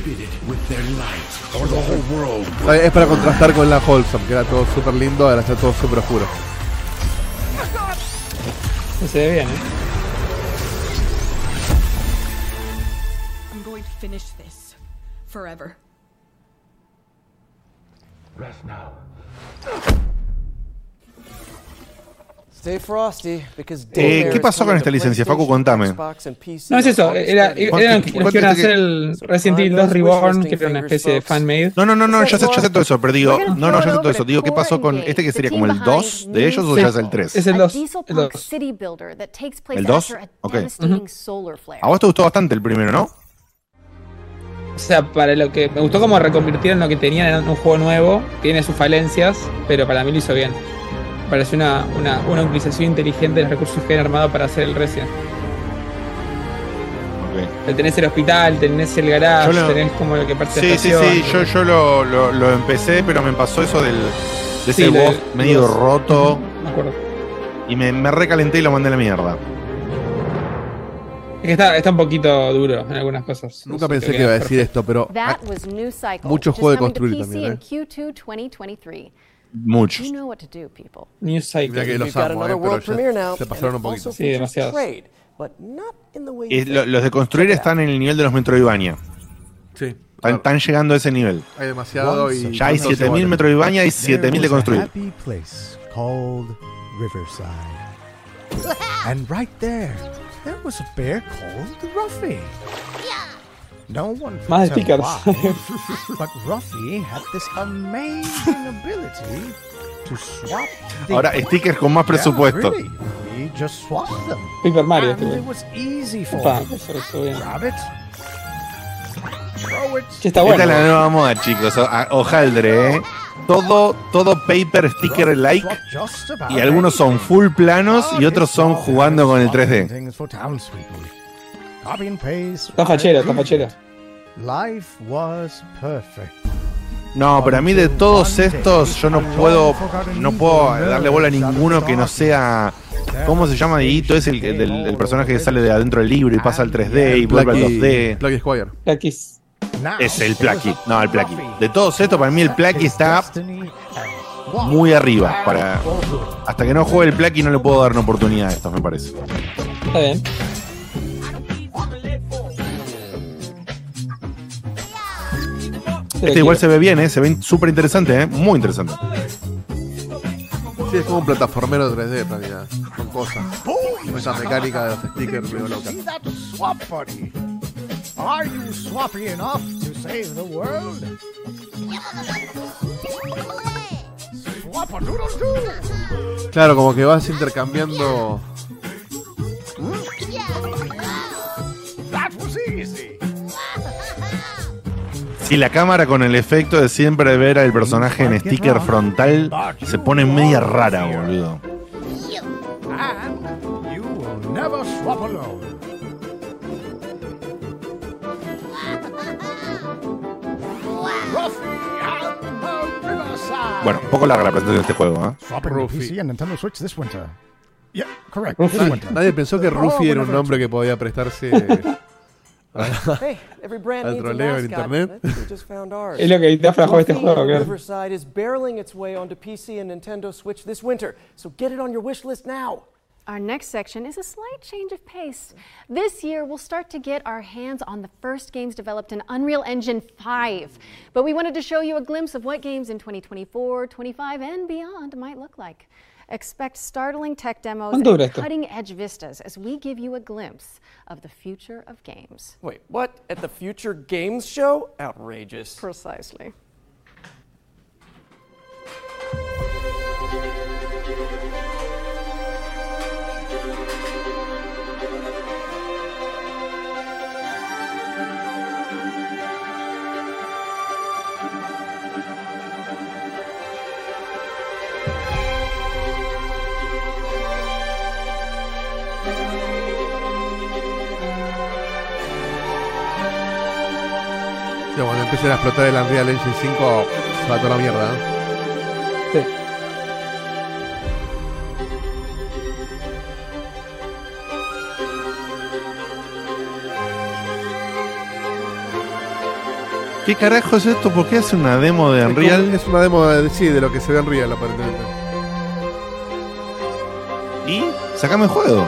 Es para contrastar con la Wholesome, que era todo súper lindo, ahora está todo súper oscuro. No se ve bien, ¿eh? I'm going to finish this. Forever. Rest now. Stay frosty, because Eh, ¿Qué pasó con esta licencia? Facu, contame. No es eso, era, 30th. eran los que iban a hacer el Resident Evil 2 Reborn, que era una especie de fanmade. No, no, no, no, ya sé, ya sé todo eso, pero digo, no, no, ya sé todo eso. Digo, ¿qué pasó con este que sería como el 2 de ellos o ya es el 3? Es el a 2. diesel El punk 2. city builder that takes place ¿El 2? after a Ok. devastating solar flare. A vos te gustó bastante el primero, ¿no? O sea, para lo que me gustó como reconvirtieron lo que tenían en un juego nuevo, tiene sus falencias, pero para mí lo hizo bien. Me Pareció una, una, una utilización inteligente de los recursos que han armado para hacer el Resident. Tenés el hospital, tenés el garage, lo- tenés como lo que parte de Sí, sí, sí, yo, yo lo, lo, lo empecé, pero me pasó eso del, de ese Sí, boss medio los- roto. Me acuerdo. Y me, me recalenté y lo mandé a la mierda. Es que está, está un poquito duro en algunas cosas. Nunca No sé, pensé que iba a decir esto, pero mucho juego de construir también, ¿eh? Q2 2023. Mucho. You know what to do, people. New Cycle. Mira que los amo, eh, pero ya se pasaron un poquito. Sí, Y lo- los de construir están en el nivel de los Metroidvania. Sí. Están, están llegando a ese nivel. Hay demasiado y. Ya hay 7000 Metroidvania y 7000 de construir. and right there, there was a bear called Ruffy. No one could Más stickers. why, but Ruffy had this amazing ability to swap. Ahora, stickers con más Yeah, presupuesto. really. He just swapped them. Paper Mario, And este it was easy for Opa, him. eso estuvo bien. Grab it, throw it. Che, está Esta es la nueva moda, chicos. A- Hojaldre, ¿eh? Todo, todo paper sticker like. Y algunos son full planos y otros son jugando con el 3D. Copy and paste. Está fachero, está. Life was perfect. No, pero a mí de todos estos yo no puedo no puedo darle bola a ninguno que no sea ¿Cómo se llama Dieguito? Es el, personaje que sale de adentro del libro y pasa al 3D y vuelve al 2D. Plucky Squire. Plakis. Es el Plucky. No, el Plucky. De todos estos, para mí el Plucky está muy arriba. Para... Hasta que no juegue el Plucky no le puedo dar una oportunidad a estos, me parece. Está bien. Este igual se ve bien, ¿eh? Se ve súper interesante, ¿eh? Muy interesante. Sí, es como un plataformero 3D en realidad. Con cosas. Con esa mecánica de los stickers medio loca. Are you swappy enough to save the world? Swap a doodle doo. Claro, como que vas intercambiando. Si la cámara con el efecto de siempre ver al personaje en sticker frontal se pone media rara, boludo. And you will never swap alone. Ruffy and the Riverside. Bueno, un poco larga la presentación de este juego, ¿eh? Winter. Nadie pensó que Ruffy era un nombre que podía prestarse Hey, every brand needs a troleo en mascot. internet. We just found ours. Es lo que te aflajó este juego, claro. Riverside is barreling its way onto PC and Nintendo Switch this winter, so get it on your wish list now. Our next section is a slight change of pace. This year, we'll start to get our hands on the first games developed in Unreal Engine 5. But we wanted to show you a glimpse of what games in 2024, 25, and beyond might look like. Expect startling tech demos and cutting edge vistas as we give you a glimpse of the future of games. Wait, what? At the Future Games Show? Outrageous. Precisely. Empiecen a explotar el Unreal Engine 5, se va toda la mierda. ¿eh? Sí. ¿Qué carajo es esto? ¿Por qué hace una demo de Unreal? Es una demo de, sí, de lo que se ve en Unreal, aparentemente. Y sacame el juego.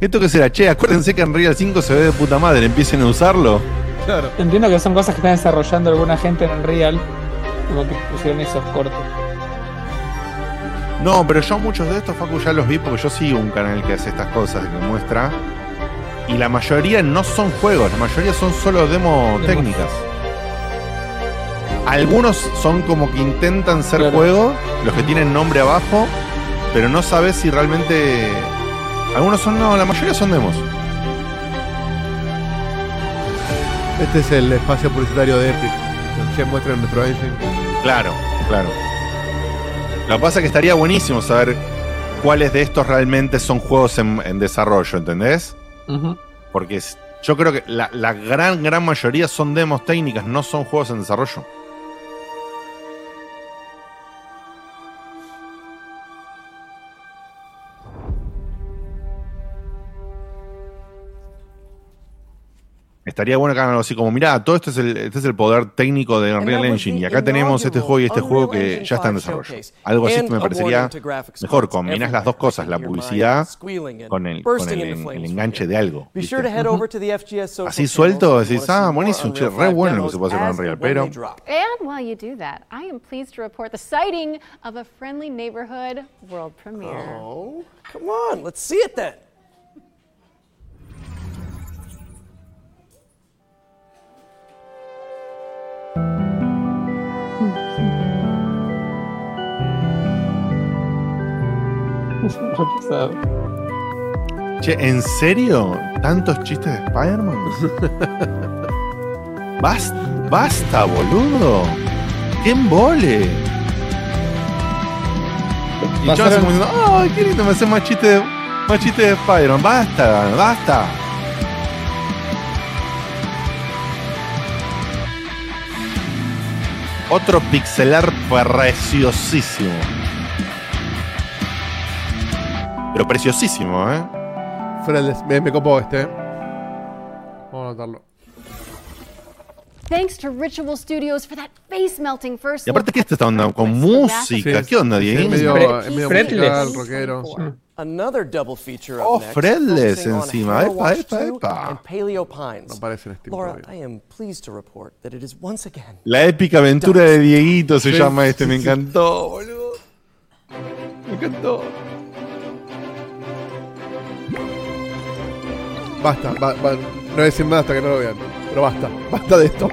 ¿Esto qué será? Che, acuérdense que Unreal 5 se ve de puta madre, empiecen a usarlo. Claro. Entiendo que son cosas que están desarrollando alguna gente en Unreal. Como que pusieron esos cortes. No, pero yo muchos de estos, Facu, ya los vi porque yo sigo un canal que hace estas cosas, que muestra. Y la mayoría no son juegos, la mayoría son solo demo Demos. técnicas. Algunos son como que intentan ser Claro. juegos, los que tienen nombre abajo, pero no sabes si realmente. Algunos son, no, la mayoría son demos. Este es el espacio publicitario de Epic. Que muestran nuestro engine. Claro, claro. Lo que pasa es que estaría buenísimo saber cuáles de estos realmente son juegos en, en desarrollo, ¿entendés? Porque es- yo creo que la, la gran, gran mayoría son demos técnicas, no son juegos en desarrollo. Estaría bueno que hagan algo así como, mirá, todo esto es el, este es el poder técnico de Unreal Engine y acá tenemos este juego y este juego que ya está en desarrollo. Algo así me parecería mejor, combinás las dos cosas, la publicidad con el, con el, el enganche de algo. ¿viste? Así suelto, decís, ah, buenísimo, che, re 5 bueno lo que se puede hacer con Unreal, pero they drop. And while you do that, I am pleased to report the sighting of a friendly neighborhood world premiere. Oh, come on, let's see it then. Che, ¿en serio? ¿Tantos chistes de Spider-Man? basta, basta, boludo. ¡Qué embole! Y yo Pasaron- como diciendo, ¡ay, qué lindo! Me hace más chistes más chistes de Spider-Man. ¡Basta, basta! Otro pixelar preciosísimo. Pero preciosísimo, ¿eh? Fred, me, me copó este. ¿eh? Vamos a anotarlo. Thanks to Ritual Studios for that face melting first Y aparte, look ¿qué es esta onda? Con música. Sí, ¿Qué onda, sí, Diego? medio, es medio musical, rockero. Another double feature Oh, on encima. Epa, epa, 2 epa. and Paleo Pines. No aparece en Steam Laura, todavía. I am pleased to report that it is once again La épica aventura de Dieguito se Sí, llama este, me sí, sí. encantó, boludo. Me encantó. Basta, va- va- no voy a decir nada hasta que no lo vean. Pero basta, basta de esto.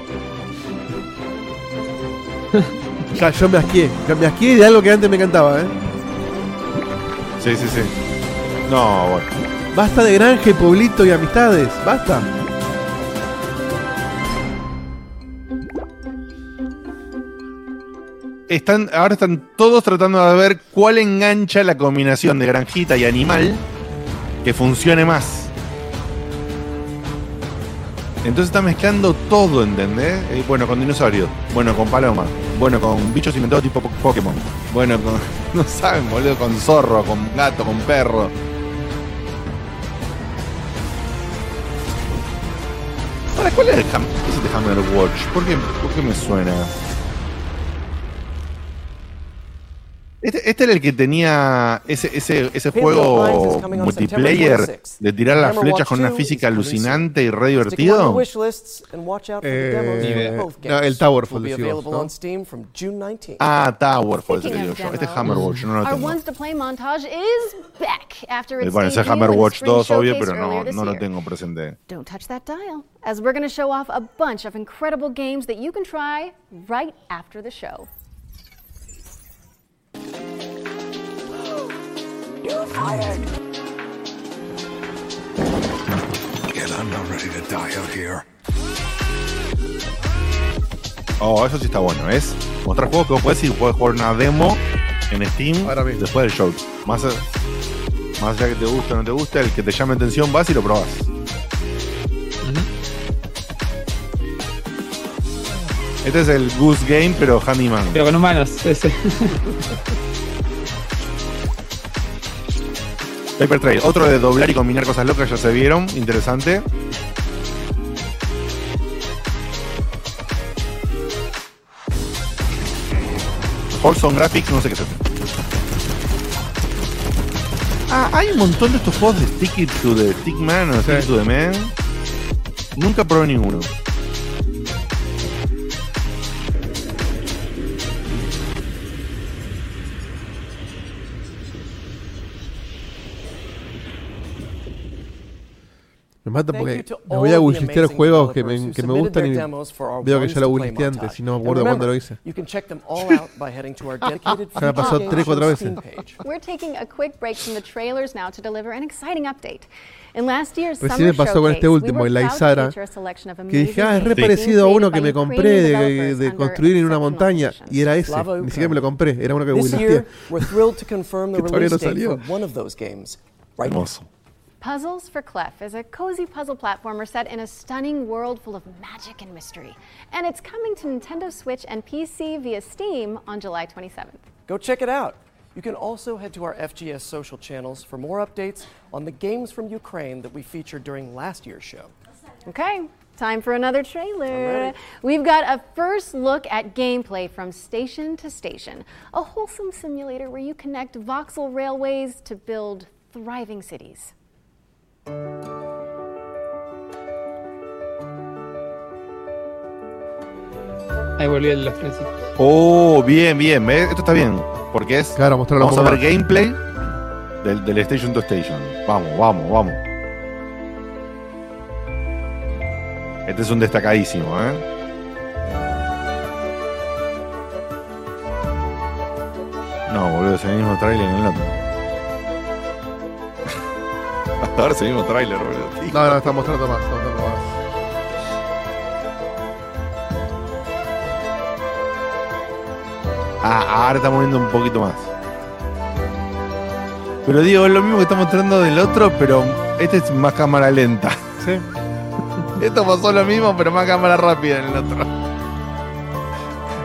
ya, yo me asqué. Ya me asqué de algo que antes me encantaba, ¿eh? Sí, sí, sí. No, bueno. Basta de granja y pueblito y amistades. Basta. están, ahora están todos tratando de ver cuál engancha la combinación de granjita y animal que funcione más. Entonces está mezclando todo, ¿entendés? Eh, bueno, con dinosaurios, bueno, con paloma, bueno, con bichos inventados tipo po- Pokémon, bueno, con, no saben, boludo, con zorro, con gato, con perro. Ahora, ¿cuál es el es este Hammer Watch? ¿Por qué, por qué me suena? Este, este era el que tenía ese, ese, ese juego multiplayer September 26th. de tirar las flechas con una 2 física alucinante y re divertido. Eh, no, el Towerfall available ¿no? on Steam from June 19th. Ah, Tower fue el que Speaking digo yo. Este es demos, Hammer Watch, no lo tengo. ones to play montage is back after Me its parece debut Hammer in the Watch spring 2, obvio, pero no, no lo tengo presente. Don't touch that dial, as we're going to show off a bunch of incredible games that you can try right after the show. You're fired. Again, I'm not ready to die out here. Oh, eso sí está bueno, es mostrar juegos que vos podés y puedes jugar una demo en Steam después del show. Más, más allá que te guste o no te guste, el que te llame atención vas y lo probás. Este es el Goose Game, pero Handyman. Pero con humanos, sí, Paper Trail, otro de doblar y combinar cosas locas, ya se vieron, interesante. Horizon Graphics, no sé qué es. Ah, hay un montón de estos juegos de Stick It to the Stickman o Stick It to the Man. Nunca probé ninguno. Me mata porque me voy a amazing juegos que me, que me gustan y veo que ya lo gullisteé antes y no me acuerdo cuándo lo hice. You can check them all out by heading to our dedicated Ya me pasó tres, cuatro veces. Steam page. We're taking a quick break from the trailers now to deliver an exciting update. In last year's Recién me pasó con este último, el were proud to Isara, feature a selection of que dije, ah, es re parecido a uno que me compré de, de construir en una montaña y era ese, ni siquiera me lo compré, era uno que Que todavía release no date salió. for one of those games. Right now. Hermoso. Puzzles for Clef is a cozy puzzle platformer set in a stunning world full of magic and mystery. And it's coming to Nintendo Switch and PC via Steam on July 27th. Go check it out. You can also head to our FGS social channels for more updates on the games from Ukraine that we featured during last year's show. Okay, time for another trailer. ready. We've got a first look at gameplay from Station to Station, a wholesome simulator where you connect voxel railways to build thriving cities. Ahí volvió el los trencitos. Oh, bien, bien. Esto está bien. Porque es. Claro, mostrarlo vamos a ver gameplay del, del Station to Station. Vamos, vamos, vamos. Este es un destacadísimo, ¿eh? No, boludo, es el mismo trailer en el otro. Es el mismo trailer, boludo. No, no, está mostrando más, está mostrando más. Ah, ahora está moviendo un poquito más. Pero digo, es lo mismo que está mostrando del otro, pero este es más cámara lenta. Sí. Esto pasó lo mismo, pero más cámara rápida en el otro.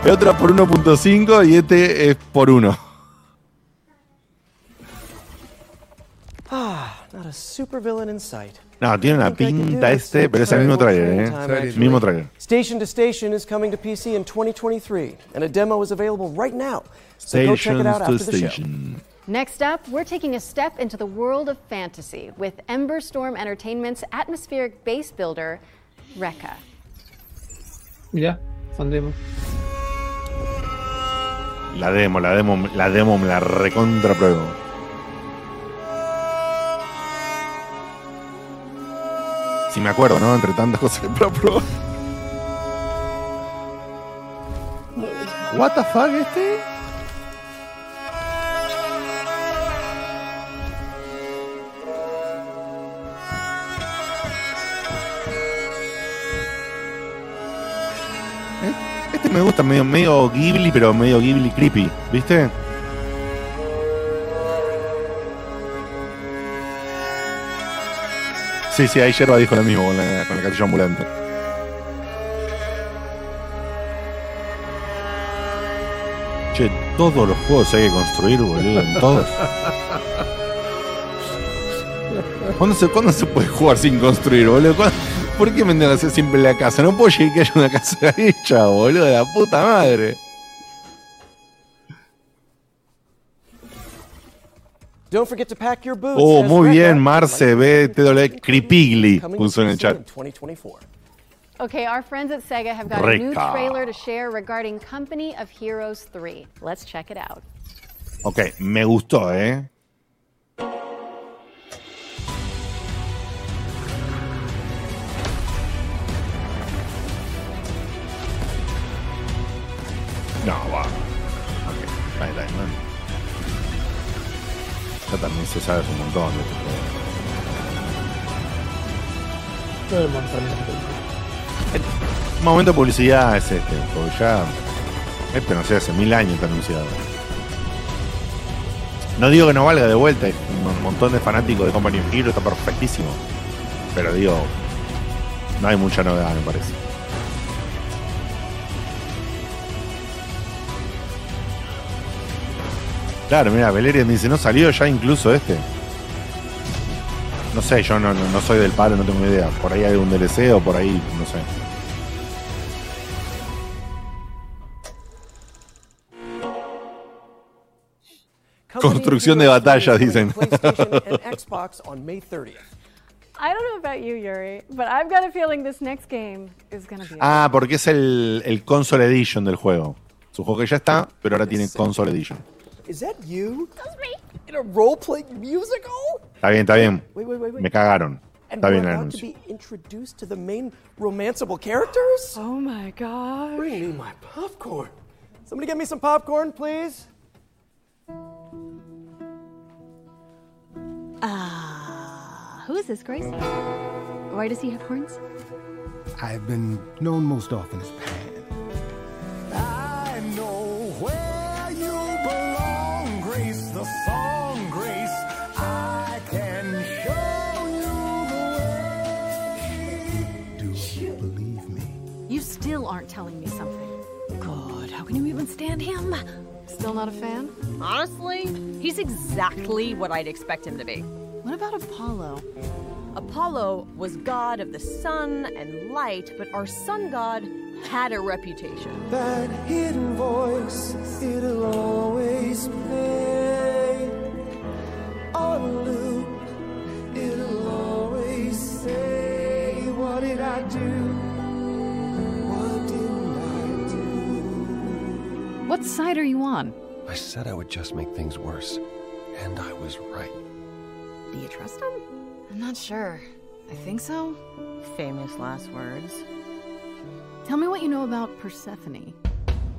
El otro es por 1.5 y este es por 1. No, tiene una pinta este, pero es el mismo trailer, ¿eh? Mismo trailer. Station to Station is coming to PC in 2023, and a demo is available right now. So go check it Stations out to after the show. Next up, we're taking a step into the world of fantasy with Ember Storm Entertainment's atmospheric base builder, Rekka. Mirá, son demos. La demo, la demo, la demo me la recontra Si me acuerdo, ¿no? Entre tantas cosas que probar. What the fuck este? Este me gusta medio, medio Ghibli, pero medio Ghibli creepy, ¿viste? Sí, sí, ahí Yerba dijo lo mismo con la, con la casilla ambulante. Che, todos los juegos hay que construir, boludo, en todos. ¿Cuándo se, cuándo se puede jugar sin construir, boludo? ¿Cuándo- ¿Por qué me que hacer siempre la casa? No puedo llegar que haya una casa hecha, boludo, de la puta madre. Don't forget to pack your boots. Oh, muy bien, Dot Marce B, TW, Creepigly, puso en el chat. 2024. Okay, our friends at Sega have got a new Rica. trailer to share regarding Company of Heroes 3. Let's check it out. Ok, me gustó, ¿eh? No, va. Ok, ahí está, ¿no? Ya también se sabe un montón de este juego. El momento de publicidad es este, porque ya. Este no sé, hace mil años está anunciado. No digo que no valga de vuelta, hay un montón de fanáticos de Company of Heroes, está perfectísimo. Pero digo, no hay mucha novedad, me parece. Claro, mira, Valerian dice, ¿no salió ya incluso este? No sé, yo no, no, no soy del palo, no tengo idea. Por ahí hay un DLC o por ahí, no sé. Construcción de batalla, dicen. PlayStation and Xbox on May 30th. I don't know about you, Yuri, but I've got a feeling this next game is going to be. Ah, porque es el, el console edition del juego. Es un juego que ya está, pero ahora tiene console edition. Is that you? That's me. In a role-playing musical? Está bien, está bien. Wait, wait, wait, wait. Me cagaron. And Está we're bien el about to anuncio. be introduced to the main romanceable characters? Oh my god. Bring me my popcorn. Somebody get me some popcorn, please. Ah, who is this, Grace? Why does he have horns? I've been known most often as Pan. I know where you belong, Grace, the song, Grace. I can show you the way. Do you believe me? You still aren't telling me something. God, how can you even stand him? Still not a fan? Honestly, he's exactly what I'd expect him to be. What about Apollo? Apollo was god of the sun and light, but our sun god had a reputation. That hidden voice, it'll always play on loop. It'll always say, What did I do? What didn't I do? What side are you on? I said I would just make things worse. And I was right. Do you trust him? I'm not sure. I think so. Famous last words. Tell me what you know about Persephone.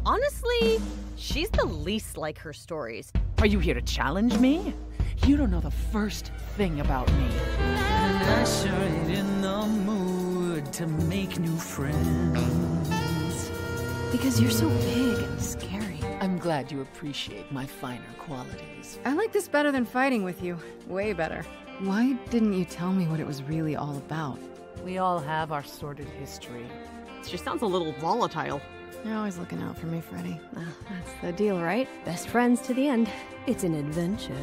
Honestly, she's the least like her stories. Are you here to challenge me? You don't know the first thing about me. And I sure ain't in the mood to make new friends. Because you're so big and scary. I'm glad you appreciate my finer qualities. I like this better than fighting with you. Way better. Why didn't you tell me what it was really all about? We all have our sordid history. She sounds a little volatile. You're always looking out for me, Freddie. Ah, that's the deal, right? Best friends to the end. It's an adventure.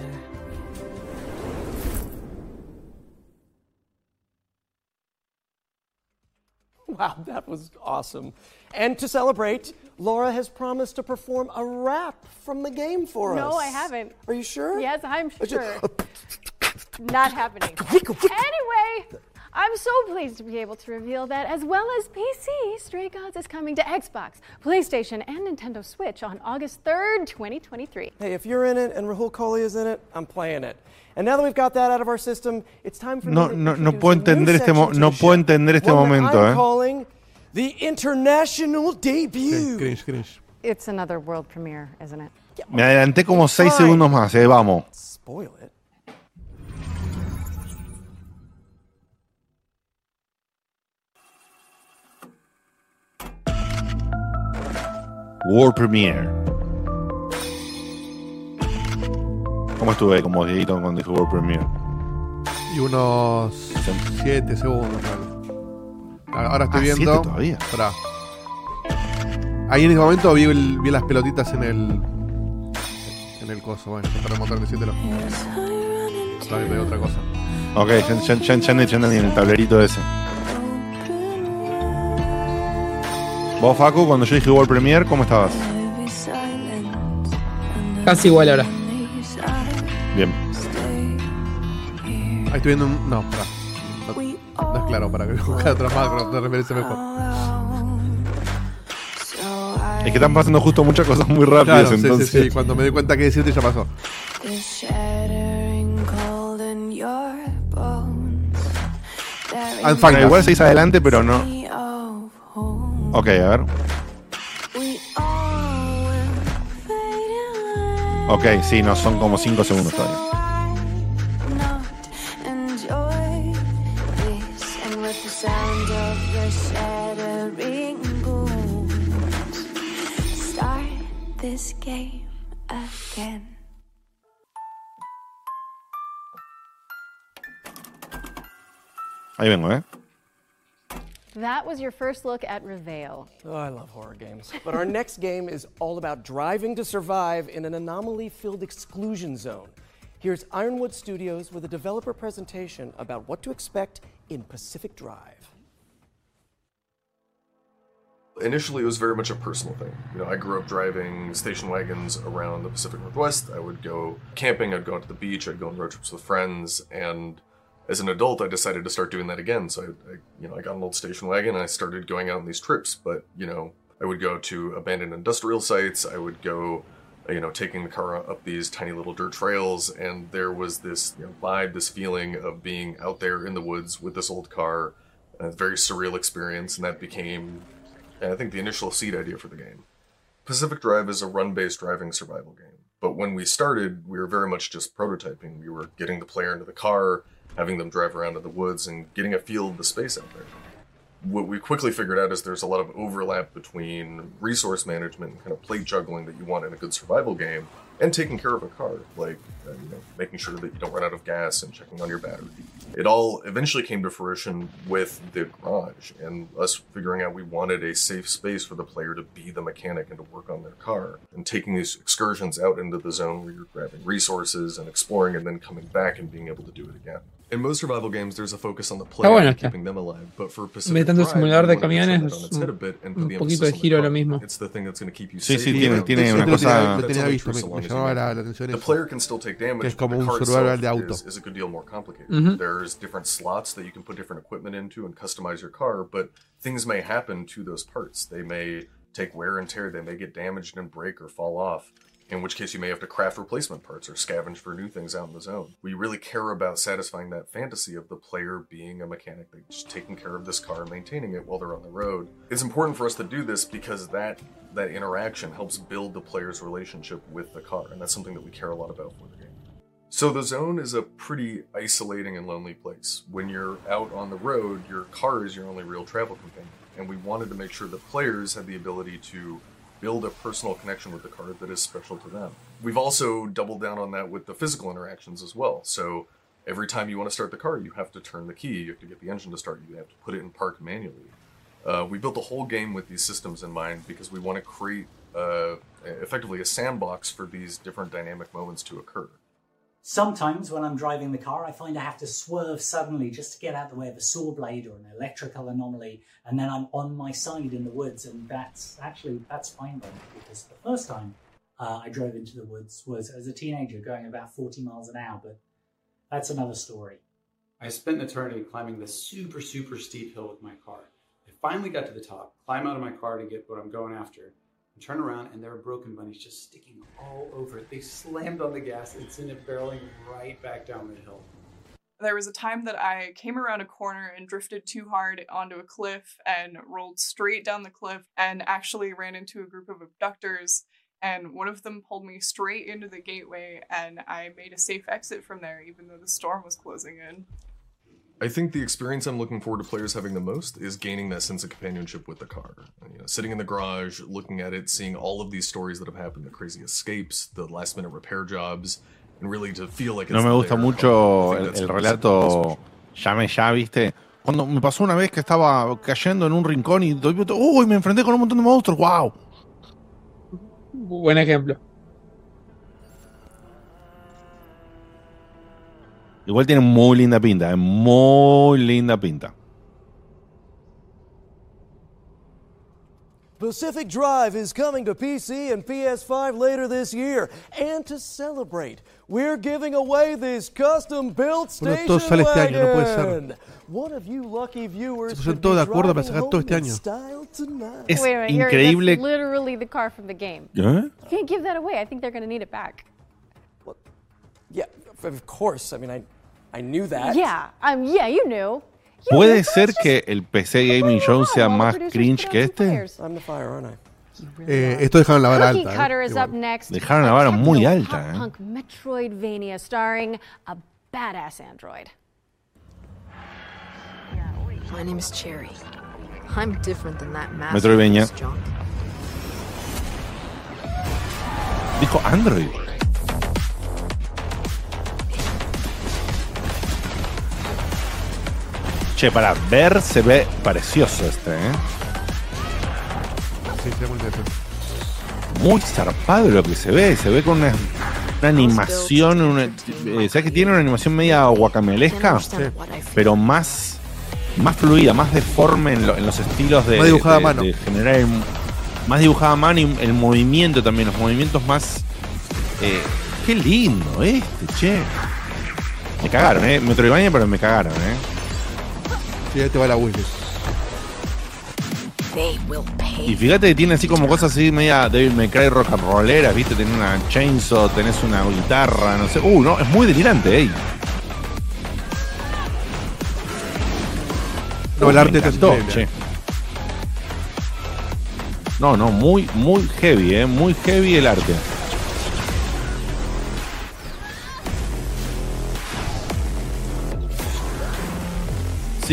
Wow, that was awesome. And to celebrate, Laura has promised to perform a rap from the game for us. No, I haven't. Are you sure? Yes, I'm ju- sure. Not happening. Anyway, I'm so pleased to be able to reveal that, as well as PC, Stray Gods is coming to Xbox, PlayStation, and Nintendo Switch on August 3rd, 2023. Hey, if you're in it and Rahul Kohli is in it, I'm playing it. And now that we've got that out of our system, it's time for No, me to no, no introduce puedo a new entender este, mo- no the puedo show. entender este One that momento, I'm eh. calling the international debut. Cringe, cringe. It's another world premiere, isn't it? Me adelanté como 6 Fine. segundos más, eh, vamos. Spoil it. World Premiere. ¿Cómo estuve como Dieguito cuando dije World Premiere? Y unos 7 segundos. vale. Ahora estoy Ah, viendo. ¿siete todavía? Pará. Ahí en ese momento vi, el- vi las pelotitas en el. En el coso. Bueno, para mostrar decírtelo. Estaba viendo otra cosa. Ok, ya, ya, ya, ya entendí en el tablerito ese. Vos, Facu, cuando yo dije World Premiere, ¿cómo estabas? Casi igual ahora. Bien. Ahí estoy viendo un. No, pará. No, no es claro, para que buscar otra macro, otra referencia mejor. Es que están pasando justo muchas cosas muy rápidas, Claro, sí, entonces. sí, sí. Cuando me di cuenta que decirte ya pasó. Us. igual seguís adelante, pero no. Ok, a ver. Ok, sí, no, son como 5 segundos todavía. Ahí vengo, ¿eh? That was your first look at Reveal. Oh, I love horror games. But our next game is all about driving to survive in an anomaly filled exclusion zone. Here's Ironwood Studios with a developer presentation about what to expect in Pacific Drive. Initially, it was very much a personal thing. You know, I grew up driving station wagons around the Pacific Northwest. I would go camping, I'd go out to the beach, I'd go on road trips with friends, and as an adult, I decided to start doing that again. So, I, I, you know, I got an old station wagon and I started going out on these trips. But you know, I would go to abandoned industrial sites. I would go, you know, taking the car up these tiny little dirt trails, and there was this you know, vibe, this feeling of being out there in the woods with this old car. A very surreal experience, and that became, I think, the initial seed idea for the game. Pacific Drive is a run-based driving survival game. But when we started, we were very much just prototyping. We were getting the player into the car, having them drive around in the woods, and getting a feel of the space out there. What we quickly figured out is there's a lot of overlap between resource management and kind of plate juggling that you want in a good survival game, and taking care of a car, like uh, you know, making sure that you don't run out of gas and checking on your battery. It all eventually came to fruition with the garage and us figuring out we wanted a safe space for the player to be the mechanic and to work on their car. And taking these excursions out into the zone where you're grabbing resources and exploring and then coming back and being able to do it again. In most survival games, there's a focus on the player bueno and keeping them alive. But for En Pacific vez de tanto Drive, simulador de wanted to turn camiones, its es head a bit and put un the poquito de giro car. lo mismo. It's the thing that's going to keep you Sí, safe. sí, tiene- tiene the una cosa- Lo That's tenía only visto, me, me llamaba la, la atención The player can still take damage, Que es como the un survival itself de auto. is, is a good deal more complicated. Ujú. There's different slots that you can put different equipment into and customize your car, but things may happen to those parts. They may take wear and tear, they may get damaged and break or fall off. In which case, you may have to craft replacement parts or scavenge for new things out in the zone. We really care about satisfying that fantasy of the player being a mechanic, just taking care of this car, maintaining it while they're on the road. It's important for us to do this because that that interaction helps build the player's relationship with the car, and that's something that we care a lot about for the game. So the zone is a pretty isolating and lonely place. When you're out on the road, your car is your only real travel companion, and we wanted to make sure that players had the ability to build a personal connection with the car that is special to them. We've also doubled down on that with the physical interactions as well. So every time you want to start the car, you have to turn the key, you have to get the engine to start, you have to put it in park manually. Uh, we built the whole game with these systems in mind because we want to create uh, effectively a sandbox for these different dynamic moments to occur. Sometimes when I'm driving the car, I find I have to swerve suddenly just to get out of the way of a saw blade or an electrical anomaly, and then I'm on my side in the woods, and that's actually that's fine me because the first time uh, I drove into the woods was as a teenager going about 40 miles an hour, but that's another story. I spent an eternity climbing this super, super steep hill with my car. I finally got to the top, climb out of my car to get what I'm going after, turn around, and there are broken bunnies just sticking all over it. They slammed on the gas and sent it barreling right back down the hill. There was a time that I came around a corner and drifted too hard onto a cliff and rolled straight down the cliff and actually ran into a group of abductors. And one of them pulled me straight into the gateway, and I made a safe exit from there, even though the storm was closing in. I think the experience I'm looking forward to players having the most is gaining that sense of companionship with the car. You know, sitting in the garage, looking at it, seeing all of these stories that have happened, the crazy escapes, the last minute repair jobs, and really to feel like it's No me gusta there. mucho el, that's el super relato llame ya, ¿viste? Cuando me pasó una vez que estaba cayendo en un rincón y doy- uy, me enfrenté con un montón de monstruos, wow. Buen ejemplo. Igual tiene muy linda pinta, eh, muy linda pinta. Pacific Drive is coming to PC and PS5 later this year. And to celebrate, we're giving away this custom built Bueno, station todo sale este año, no puede ser. wagon. One of you lucky viewers Se pusieron todos de acuerdo para sacar todo este año. Es Wait you're- increíble. That's literally the car from the game. ¿Eh? You can't give that away. I think they're going to need it back. Yeah, of course. I mean, I, I knew that. Yeah, um, yeah, you knew. You ¿Puede knew. ser que el PC Gaming Show sea más cringe que este? I'm the fire, aren't I? Eh, esto dejaron la vara Cookie alta. Cutter eh, is igual. up next. Dejaron la vara muy alta, eh. pop-punk Metroidvania starring a badass android. My name is Cherry. I'm different than that master Metroidvania. junk. Dijo Android. Che, para ver se ve precioso este, ¿eh? Sí, se ve muy zarpado lo que se ve. Se ve con una, una animación. Una, eh, ¿Sabes que tiene una animación media guacamelesca? Pero más, más fluida, más deforme en, lo- en los estilos de. Más dibujada a mano. de generar el- más dibujada a mano y el movimiento también. Los movimientos más. eh, qué lindo este, che. Me cagaron, ¿eh? Metroidvania, pero me cagaron, ¿eh? Sí, ahí te va la wishlist. They will pay. Y fíjate que tiene así como cosas así media Devil May Cry rock and rolleras, ¿viste? Tenés una chainsaw, tenés una guitarra, no sé. Uh, no, es muy delirante. No, el arte encantó, che. No, no, muy, muy heavy, ¿eh? Muy heavy el arte.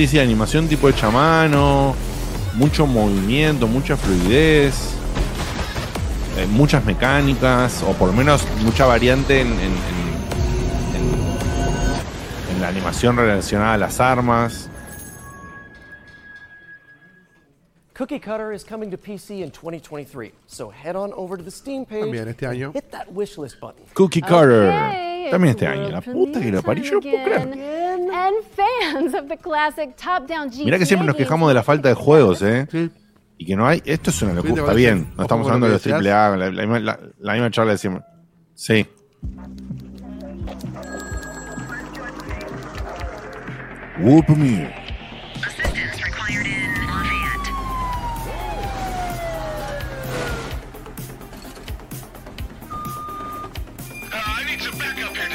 Sí, animación tipo hecha a mano, mucho movimiento, mucha fluidez, eh, muchas mecánicas, o por lo menos mucha variante en- en la animación relacionada a las armas. Cookie Cutter is coming to PC in 2023, so head on over to the Steam page También este año. hit that wishlist button. Cookie Cutter. Okay, También este año. La puta que lo parió, yo no puedo creer. again. And fans of the classic top-down GTA Mirá que siempre nos quejamos de la falta de juegos, ¿eh? Sí. Y que no hay. Esto es una locura. Está bien. No estamos hablando de lo los que decías. triple A. La, la misma- la- la misma charla de siempre. Sí. Whoop me.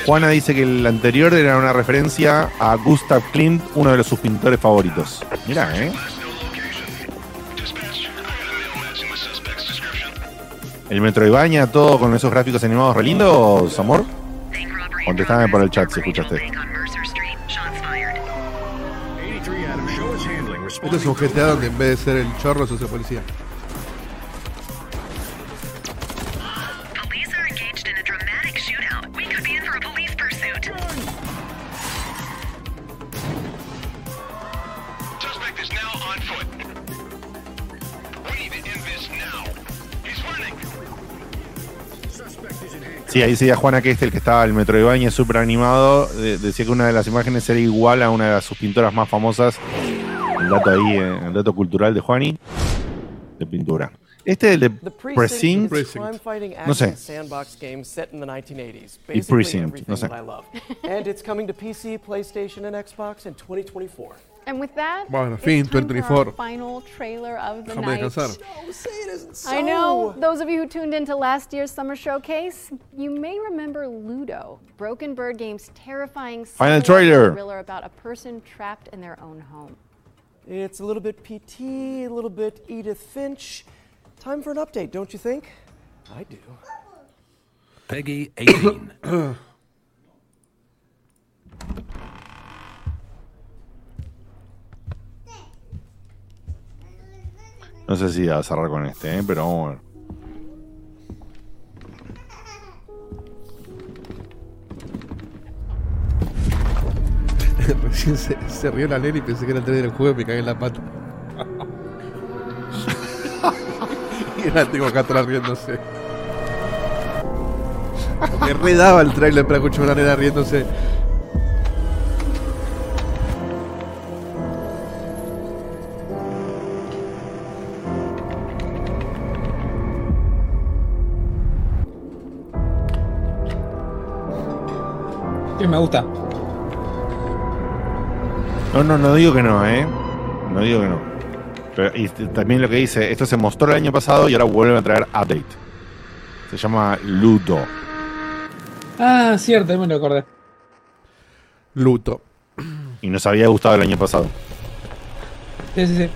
Juana dice que el anterior era una referencia a Gustav Klimt, uno de sus pintores favoritos. Mirá, ¿eh? El Metroidvania, todo con esos gráficos animados re lindos, amor. Contestame por el chat si escuchaste. Esto es un GTA donde en vez de ser el chorro se hace policía. Sí, ahí decía Juana que este, el que estaba el Metroidvania super animado, de- decía que una de las imágenes era igual a una de sus pintoras más famosas. El dato ahí, eh, el dato cultural de Juani, de pintura. Este, el de Precinct, crime-fighting no sé. action sandbox game set in the 1980s. Y Precinct, no sé. That I love. and it's coming to PC, PlayStation, and Xbox in 2024. And with that, Bueno, it's fin, time for our final trailer of the Déjame night. descansar. I know those of you who tuned into last year's summer showcase, you may remember Ludo, Broken Bird Games' terrifying Final trailer. thriller about a person trapped in their own home. It's a little bit PT, a little bit Edith Finch. Time for an update, don't you think? I do. Peggy 18. No sé si va a cerrar con este, ¿eh? pero vamos a ver. Recién se, rió la nena y pensé que era el 3 del juego y me cagué en la pata. y ahora tengo acá atrás riéndose. Me redaba el trailer para escuchar una nena riéndose. Me gusta. No, no, no digo que no, ¿eh? No digo que no. Pero, y también lo que dice, esto se mostró el año pasado y ahora vuelven a traer update. Se llama Ludo. Ah, cierto, ahí me lo acordé. Luto. Y nos había gustado el año pasado. Sí, sí, sí.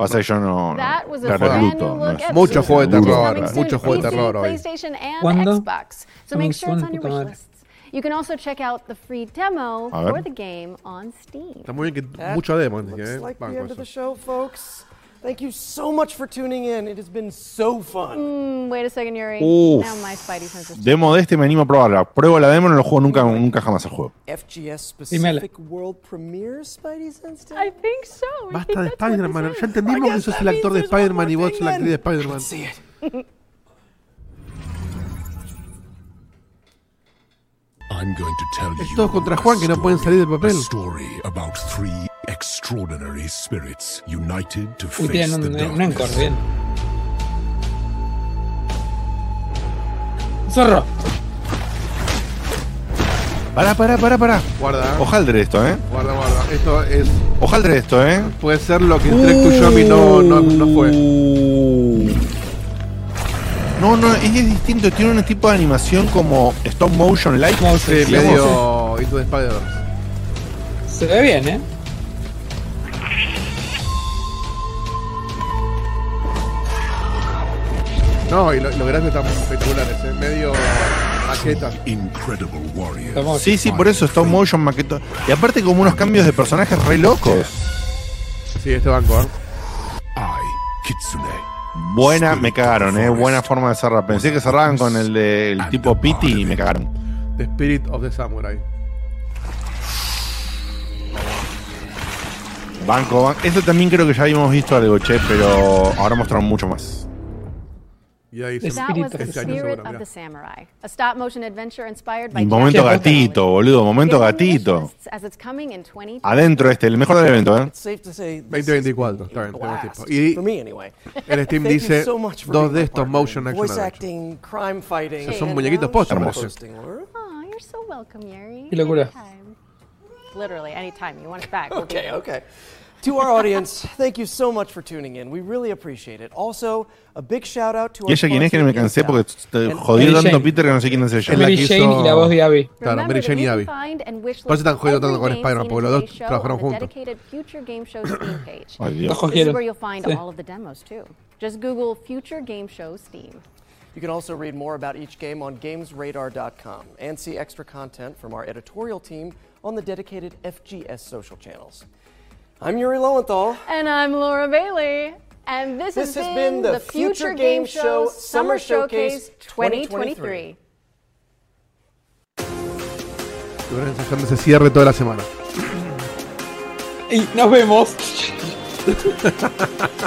Pasa que yo no. no That was a claro, brand Luto, new no look es- at Mucho juego de terror, coming soon mucho to juego de PC, terror hoy. PlayStation and ¿Cuándo? Xbox. So Coming make sure it's soon, on your puta wish madre. lists. You can also check out the free demo A ver. for the game on Steam. Está muy bien que That mucho demo, looks dije, like the Banco end of the show, folks. Thank you so much for tuning in. It has been so fun. Mm, wait a second, Yuri. Uf. Now my Spidey senses. Demo de este me animo a probarla. Pruebo la demo, no lo juego nunca, nunca jamás el juego. FGS specific world premiere Spidey Sense I think so. I Basta think de Spider-Man. Ya entendimos que sos el actor de Spider-Man y vos sos la actriz de Spider-Man. I'm going to tell you todos contra Juan que no pueden salir del papel. Extraordinary spirits united to Uy, face tienen the un, un encore, bien. Zorro. Pará, pará, pará, pará. Guarda. Hojaldre esto, ¿eh? Guarda, guarda. Esto es. Hojaldre esto, ¿eh? Puede ser lo que en Trek to Yomi no, no, no fue. No, no, es distinto. Tiene un tipo de animación como stop motion like. Sí, medio Into the. Se ve bien, ¿eh? No, y lo- los gráficos están espectaculares, ¿eh? medio maqueta. Sí, sí, por eso stop motion maqueto. Y aparte como unos cambios de personajes re locos. Sí, este banco, ¿eh? Buena, me cagaron, eh. Buena forma de cerrar. Pensé que cerraban con el del tipo Pity y me cagaron. The Spirit of the Samurai. Banco, banco. Esto también creo que ya habíamos visto algo, che, pero ahora mostraron mucho más. Y ahí That was the Spirit of the Samurai, a stop motion adventure inspired by Y momento gatito, boludo, momento gatito. lists as it's coming in 2020. Adentro este, el mejor del evento, eh. It's safe to say this 2024, está bien, tenemos blast. tiempo. Y For me, anyway. en Steam dice so much for dos de estos motion action acting, crime fighting. Que son muñequitos. Oh, you're so welcome, Yuri. Qué locura. Literally, anytime you want it back. Okay, okay. To our audience, thank you so much for tuning in. We really appreciate it. Also, a big shout out to ¿Y our ella quién es que no me cansé porque te jodió Mary tanto Peter que no sé quién es ella? Es la Mary que Jane y la voz de Abby. Claro, Remember Mary that Jane y Abby. find and wish Por eso están jodiendo tanto con Spider-Man, porque los dos trabajaron the juntos. dedicated Future Game Show page. Ay, Dios. Los This is where you'll find all of the demos too. Just Google Future Game Show Steam. You can also read more about each game on gamesradar.com and see extra content from our editorial team on the dedicated FGS social channels. I'm Yuri Lowenthal. And I'm Laura Bailey. And this, This has, has been, been the Future Game Show Summer Showcase 2023. Estuvieron ensayando ese cierre toda la semana. Y nos vemos.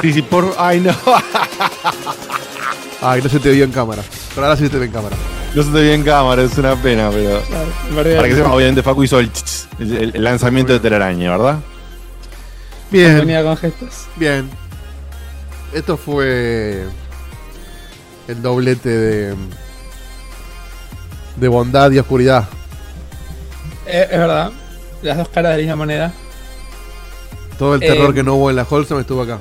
Sí, sí, por. Ay, no. Ay, no se te vio en cámara. Pero ahora sí se te ve en cámara. No se te ve en cámara, es una pena, pero. Para que sepa, obviamente Facu hizo el, el- el lanzamiento de Telaraña, ¿verdad? Bien, Venía con gestos. bien. Esto fue el doblete de de bondad y oscuridad. Eh, es verdad. Las dos caras de la misma moneda. Todo el terror Eh, que no hubo en la Wholesome estuvo acá.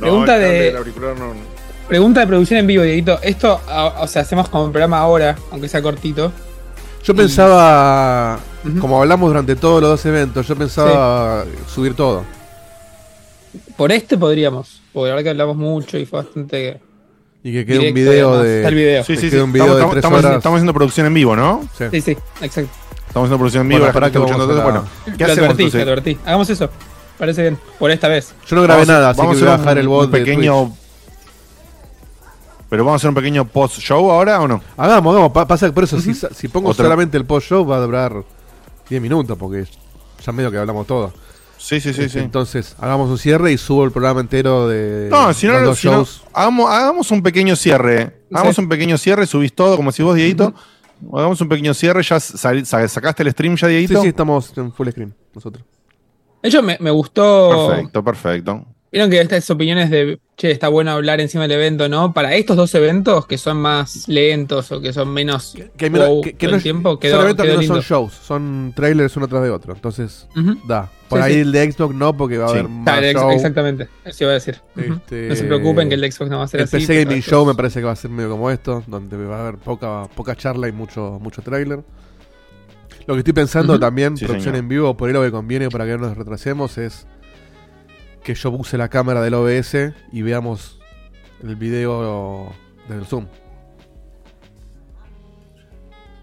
Pregunta de- no- Pregunta de producción en vivo, Dieguito. Esto, o sea, hacemos como un programa ahora, aunque sea cortito. Yo pensaba, como hablamos durante todos los dos eventos, yo pensaba subir todo. Por este podríamos, porque la verdad que hablamos mucho y fue bastante. Y que quede un video además. de. Está el video. Sí, sí, sí. un video Estamos, de estamos- tres estamos haciendo, horas. estamos haciendo producción en vivo, ¿no? Sí. Sí, sí, exacto. Estamos haciendo producción en vivo, Bueno, gente que escuchando todo. a Bueno, ¿qué Lo hacemos advertí, lo advertí. Hagamos eso. Parece bien. Por esta vez. Yo no grabé Vamos a- nada, así vamos que voy a hacer bajar un- el bot un pequeño. Pero vamos a hacer un pequeño post-show ahora o no? Hagamos, hagamos. pa- Pasa que por eso, si, si pongo Otra- solamente el post-show, va a durar 10 minutos, porque ya medio que hablamos todo. Sí, sí, sí, Este, sí. Entonces, hagamos un cierre y subo el programa entero de No, si no, si no, shows. hagamos, hagamos un pequeño cierre. Hagamos Sí. un pequeño cierre, subís todo como si vos, Dieguito. Hagamos un pequeño cierre. ¿Ya sal- sa- sacaste el stream ya, Sí, Dieguito? sí, estamos en full screen, nosotros. De hecho, me, me gustó. Perfecto, perfecto. Vieron que estas opiniones de, che, está bueno hablar encima del evento, ¿no? Para estos dos eventos que son más lentos o que son menos Que, wow que- que todo no el es- tiempo, quedó, son eventos que quedó no lindo. son shows, son trailers uno tras de otro. Entonces, da. Por Sí, ahí sí. el de Xbox no, porque va a Sí. haber más Claro, ex- show. Exactamente, eso iba a decir. Este, No se preocupen que el de Xbox no va a ser el así. PC pero Gaming estos- Show me parece que va a ser medio como esto, donde va a haber poca, poca charla y mucho, mucho trailer. Lo que estoy pensando también, Sí, producción señor. en vivo, por ahí lo que conviene para que no nos retrasemos es que yo use la cámara del OBS y veamos el video del Zoom.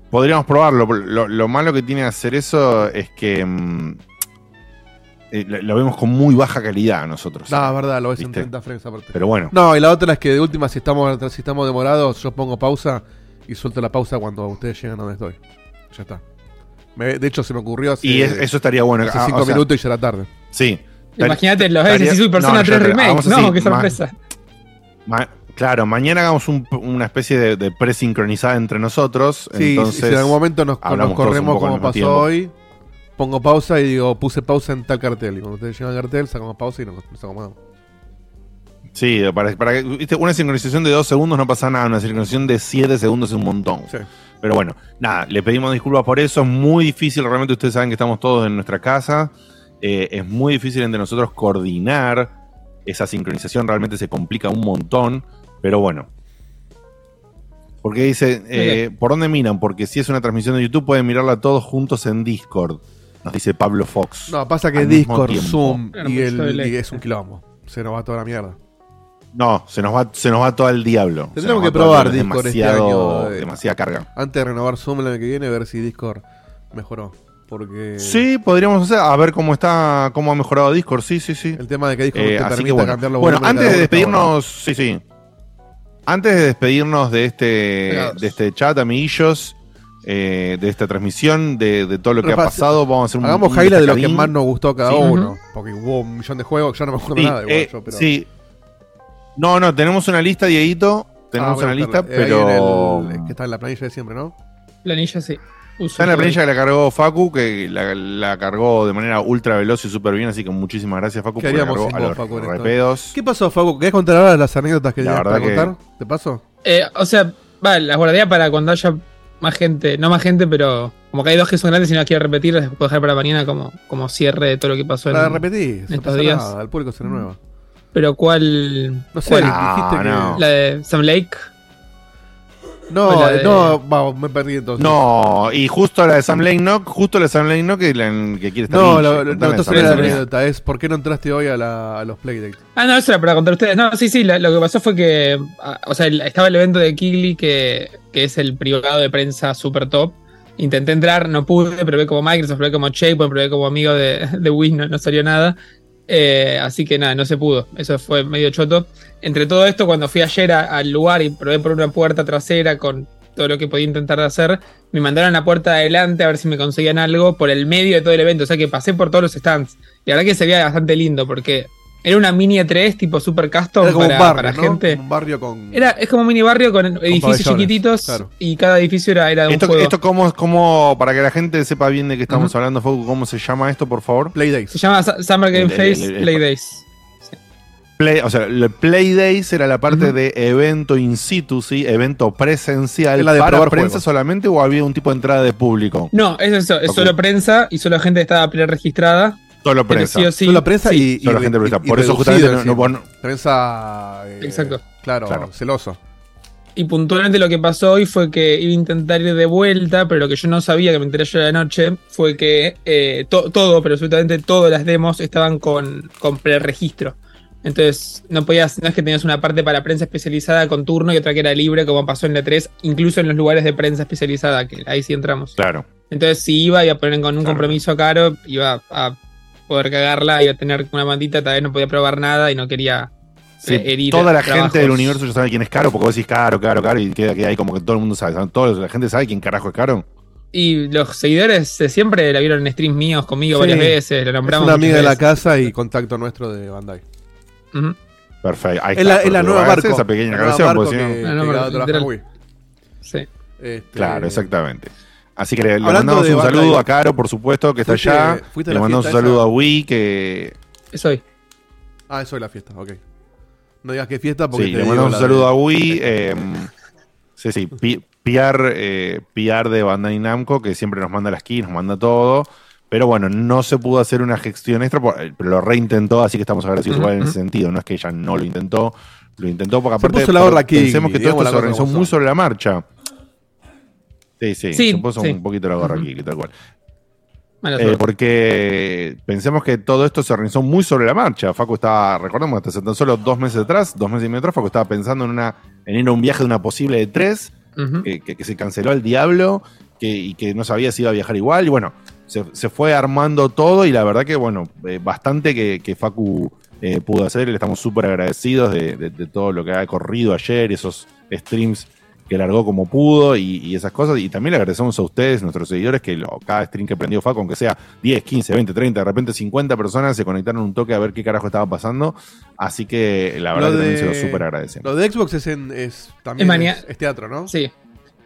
Podríamos probarlo. Lo, lo malo que tiene hacer eso es que mm, eh, lo, lo vemos con muy baja calidad nosotros. No, es verdad, lo ves en ¿Viste? 30 frames aparte. Pero bueno. No, y la otra es que de última, si estamos, si estamos demorados, yo pongo pausa y suelto la pausa cuando ustedes llegan a donde estoy. Ya está. Me- de hecho, se me ocurrió hace, Y es- eso estaría bueno. hace Ah, cinco o sea, minutos y ya era tarde. Sí. Imagínate, los Estaría- y soy Persona no, 3 yo te- Remake. No, así, qué sorpresa. ma- claro, mañana hagamos un- una especie de, de presincronizada entre nosotros. Sí, entonces, si en algún momento nos, corremos como pasó tiempo. hoy, pongo pausa y digo, puse pausa en tal cartel. Y cuando ustedes llegan al cartel, sacamos pausa y nos, nos acomodamos. Sí, para, para que- viste, una sincronización de dos segundos no pasa nada, una sincronización de siete segundos es un montón. Pero bueno, nada, le pedimos disculpas por eso, es muy difícil, realmente ustedes saben que estamos todos en nuestra casa, eh, es muy difícil entre nosotros coordinar esa sincronización, realmente se complica un montón, pero bueno. Porque dice, eh, ¿por dónde miran? Porque si es una transmisión de YouTube pueden mirarla todos juntos en Discord, nos dice Pablo Fox. No, pasa que Discord. Zoom y, el, y es un quilombo. Se nos va toda la mierda. No, se nos va, se nos va todo al diablo. Tendremos que probar Discord este demasiado- año. eh, Demasiada carga. Antes de renovar Zoom el año que viene, ver si Discord mejoró. Porque Sí, podríamos hacer, a ver cómo está, cómo ha mejorado Discord, sí, sí, sí. el tema de que Discord Eh, te que bueno. cambiar los Bueno, antes de despedirnos, sí, sí. Antes de despedirnos de este, Pegados. de este chat, amiguillos, eh, de esta transmisión, de, de todo lo que ha pasado, vamos a hacer un Hagamos un highlight de lo que más nos gustó a cada Sí. uno. Porque hubo un millón de juegos, ya no me acuerdo Sí, nada igual eh, yo, pero. sí. No, no, tenemos una lista, Dieguito. Tenemos Ah, una lista. Eh, pero. en el- que está en la planilla de siempre, ¿no? Planilla sí. Está en la planilla que la cargó Facu, que la, la cargó de manera ultra veloz y súper bien, así que muchísimas gracias Facu ¿Qué por la cargó sin a vos, los Facu, en repedos. ¿Qué pasó, Facu? ¿Querés contar ahora las anécdotas que La tenías para que- contar? ¿Te pasó? Eh, o sea, va, las guardaría para cuando haya más gente, no más gente, pero como que hay dos que son grandes y no las quiero repetir, las puedo dejar para mañana como, como cierre de todo lo que pasó en, La repetí, en estos pasa días. nada, al público se renueva. Pero ¿cuál? No sé, ¿cuál? dijiste que. no. La de Sam Lake. No, O la de- no, vamos, me perdí entonces. No, y justo la de Sam Lane Knock, justo la de Sam Lane Knock que, la- que quiere estar No, lo- no, entonces la anécdota. anécdota, es ¿por qué no entraste hoy a, la- a los Playdates? Ah, no, eso era para contar a ustedes. No, sí, sí, la- lo que pasó fue que, ah, o sea, estaba el evento de Kigli, que, que es el privado de prensa super top. Intenté entrar, no pude, probé como Microsoft, probé como Shapepoint, probé como amigo de, de Win, no, no salió nada. Eh, así que nada, no se pudo. Eso fue medio choto. Entre todo esto, cuando fui ayer al lugar y probé por una puerta trasera con todo lo que podía intentar hacer, me mandaron a la puerta de adelante a ver si me conseguían algo por el medio de todo el evento. O sea que pasé por todos los stands. Y la verdad que se veía bastante lindo porque era una mini E3 tipo super custom Era como para, un barrio, para ¿no? gente. Como un barrio con. Era, es como un mini barrio con edificios chiquititos claro. y cada edificio era, era de un Esto, juego. esto cómo, cómo, para que la gente sepa bien de qué estamos hablando, Facu, ¿cómo se llama esto, por favor? Playdates. Se llama Summer Game Face Play Days. Play, o sea, el Play Days era la parte de evento in situ, ¿sí? Evento presencial. Es la de ¿Para probar prensa juegos. solamente o había un tipo de entrada de público? No, es eso, es solo prensa y solo gente estaba pre-registrada. Solo prensa. sí sí- Solo prensa sí. y, Solo y- gente y- prensa. y Por eso justamente no- no- bueno. Prensa. eh, Exacto. Claro, Claro. celoso. Y puntualmente lo que pasó hoy fue que iba a intentar ir de vuelta, pero lo que yo no sabía, que me enteré yo de la noche, fue que eh, to- todo, pero absolutamente todas las demos estaban con, con preregistro. Entonces, no podías, no es que tenías una parte para prensa especializada con turno y otra que era libre, como pasó en la 3, incluso en los lugares de prensa especializada, que ahí sí entramos. Claro. Entonces, si iba, iba a poner con un compromiso caro, iba a poder cagarla, iba a tener una mantita, tal vez no podía probar nada y no quería Sí, eh, herir toda la trabajos. gente del universo ya sabe quién es Caro, porque vos decís Caro, Caro, Caro, y queda, queda ahí como que todo el mundo sabe. ¿saben? Toda la gente sabe quién carajo es Caro. Y los seguidores siempre la vieron en streams míos conmigo Sí. varias veces, la Es nombramos. una amiga de la casa y contacto nuestro de Bandai. Ujú. Perfecto. Ahí Es está, la, es la nueva barco. Esa pequeña la nueva aclaración, barco porque si no-. Sí. Este, Claro, exactamente. Así que le, le mandamos un saludo a Caro, por supuesto, que está ¿fuiste- allá. fuiste Le mandamos un saludo esa? a Wii, que Es hoy. Ah, eso es la fiesta, ok. No digas qué fiesta porque Sí, te le mandamos un saludo de- a Wii. eh, sí, sí, Pi- PR, eh, PR de Bandai Namco, que siempre nos manda las keys, nos manda todo. Pero bueno, no se pudo hacer una gestión extra, por- eh, pero lo reintentó, así que estamos agradecidos igual en ese sentido. No es que ella no lo intentó, lo intentó porque Se aparte puso la gorra aquí, pensemos que todo esto la se organizó muy sobre la marcha. Sí, sí, Sí, se puso sí. un poquito la gorra aquí, tal cual. Eh, porque pensemos que todo esto se organizó muy sobre la marcha. Facu estaba, recordemos, hasta tan solo dos meses atrás, dos meses y medio atrás, Facu estaba pensando en una en ir a un viaje de una posible de tres, que, que- que se canceló al diablo que, y que no sabía si iba a viajar igual. Y bueno, se, se fue armando todo y la verdad que, bueno, eh, bastante que, que Facu eh, pudo hacer. Le estamos súper agradecidos de, de- de todo lo que ha corrido ayer, esos streams que largó como pudo y, y esas cosas. Y también le agradecemos a ustedes, nuestros seguidores, que lo- cada stream que prendió Facu, aunque sea 10, 15, 20, 30, de repente 50 personas se conectaron un toque a ver qué carajo estaba pasando. Así que la verdad Lo que también se de- lo súper agradecemos. Lo de Xbox es, en, es también Es maña- es, es teatro, ¿no? Sí.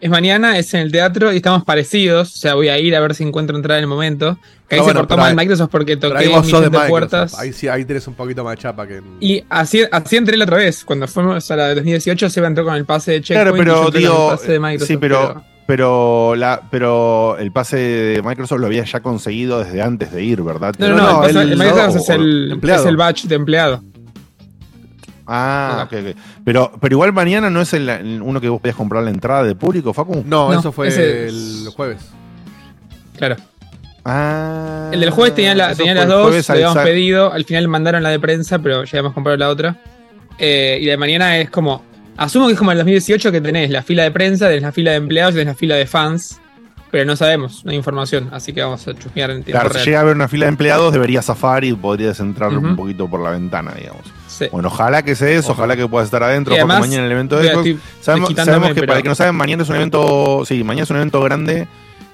Es mañana, es en el teatro y estamos parecidos. O sea, voy a ir a ver si encuentro entrada en el momento. Que ahí Pero se bueno, cortó mal Microsoft porque toqué de Microsoft. puertas. Ahí sí, ahí tenés un poquito más de chapa que Y así, así entré la otra vez. Cuando fuimos a la de 2018, se entró con el pase de Claro, Checkpoint. y yo pero digo, el pase de Microsoft, sí, pero, pero, la, pero el pase de Microsoft lo había ya conseguido desde antes de ir, ¿verdad? No, no, no, el, pase- el Microsoft el, es el batch de empleado. Ah, ok, ok. Pero, pero igual mañana no es el, el- uno que vos podías comprar la entrada de público, Facu. No, No, eso fue ese- el jueves. Claro. Ah. El del jueves tenía, la- eso tenía fue las el dos, jueves le al habíamos sa- pedido. Al final mandaron la de prensa, pero ya habíamos comprado la otra. Eh, y la de mañana es como. Asumo que es como el 2018 que tenés la fila de prensa, tenés la fila de empleados y tenés la fila de fans. Pero no sabemos, no hay información. Así que vamos a chusmear en tiempo Claro, si real. llega a haber una fila de empleados, deberías zafar y podrías entrar un poquito por la ventana, digamos. Sí. Bueno, ojalá que sea eso, ojalá, que puedas estar adentro. Además, mañana en el evento de Xbox. Sabemos, que para el que no saben, mañana es un evento. Sí, mañana es un evento grande.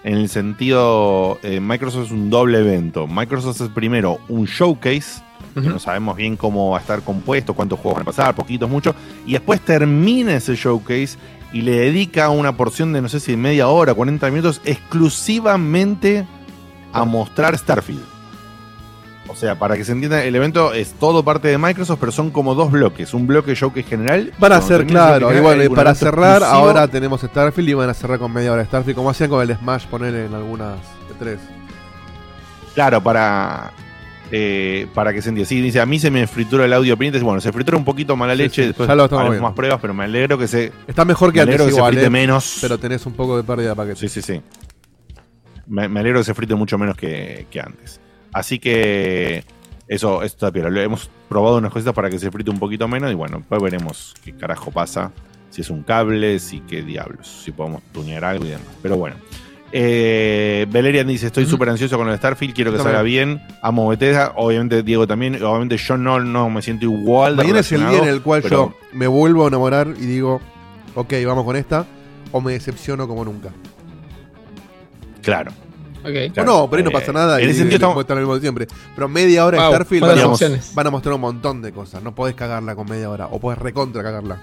En el sentido, eh, Microsoft es un doble evento. Microsoft es primero un showcase, que no sabemos bien cómo va a estar compuesto, cuántos juegos van a pasar, poquitos, muchos. Y después termina ese showcase y le dedica una porción de, no sé si media hora, 40 minutos, exclusivamente a mostrar Starfield. O sea, para que se entienda, el evento es todo parte de Microsoft, pero son como dos bloques. Un bloque showcase general. Van a ser, claro. Y general, bueno, y un para cerrar, exclusivo. ahora tenemos Starfield y van a cerrar con media hora de Starfield, como hacían con el Smash, poner en algunas de tres. Claro, para. eh, para que se entienda. Sí, dice, a mí se me fritura el audio pendiente. Bueno, se fritura un poquito mala Sí, leche. sí, después ya lo estamos haremos más pruebas, pero me alegro que se. Está mejor que me antes que se frite eh, menos. Pero tenés un poco de pérdida de paquete. Sí, sí, sí. Me, me alegro que se frite mucho menos que, que antes. Así que eso, eso está piola. Lo hemos probado unas cositas para que se frite un poquito menos y bueno, después veremos qué carajo pasa. Si es un cable, si qué diablos. Si podemos tunear algo y demás. Pero bueno. Eh, Valerian dice, estoy súper ansioso con el Starfield, quiero que salga bien. Amo Bethesda, obviamente Diego también. Obviamente yo no, no me siento igual. de Mañana es el día en el cual pero- yo me vuelvo a enamorar y digo, ok, vamos con esta, o me decepciono como nunca. Claro. Ok. Claro. O no, pero ahí no Eh, pasa nada en y ese sentido estamos- muestran lo mismo de siempre. Pero media hora de Wow, Starfield van a, opciones. van a mostrar un montón de cosas. No podés cagarla con media hora, o podés recontra cagarla.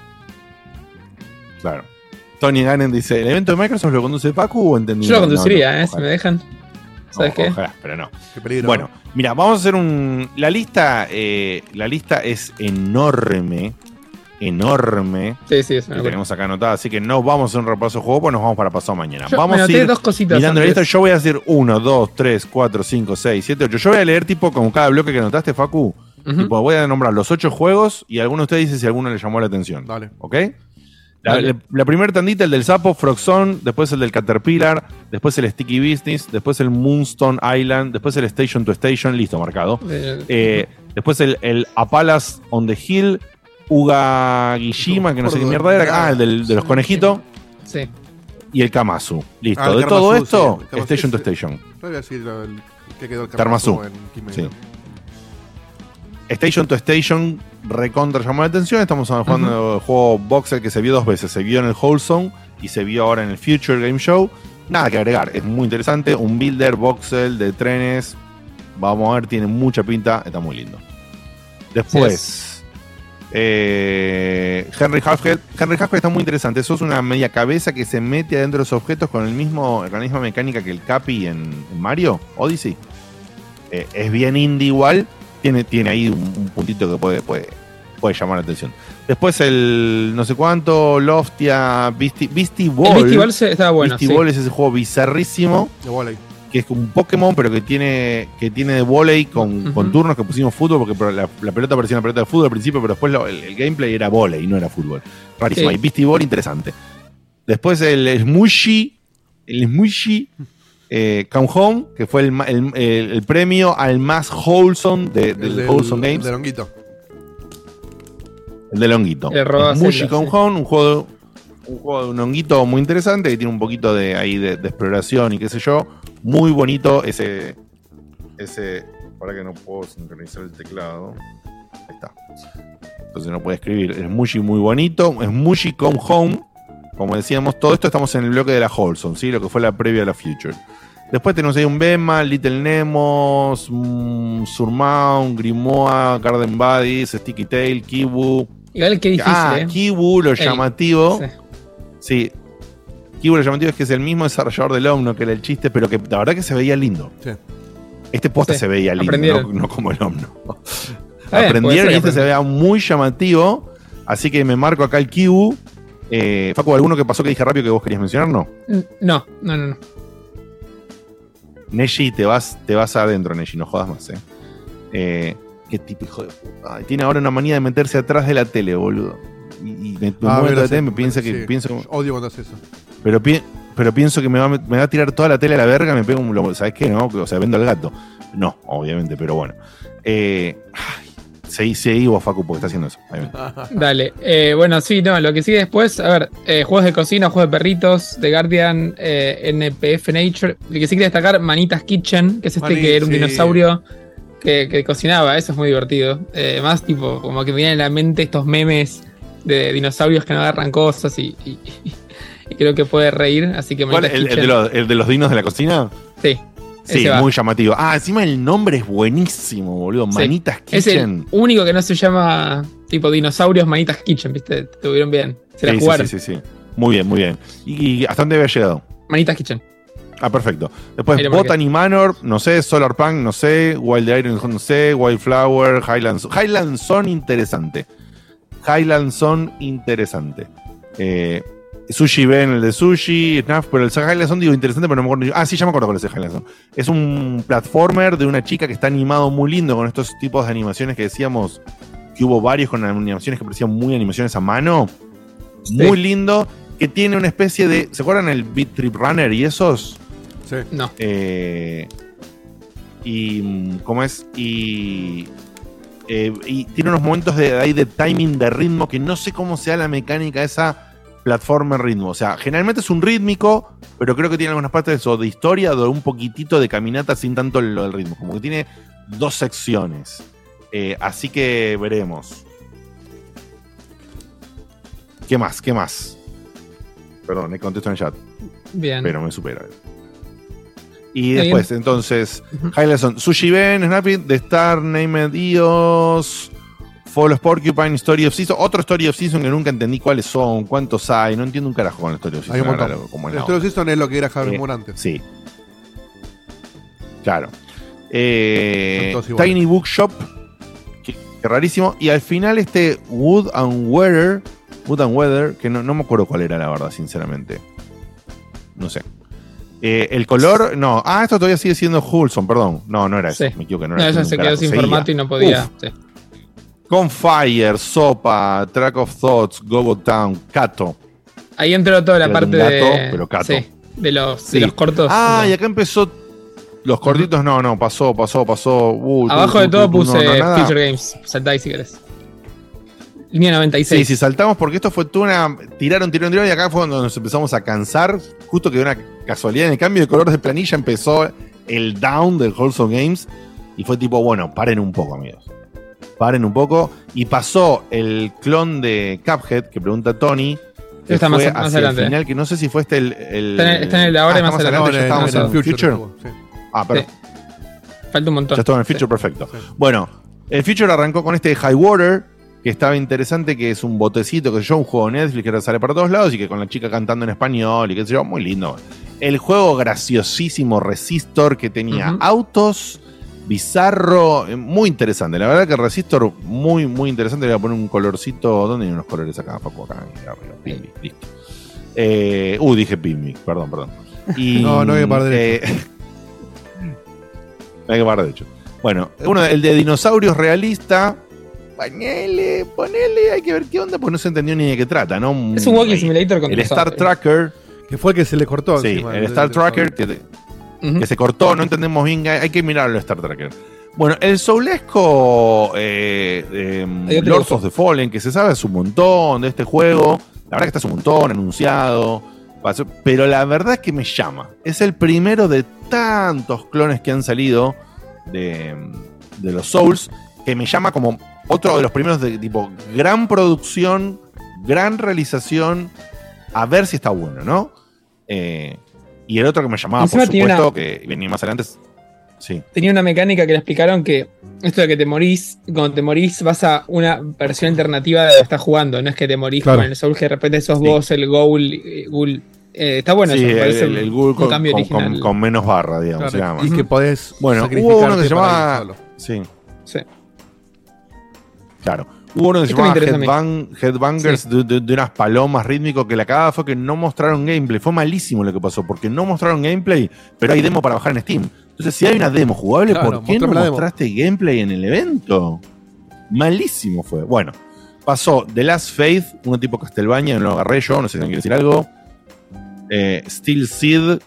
Claro. Tony Gannon dice, ¿el evento de Microsoft lo conduce Pacu o entendí? Yo lo? No, conduciría, no, ¿eh? Si me dejan. ¿Sabes qué? Ojalá, pero no. Qué peligro. Bueno, mira, vamos a hacer un. La lista, eh, la lista es enorme. Enorme. Sí, sí, es Que tenemos acá anotada, así que no vamos a hacer un repaso de juego, pues nos vamos para pasado mañana. Yo vamos me a anoté ir dos cositas mirando la lista. Yo voy a decir 1, 2, 3, 4, 5, 6, 7, 8. Yo voy a leer tipo con cada bloque que anotaste, Facu. Ujú. Tipo, voy a nombrar los 8 juegos y alguno de ustedes dice si alguno le llamó la atención. Dale. ¿Ok? La, la- la primera tandita, el del sapo, Frogzone, después el del Caterpillar, después el Sticky Business, después el Moonstone Island, después el Station to Station, listo, marcado. Eh, Eh, después el, el A Palace on the Hill, Uga Gishima, que no sé qué mierda era. Ah, el del- de los conejitos. sí. Y el Kamazu. Listo. Ah, el de todo esto, sí, el Kamazu, Station to Station. Voy a decir el, que quedó el Karmazu. Karmazu en Kimetsu. Sí. Station to Station recontra llamó la atención. Estamos jugando el juego Voxel que se vio dos veces. Se vio en el Wholesome y se vio ahora en el Future Game Show. Nada que agregar, es muy interesante. Un builder Voxel de trenes. Vamos a ver, tiene mucha pinta, está muy lindo. Después, eh, Henry Halfhead. Henry Halfhead está muy interesante. Eso es una media cabeza que se mete adentro de los objetos con, el mismo, con la misma mecánica que el Capi en, en Mario Odyssey. Eh, es bien indie igual. Tiene, tiene ahí un, un puntito que puede, puede, puede llamar la atención. Después el no sé cuánto, Loftia, Beastie, Beastie Ball. El Beastie Ball se- estaba bueno, Beastie sí. Ball es ese juego bizarrísimo. De. Que es como un Pokémon, pero que tiene, que tiene de volei con, con turnos que pusimos fútbol, porque la, la pelota parecía una pelota de fútbol al principio, pero después lo- el, el gameplay era volei, no era fútbol. Rarísimo. Sí. Y Beastie Ball, interesante. Después el Smushy, el Smushy eh, Come Home, que fue el, el- el- el premio al más wholesome de, del El Wholesome el Games. de Longuito. El del honguito. Le roba Smushy Come sí. Home, un juego, un juego de un honguito muy interesante que tiene un poquito de ahí de, de exploración y qué sé yo. Muy bonito ese. Ese. Para que no puedo sincronizar el teclado. Ahí está. Entonces no puede escribir. Es Mushy muy bonito. Es Mushy Come Home. Como decíamos, todo esto estamos en el bloque de la Wholesome, ¿sí? Lo que fue la previa a la Future. Después tenemos ahí un Bema, Little Nemos, mm, Surmount, Grimoire, Garden Buddies, Sticky Tail, Kibu. Igual que difícil, Ah, ¿eh? Kibu, lo El- llamativo. sí. Sí. Kibu, lo llamativo es que es el mismo desarrollador del Omno que era el chiste, pero que la verdad que se veía lindo. Sí. Este posta Sí, se veía lindo, no, no como el Omno. Puede Aprendieron ser y este se veía muy llamativo. Así que me marco acá el Kibu. Eh, Facu, ¿alguno que pasó que dije rápido que vos querías mencionar? No. No, no, no, no. Neji, te vas, te vas adentro, Neji, no jodas más, eh. Eh, qué tipo hijo de puta. Ay, tiene ahora una manía de meterse atrás de la tele, boludo. Y, y me, me Ah, de la tele, me piensa que sí. pienso que- Odio cuando hace eso. Pero, pi- pero pienso que me va, me va a tirar toda la tele a la verga, me pego un lobo. ¿Sabes qué? No, o sea, vendo el gato. No, obviamente, pero bueno. Eh, ay, seguí, seguí vos, Facu, porque está haciendo eso. Dale. Eh, bueno, sí, no, lo que sigue después, a ver, eh, juegos de cocina, juegos de perritos, de Guardian, eh, NPF Nature. El que sí quiere destacar, Manitas Kitchen, que es este Mani, que era un sí. dinosaurio que, que cocinaba, eso es muy divertido. Eh, más tipo, como que me vienen a la mente estos memes de dinosaurios que no agarran cosas y, y- y creo que puede reír, así que ¿Cuál? Manitas ¿El, el Kitchen. de los, el de los dinos de la cocina? Sí. Sí, muy llamativo. Ah, encima el nombre es buenísimo, boludo. Sí. Manitas Es el Kitchen. único que no se llama tipo dinosaurios Manitas Kitchen, ¿viste? Tuvieron bien. Se la Sí, jugaron. sí, sí, sí. Muy bien, muy bien. ¿Y, y hasta dónde había llegado? Manitas Kitchen. Ah, perfecto. Después. Botany Manor, no sé, Solar Punk, no sé, Wild Iron, no sé, Wildflower, Highlands. Highlands son interesante. Highlands son interesante. Eh, Sushi Ben, el de Sushi, Snaf, pero el Highlands son, digo, interesante, pero no me acuerdo. Ah, sí, ya me acuerdo es el Highlands Son. Es un platformer de una chica que está animado muy lindo con estos tipos de animaciones que decíamos que hubo varios con animaciones que parecían muy animaciones a mano. Muy lindo, que tiene una especie de. ¿Se acuerdan el Beat Trip Runner y esos? Sí. No. Eh, y. mm, ¿Cómo es? Y. eh, y tiene unos momentos de, ahí de timing, de ritmo, que no sé cómo sea la mecánica esa plataforma en ritmo. O sea, generalmente es un rítmico, pero creo que tiene algunas partes de, eso, de historia, de un poquitito de caminata sin tanto lo del ritmo. Como que tiene dos secciones. Eh, así que veremos. ¿Qué más? ¿Qué más? Perdón, le contesto en el chat. Bien. Pero me supera. Y después, entonces, highlights son Sushi Ben, Snappy, The Star, Named EOS, Fall of Porcupine, Story of Season, otro Story of Season que nunca entendí cuáles son, cuántos hay, no entiendo un carajo con la Story of Season. Hay un ahora, montón. loco, como es El la Story of. Season es lo que era Harvey Eh, Moore antes. Sí. Claro. Eh. Tiny Bookshop, que, que rarísimo. Y al final este Wood and Weather, Wood and Weather, que no, no me acuerdo cuál era la verdad, sinceramente. No sé. Eh, el color, no. Ah, esto todavía sigue siendo Wholesome, perdón. No, no era eso. Sí. Me equivoqué. No, No, era ella eso, se quedó sin seguía. formato y no podía. Uf. sí. Con Fire, Sopa, Track of Thoughts, Gogo Town, Kato. Ahí entró toda la parte un gato, de. pero cato. sí, de los, Sí. de los cortos. Ah, No. y acá empezó. Los cortitos, no, no, pasó, pasó, pasó. Uh, Abajo tú, de todo tú, puse no. Future Games. Saltá ahí si querés. Línea 96. Sí, sí, saltamos porque esto fue toda una. Tiraron, tiraron, tiraron y acá fue cuando nos empezamos a cansar. Justo que de una casualidad en el cambio de color de planilla empezó el down del Wholesome Games. Y fue tipo, bueno, paren un poco, amigos. Paren un poco. Y pasó el clon de Cuphead, que pregunta Tony. Que Está fue más- más adelante. el final, que no sé si fue este el. el- Está en- está en el de ahora y Ah, más estamos adelante. Ya estábamos En el Future. Ah, pero Falta un montón. ya estaba en el Future perfecto. Bueno, el Future arrancó con este High Water, que estaba interesante, que es un botecito, que sé yo, un juego de Netflix que ahora sale para todos lados y que con la chica cantando en español y qué sé yo, muy lindo. El juego graciosísimo Resistor que tenía autos, bizarro, eh, muy interesante. La verdad que Resistor, muy, muy interesante. Le voy a poner un colorcito. ¿Dónde hay unos colores acá? Paco, acá, arriba, Pimbi, listo. Eh, uh, dije Pimbi, perdón, perdón. Y, No, no hay que parar de eh, no hay que parar de hecho. Bueno, uno, el de dinosaurios realista. Ponele, ponele, hay que ver qué onda, porque no se entendió ni de qué trata, ¿no? Es un walking simulator con El Star. Tracker. Que fue el que se le cortó. Sí, encima, el Star Tracker que, que se cortó, no entendemos bien, hay que mirarlo, Star Tracker. Bueno, el Soulesco eh, eh, Lords lo of the Fallen, que se sabe hace un montón de este juego. La verdad que está hace un montón anunciado. Pero la verdad es que me llama. Es el primero de tantos clones que han salido de, de los Souls que me llama como otro de los primeros de tipo gran producción, gran realización. A ver si está bueno, ¿no? Eh, y el otro que me llamaba, Encima por supuesto, una- que venía más adelante. Sí. Tenía una mecánica que le explicaron que esto de que te morís, cuando te morís vas a una versión alternativa de lo que estás jugando. No es que te morís Claro. con el Soul que de repente sos Sí. vos, el Goal. eh, Ghoul. Eh, está bueno Sí, eso, el, un con, cambio con- original. con- con menos barra, digamos. Claro, se llama. y que podés Bueno, hubo uno que se llamaba. Sí. Claro. Hubo uno que se Este llamaba. Headbang- Headbangers de, de- de unas palomas rítmicos que la cagada fue que no mostraron gameplay. Fue malísimo lo que pasó, porque no mostraron gameplay, pero hay demo para bajar en Steam. Entonces, si hay una demo jugable, Claro, ¿por qué no demo. mostraste gameplay en el evento? Malísimo fue. Bueno, pasó The Last Faith, un tipo Castlevania, no lo agarré yo, no sé si alguien quiere decir algo. Eh, Steel Seed,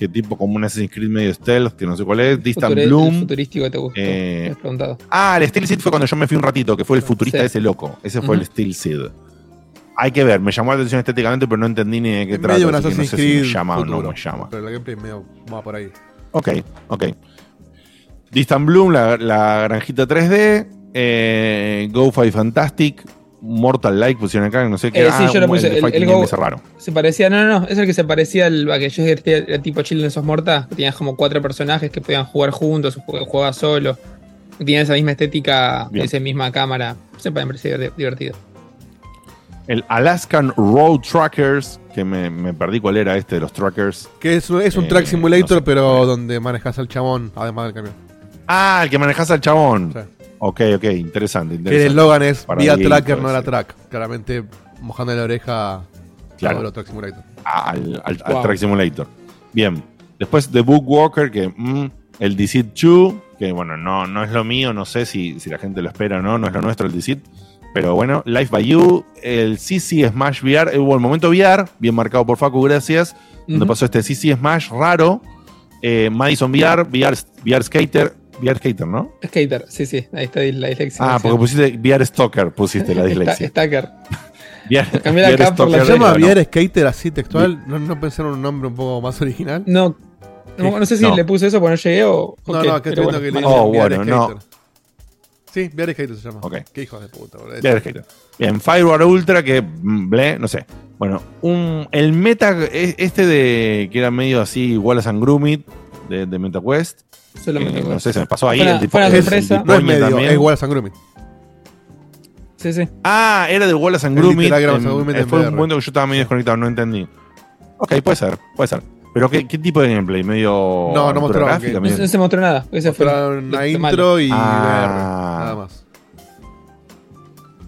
que tipo como un Assassin's Creed medio stealth, que no sé cuál es. Distant Future- el Bloom. futurístico que te gustó. Eh, me has preguntado. Ah, el Steel Seed fue cuando yo me fui un ratito, que fue el futurista Sí. ese loco. Ese fue el Steel Seed. Hay que ver, me llamó la atención estéticamente, pero no entendí ni de qué trata. de no sé si me llama o no me llama. Pero la gameplay medio va por ahí. Ok, ok. Distant Bloom, la, la granjita 3D. Eh, Go Five Fantastic. Mortal Like pusieron acá, no sé qué. Eh, sí, Ah, yo lo puse. El, Fighting el Game Go- ese raro. Se parecía, no, no, no, es el que se parecía al a que yo era tipo Children esos Mortas, que tenías como cuatro personajes que podían jugar juntos o jug- jugabas solo. que Tenían esa misma estética, Bien. esa misma cámara. Se di- divertido. El Alaskan Road Trackers, que me, me perdí cuál era este de los trackers. Que es, un- es un Eh, track simulator, no sé. pero donde manejas al chabón, además del camión. Ah, el que manejas al chabón. Sí. Ok, ok, interesante. Que interesante. el eslogan es Para vía tracker, no era track. Claramente mojando la oreja Claro. a los track simulator. al, al- al. Track Simulator. Bien. Después The Book Walker, que mm, el Deceit 2, que bueno, no, no es lo mío, no sé si, si la gente lo espera o no, no es lo nuestro el Deceit. Pero bueno, Life by You, el CC Smash VR, eh, hubo el momento VR, bien marcado por Facu, gracias. Donde pasó este CC Smash raro. eh, Madison VR, VR, VR Skater, VR Skater, ¿no? Skater, sí, sí, ahí está la dislexia. Ah, porque pusiste VR Stalker, pusiste la dislexia. Stacker. VR, Cambié la por la Stalker, ¿Se llama. VR Skater así textual? ¿No, ¿No pensaron un nombre un poco más original? No, no, no sé si No. le puse eso porque no llegué o. o No, qué, no, acá estoy viendo que le bueno, Oh, dicen VR bueno, no. Skater. Sí, VR Skater se llama. Ok. Qué hijos de puta, boludo. VR Skater. Bien, Firewall Ultra, que mm, ble, no sé. Bueno, un, el meta, e- este de que era medio así, Wallace and Gromit, de, de MetaQuest. Eh. No sé, se me pasó ahí. El tipo, fue una el- el sorpresa. tipo No es medio, también. es Wallace and. Sí, sí. Ah, era del Wallace and El en fue un momento que yo estaba medio desconectado, no entendí. Ok, puede ser, puede ser. Pero ¿qué, qué tipo de gameplay? ¿Medio No, no mostraron gráfica? No, se- no se mostró nada. Ese fue una intro y Ah. VR. Nada más.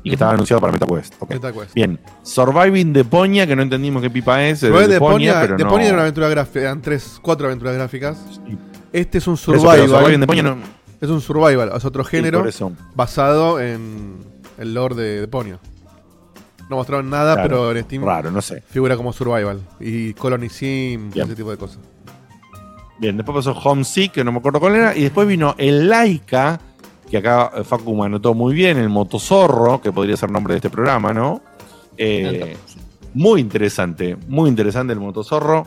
Y que estaba anunciado para MetaQuest. MetaQuest. Bien. Surviving Deponia, que no entendimos qué pipa es. De de pero no- Deponia era una aventura gráfica, eran tres, cuatro aventuras gráficas. Este es un eso, survival. no- Es un survival, es otro género basado en el lore de Deponia. No mostraron nada, Claro, pero en Steam Raro, no sé. figura como survival. Y Colony Sim, Bien. ese tipo de cosas. Bien, después pasó Homesick, que no me acuerdo cuál era. Y después vino el Laika, que acá eh, Facu me anotó muy bien, el Motozorro, que podría ser nombre de este programa, ¿no? Eh, muy interesante, muy interesante el Motozorro.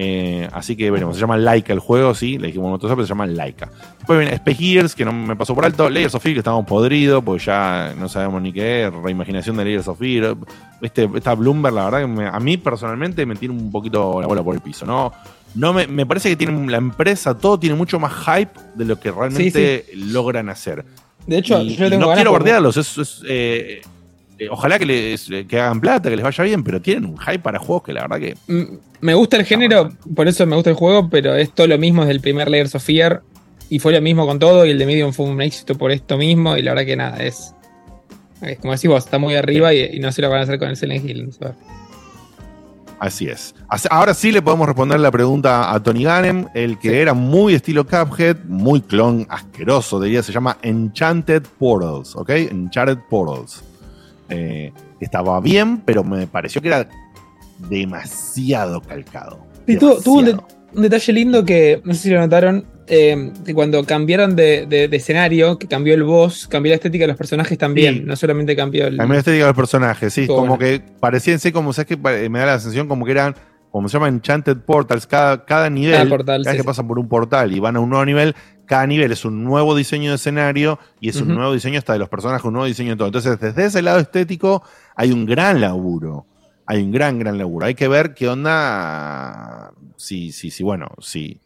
Eh, así que veremos. Se llama Laika el juego, sí. Le dijimos nosotros, pero se llama Laika. Después viene Space Gears, que no me pasó por alto. Layers of Fear, que estamos podridos, porque ya no sabemos ni qué es. Reimaginación de Layers of Fear. Este, esta Bloomberg, la verdad, que me- a mí personalmente me tiene un poquito la bola por el piso, ¿no? No me, me parece que tiene la empresa, todo tiene mucho más hype de lo que realmente logran hacer. De hecho, Y- yo y tengo no ganas quiero por- bordearlos, es, es, eh, eh, ojalá que, les, que hagan plata, que les vaya bien, pero tienen un hype para juegos que la verdad que Mm, Me gusta el género, por eso me gusta el juego, pero es todo lo mismo desde el primer Layers of Fear. Y fue lo mismo con todo, y el de Medium fue un éxito por esto mismo, y la verdad que nada, es. es como decís vos, está muy arriba y, y no sé lo van a hacer con el Silent Hill. Así es. Ahora sí le podemos responder la pregunta a Tony Gannem, el que era muy estilo Cuphead, muy clon asqueroso, diría, se llama Enchanted Portals, ¿ok? Enchanted Portals. Eh, estaba bien, pero me pareció que era demasiado calcado. Y tuvo, tuvo un, de- Demasiado. un detalle lindo que no sé si lo notaron. eh, que cuando cambiaron de, de- de escenario, que cambió el voz, cambió la estética de los personajes también. Sí. No solamente cambió el. También la estética de los personajes, sí, como bueno. que parecían ser como, ¿sabes qué? Pare- Me da la sensación como que eran, como se llama Enchanted Portals, cada, cada nivel, Cada portal, cada sí, que pasan por un portal y van a un nuevo nivel, cada nivel es un nuevo diseño de escenario y es un nuevo diseño hasta de los personajes, un nuevo diseño de todo. Entonces, desde ese lado estético hay un gran laburo. Hay un gran, gran laburo. Hay que ver qué onda, si, si, si bueno, si,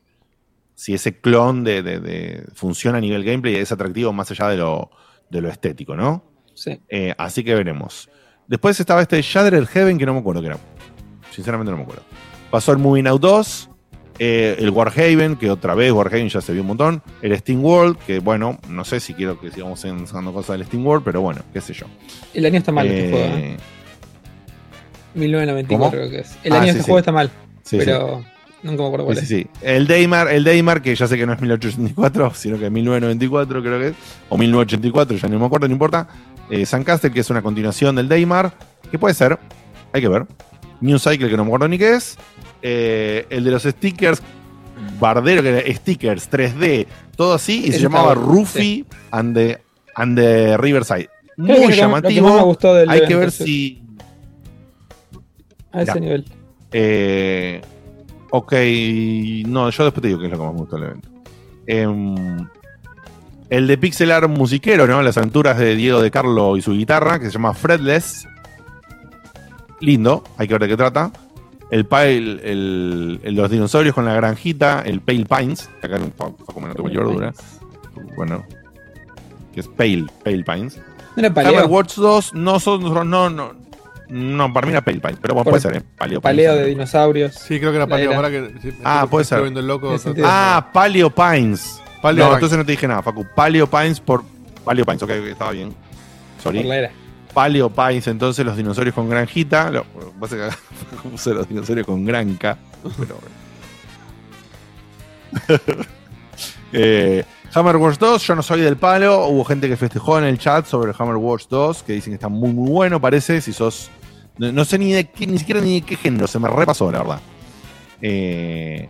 si ese clon de, de- de- funciona a nivel gameplay y es atractivo más allá de lo, de lo estético, ¿no? Sí. Eh, así que veremos. Después estaba este Shattered Heaven, que no me acuerdo qué era. Sinceramente no me acuerdo. Pasó el Moving Out 2, eh, el Warhaven, que otra vez Warhaven ya se vio un montón. El Steam World, que bueno, no sé si quiero que sigamos sacando cosas del Steam World, pero bueno, qué sé yo. El año está mal este Eh, juego. ¿eh? 1994 ¿cómo? creo que es. El Ah, año de sí, este sí. juego está mal. Sí, pero nunca me acuerdo cuál es. sí, sí. El Daymar, el Daymar, que ya sé que no es 1884, sino que es 1994, creo que es. O 1984, ya no me acuerdo, no importa. Eh, Castle, que es una continuación del Daymar, que puede ser, hay que ver. New Cycle, que no me acuerdo ni qué es. Eh, el de los stickers, Bardero, que era stickers 3D, todo así, y se llamaba bueno, Rufy and, the, and the Riverside. Creo que Muy que- que llamativo. más me gustó del hay que ver sí. si. A ese Ya. nivel. Eh, ok, no, yo después te digo qué es lo que más me gustó del evento. Em, el de pixel art musiquero, ¿no? Las aventuras de Diego de Carlo y su guitarra, que se llama Fredless. Lindo, hay que ver de qué trata. El, pa- el, el- de los dinosaurios con la granjita, el Pale Pines. Acá no Facu me notó cualquier verdura. Bueno, que es Pale, Pale Pines. ¿No era paleo? Hammer Watch 2 no son. No, no, no, para mí era Pale Pines, pero bueno, puede ser, ¿eh? Paleo Pines. Paleo de dinosaurios. Sí, creo que era Paleo. que, sí, Ah, puede estoy ser. viendo el loco. Ah, Paleo Pines. Paleo no, Pines. entonces no te dije nada, Facu. Paleo Pines por. Paleo Pines, ok, ok, estaba bien. Sorry. Por la era. Paleo Pines, entonces los dinosaurios con granjita. Es que acá puse los dinosaurios con granca. Pero bueno. Eh, Hammer Watch 2, yo no soy del palo. Hubo gente que festejó en el chat sobre Hammer Watch 2, que dicen que está muy, muy bueno, parece. Si sos. No, no sé ni de qué, ni siquiera ni de qué género, se me repasó, la verdad. Eh,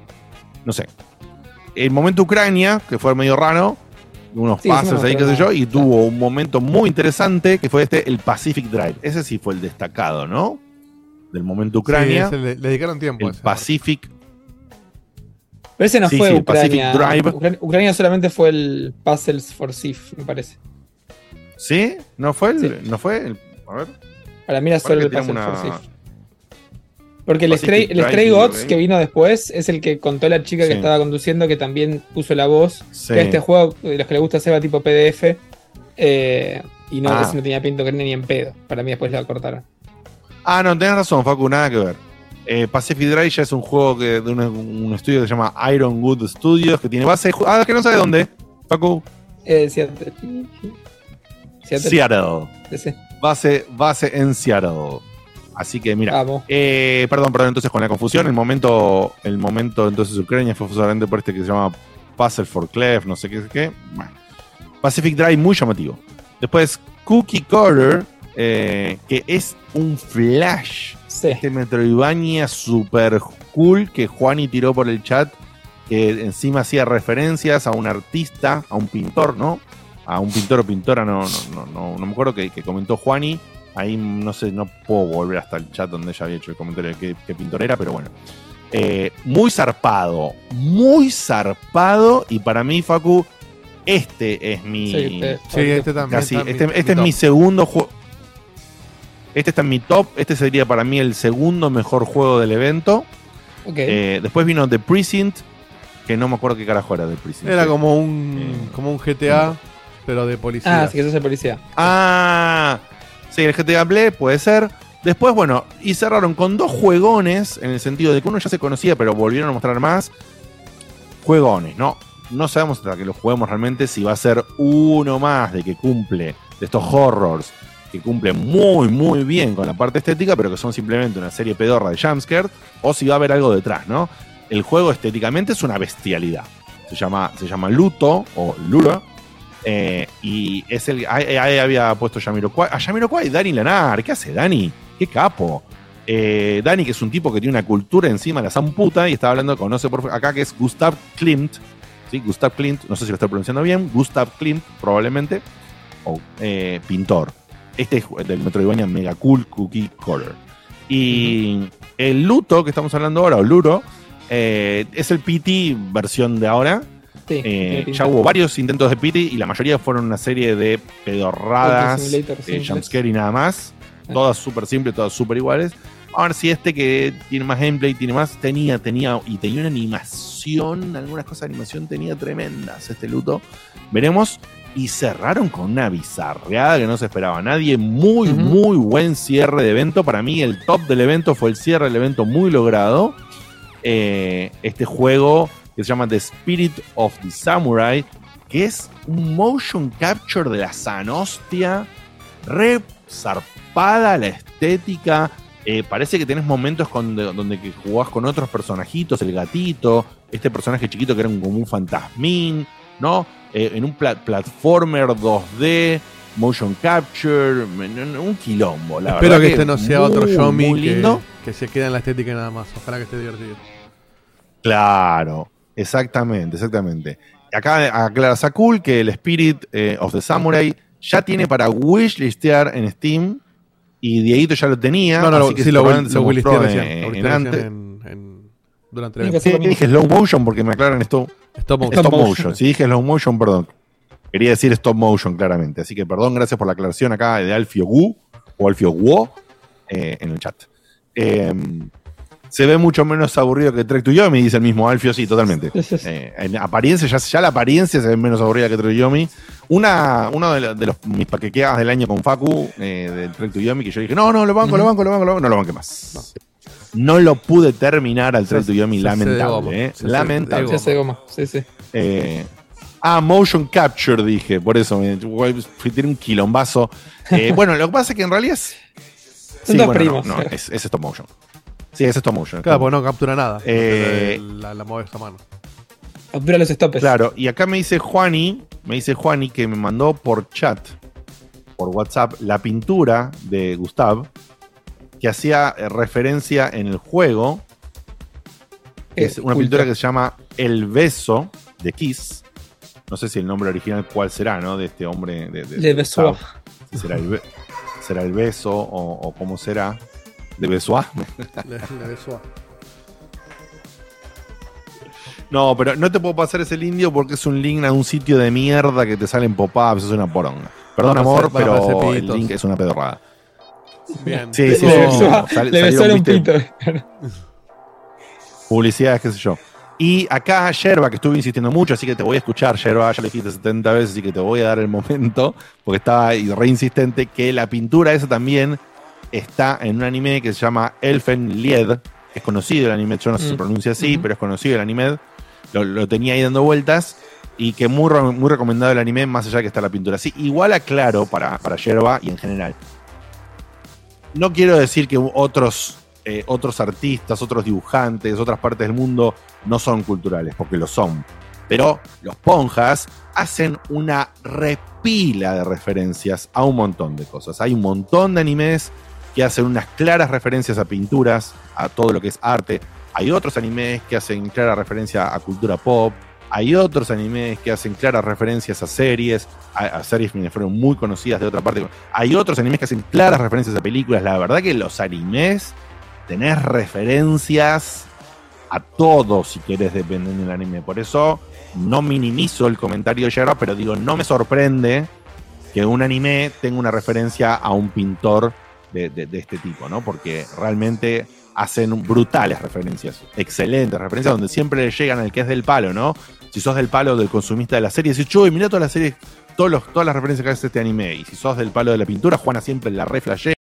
no sé. El momento Ucrania, que fue medio raro, unos Sí, sí me pases ahí, qué sé yo, y tuvo un momento muy interesante que fue este, el Pacific Drive. Ese sí fue el destacado, ¿no? Del momento Ucrania. Sí, le, le dedicaron tiempo. a el ese. Pacific. Pero ese no Sí, fue sí, Pacific Ucrania. Drive. Ucrania. Ucrania solamente fue el Puzzles for Sif, me parece. ¿Sí? ¿No fue el.? Sí. ¿No fue el.? A ver. Para mí era solo el Puzzles for Sif. Porque el Stray, el Stray Gods que vino después es el que contó la chica que estaba conduciendo que también puso la voz. Sí. Este juego, de los que le gusta hacer va tipo PDF. eh, y no, Ah. no tenía pinto que ni en pedo. Para mí después la cortaron. Ah, no, tenés razón, Facu, nada que ver. Eh, Pacific Drive ya es un juego que, de un, un estudio que se llama Ironwood Studios, que tiene base. Ah, que no sabe dónde. Facu. Eh, Seattle. Seattle. Seattle. Base, base en Seattle. Así que mira. Eh, perdón, perdón, entonces con la confusión, el momento, el momento entonces Ucrania fue solamente por este que se llama Puzzle for Clef, no sé qué, qué. Bueno. Pacific Drive muy llamativo. Después Cookie Cutter, eh, que es un flash. Este Metroidvania super cool que Juani tiró por el chat, que encima hacía referencias a un artista, a un pintor, ¿no? A un pintor o pintora, no, no, no, no, no me acuerdo que, que comentó Juani. Ahí no sé, no puedo volver hasta el chat donde ella había hecho el comentario de qué, qué pintor era, pero bueno. Eh, muy zarpado, muy zarpado. Y para mí, Facu, este es mi. Sí, te- Sí, este también casi- está en este mi- este mi es mi segundo juego. Este está en mi top. Este sería para mí el segundo mejor juego del evento. Eh, después vino The Precinct, que no me acuerdo qué carajo era The Precinct. Era como un, como un GTA, pero de policía. Ah, sí que sos el policía. Ah, sí, el GTA Play puede ser. Después, bueno, y cerraron con dos juegones, en el sentido de que uno ya se conocía, pero volvieron a mostrar más. Juegones, ¿no? No sabemos hasta que lo juguemos realmente si va a ser uno más de que cumple, de estos horrors, que cumple muy, muy bien con la parte estética, pero que son simplemente una serie pedorra de jumpscare, o si va a haber algo detrás, ¿no? El juego estéticamente es una bestialidad. Se llama, se llama Luto, o Lura, eh, y es el. Ahí, había puesto Yamiroquai. A Yamiroquai, Dani Lanar. ¿Qué hace Dani? ¡Qué capo! Eh, Dani, que es un tipo que tiene una cultura encima de la zamputa y estaba hablando, conoce por acá, que es Gustav Klimt. ¿sí? Gustav Klimt, no sé si lo estoy pronunciando bien. Gustav Klimt, probablemente. O eh, pintor. Este es del Metroidvania Mega Cool Cookie Color. Y el Luto que estamos hablando ahora, o Luro, eh, es el PT versión de ahora. Sí, Eh, ya hubo varios intentos de Pity y la mayoría fueron una serie de pedorradas, eh, jumpscare y nada más. Ah. Todas súper simples, todas súper iguales. A ver si este que tiene más gameplay, tiene más, tenía, tenía, y tenía una animación, algunas cosas de animación tenía tremendas este luto. Veremos. Y cerraron con una bizarreada que no se esperaba nadie. Muy, muy buen cierre de evento. Para mí, el top del evento fue el cierre del evento muy logrado. Eh, este juego que se llama The Spirit of the Samurai, que es un motion capture de la sanostia, re zarpada la estética. Eh, parece que tenés momentos con- de- donde que jugás con otros personajitos, el gatito, este personaje chiquito que era un- como un fantasmín, ¿no? Eh, en un pla- platformer 2D, motion capture, un quilombo. La Espero verdad que este no sea otro Yomi que, que se queda en la estética nada más. Ojalá que esté divertido. Claro, exactamente, exactamente. Acá aclara Sakul que el Spirit eh, of the Samurai ya tiene para wishlistear en Steam y Dieguito ya lo tenía. No, no, así lo- que sí, lo, lo mostró recién, en- lo en antes. en- en- durante el Sí, dije slow motion porque me aclaran esto. Stop motion. Stop Stop motion. motion. Si dije slow motion, perdón. Quería decir stop motion claramente. Así que perdón, gracias por la aclaración acá de Alfio Gu o Alfio Guo eh, en el chat. Eh, se ve mucho menos aburrido que Trek to Yomi, dice el mismo Alfio, sí, totalmente. Eh, en apariencia, ya, ya la apariencia se ve menos aburrida que Trek to Yomi. Una, uno de, los- de los, mis paquequeadas del año con Facu, eh, del Trek to Yomi, que yo dije, no, no, lo banco, lo banco, lo banco, lo banco, no lo banque más. No lo pude terminar al Trek to Yomi, de lamentable, eh, lamentable. De sí, sí. Eh, ah, motion capture, dije. Por eso me fui- tiene un quilombazo. Eh, bueno, lo que pasa es que en realidad es. Dos bueno, primos. No, no, es, es stop motion. Sí, es stop motion. Claro, porque no captura nada. Eh, la, la mueves a mano. Captura los stopes. Claro, y acá me dice Juani, me dice Juani que me mandó por chat, por WhatsApp, la pintura de Gustav, que hacía eh, referencia en el juego. que Eh, es una culto. pintura que se llama El Beso de Kiss. No sé si el nombre original cuál será, ¿no? De este hombre. De, de- Le de. Gustav. Será el, be- será el beso o, o cómo será. De. Le, le a- No, pero no te puedo pasar ese indio porque es un link a un sitio de mierda que te salen pop-ups, es una poronga. Perdón, Van amor, pero el link es una pedorrada. Bien. Sí, sí, Le sí, besó sal- le besó un pito. Publicidades, qué sé yo. Y acá Yerba, que estuve insistiendo mucho, así que te voy a escuchar, Yerba, ya lo dijiste 70 veces, así que te voy a dar el momento, porque estaba re insistente, que la pintura esa también está en un anime que se llama Elfen Lied, es conocido el anime, yo no sé si se Mm. pronuncia así, pero es conocido el anime, lo, lo tenía ahí dando vueltas, y que muy, muy recomendado el anime, más allá de que está la pintura. Sí, igual aclaro para, para Yerba y en general. No quiero decir que otros, eh, otros artistas, otros dibujantes, otras partes del mundo no son culturales, porque lo son. Pero los ponjas hacen una repila de referencias a un montón de cosas. Hay un montón de animes que hacen unas claras referencias a pinturas, a todo lo que es arte. Hay otros animes que hacen clara referencia a cultura pop. Hay otros animes que hacen claras referencias a series, a, series que fueron muy conocidas de otra parte. Hay otros animes que hacen claras referencias a películas. La verdad que los animes tenés referencias a todo, si querés, dependiendo del anime. Por eso no minimizo el comentario de Gerard, pero digo, no me sorprende que un anime tenga una referencia a un pintor de, de- de este tipo, ¿no? Porque realmente hacen brutales referencias, excelentes referencias, donde siempre le llegan al que es del palo, ¿no? Si sos del palo del consumista de la serie, decís, chuy, mira todas las series, todos los, todas las referencias que hace este anime. Y si sos del palo de la pintura, Juana siempre la re flashea.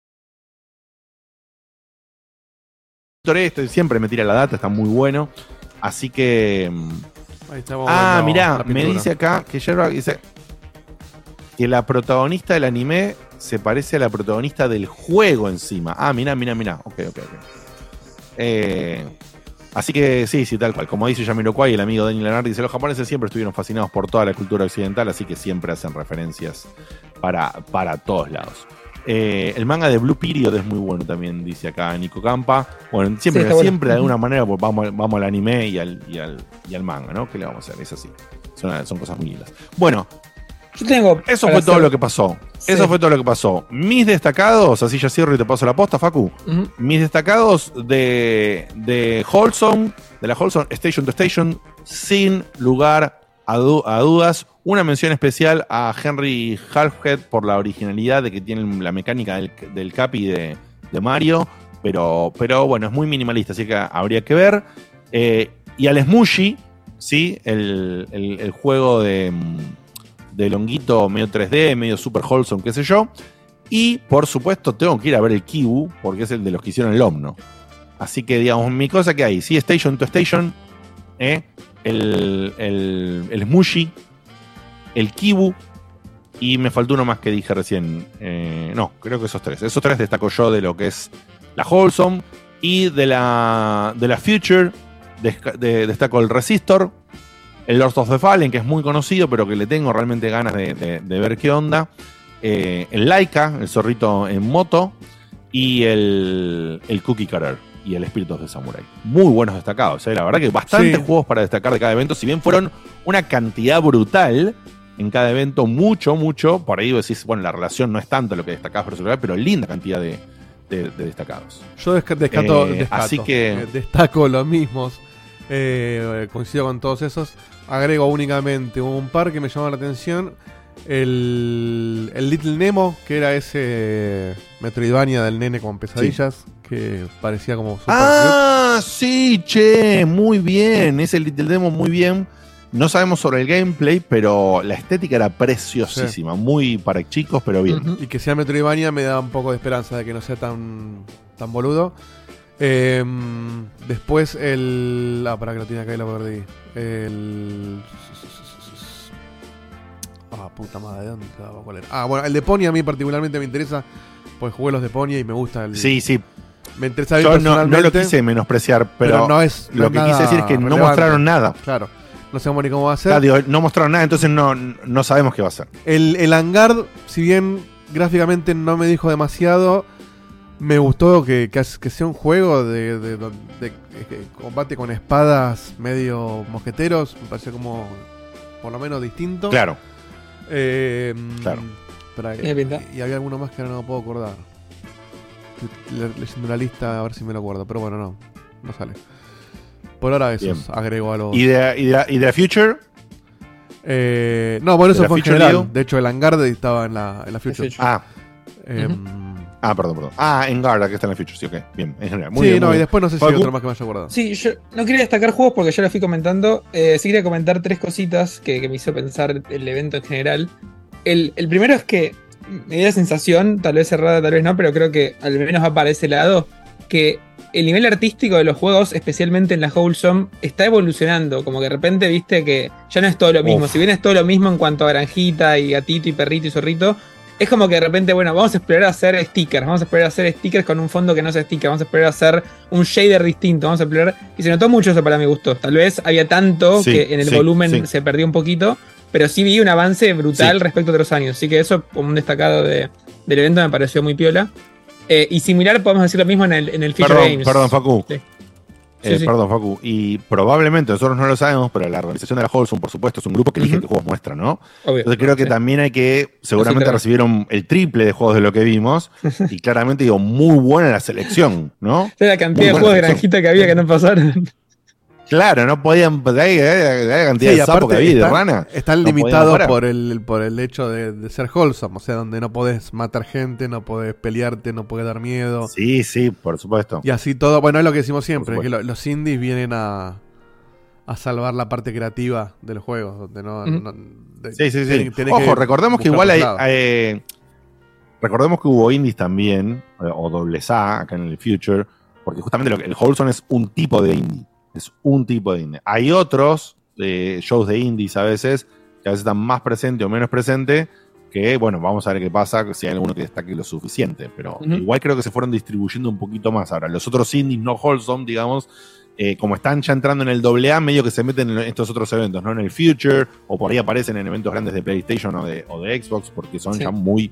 Este siempre me tira la data, está muy bueno. Así que. mm, Ahí Ah, mirá, me dice acá que Gerard dice que la protagonista del anime se parece a la protagonista del juego encima. Ah, mirá, mirá, mirá. Ok, ok, ok. Eh, así que sí, sí, tal cual. Como dice Yamiroquai, el amigo Daniel Leonardo dice: Los japoneses siempre estuvieron fascinados por toda la cultura occidental, así que siempre hacen referencias para, para todos lados. Eh, el manga de Blue Period es muy bueno también, dice acá Nico Campa. Bueno, siempre, Sí, está bueno. siempre de alguna manera pues, vamos, al- vamos al anime y al, y, al, y al manga, ¿no? ¿Qué le vamos a hacer? Es así. Son, son cosas muy lindas. Bueno, Yo tengo. eso fue todo lo que pasó. Sí. Eso fue todo lo que pasó. Mis destacados, así ya cierro y te paso la posta, Facu. Mis destacados de, de Wholesome, de la Wholesome Station to Station, sin lugar a, du- a dudas. Una mención especial a Henry Halfhead por la originalidad de que tiene la mecánica del, del Capi de, de Mario. Pero, pero bueno, es muy minimalista, así que habría que ver. Eh, y al Smushy, ¿sí? El, el- el juego de, de Longuito medio 3D, medio super wholesome, qué sé yo. Y por supuesto, tengo que ir a ver el Kibu, porque es el de los que hicieron el Omno. Así que, digamos, mi cosa que hay, sí, Station to Station, ¿eh? el, el, el el Kibu, y me faltó uno más que dije recién. Eh, no, creo que esos tres. Esos tres destaco yo de lo que es la Wholesome y de la, de la Future. destaco el Resistor, el Lord of the Fallen, que es muy conocido, pero que le tengo realmente ganas de, de- de ver qué onda. Eh, el Laika, el zorrito en moto. Y el, el Cookie Cutter y el Espíritus de Samurai. Muy buenos destacados, ¿eh? la verdad que bastantes Sí. juegos para destacar de cada evento. Si bien fueron una cantidad brutal en cada evento, mucho, mucho. Por ahí decís, bueno, la relación no es tanto lo que destacás por celular, pero linda cantidad de, de- de destacados. Yo descato, Eh, descato. así que- Eh, destaco los mismos. Eh, coincido con todos esos. Agrego únicamente un par que me llama la atención. El, el Little Nemo, que era ese Metroidvania del nene con pesadillas, que parecía como super Ah, sí, che, muy bien. Es el Little Demo muy bien. No sabemos sobre el gameplay, pero la estética era preciosísima. Muy para chicos, pero bien. cute. Y que sea Metroidvania me da un poco de esperanza de que no sea tan, tan boludo. Eh, después el. Ah, para que lo tiene acá y lo perdí. El. Ah, puta madre, ¿de dónde estaba? ¿Cuál era? Ah, bueno, el de Pony a mí particularmente me interesa, pues jugué los de Pony y me gusta el. Sí, sí. Me interesa Yo no, no lo quise menospreciar, pero, pero no es. no lo es que quise decir es que no mostraron nada. Claro, no sabemos ni cómo va a ser. No mostraron nada, entonces no, no sabemos qué va a ser. El, el hangar, si bien gráficamente no me dijo demasiado, me gustó que, que, sea un juego de, de- de- de- de combate con espadas medio mosqueteros. Me pareció como por lo menos distinto. Claro. Eh, Claro. y, y había alguno más que ahora no puedo acordar. Estoy le- leyendo la lista a ver si me lo acuerdo, pero bueno, no, no sale. Por ahora eso, agrego algo. ¿Y de, y de, y de la Future? Eh, no, bueno, ¿De eso fue en general. Leo? De hecho, el hangar estaba en la, en la Future. Ah. Em, Ah, perdón, perdón. Ah, en Garda, que está en la Future, sí, ok. Bien, en general. Muy sí, bien, no, muy y bien. después no sé si hay otro más que me haya acordado. Sí, yo no quería destacar juegos porque ya lo fui comentando. Eh, sí quería comentar tres cositas que, que me hizo pensar el evento en general. El, el primero es que me dio la sensación, tal vez errada, tal vez no, pero creo que al menos va para ese lado, que el nivel artístico de los juegos, especialmente en la Wholesome, está evolucionando. Como que de repente viste que ya no es todo lo mismo. Uf. Si bien es todo lo mismo en cuanto a granjita y gatito y perrito y zorrito, es como que de repente, bueno, vamos a explorar a hacer stickers, vamos a explorar a hacer stickers con un fondo que no sea sticker, vamos a explorar a hacer un shader distinto, vamos a explorar. Y se notó mucho eso para mi gusto. Tal vez había tanto Sí, que en el sí, volumen sí. se perdió un poquito, pero sí vi un avance brutal respecto a otros años. Así que eso, como un destacado de- del evento, me pareció muy piola. Eh, y similar, podemos decir lo mismo en el, en el Feature Perdón, Games. perdón, Facu. Sí. Eh, Sí. Perdón, Facu. Y probablemente nosotros no lo sabemos, pero la organización de la Wholesome, por supuesto, es un grupo que elige Ujú. qué juegos muestra, ¿no? Obvio. Entonces creo que Sí. también hay que, seguramente recibieron el triple de juegos de lo que vimos. y claramente digo, muy buena la selección, ¿no? La cantidad de juegos de granjita que había que no pasaron. Claro, no podían. Hay, hay- hay cantidad Sí, de sapos que había y de están, rana. están no limitados por el, por el hecho de, de ser wholesome, o sea, donde no podés matar gente, no podés pelearte, no podés dar miedo. Sí, sí, por supuesto. Y así todo, bueno, es lo que decimos siempre, que lo- los indies vienen a, a salvar la parte creativa de los juegos, donde no... Ujú. no- de- Sí, sí, sí. tenés- tenés Ojo, recordemos que igual hay. eh, recordemos que hubo indies también, eh, o dobles A acá en el Future, porque justamente lo que, el Wholesome es un tipo de indie. Es un tipo de indie. Hay otros eh, shows de indies a veces, que a veces están más presente o menos presente, que bueno, vamos a ver qué pasa, si hay alguno que destaque lo suficiente. Pero igual creo que se fueron distribuyendo un poquito más ahora. Los otros indies no Wholesome, digamos, eh, como están ya entrando en el AA, medio que se meten en estos otros eventos, ¿no? En el Future, o por ahí aparecen en eventos grandes de PlayStation o de, o de Xbox, porque son Sí. ya muy,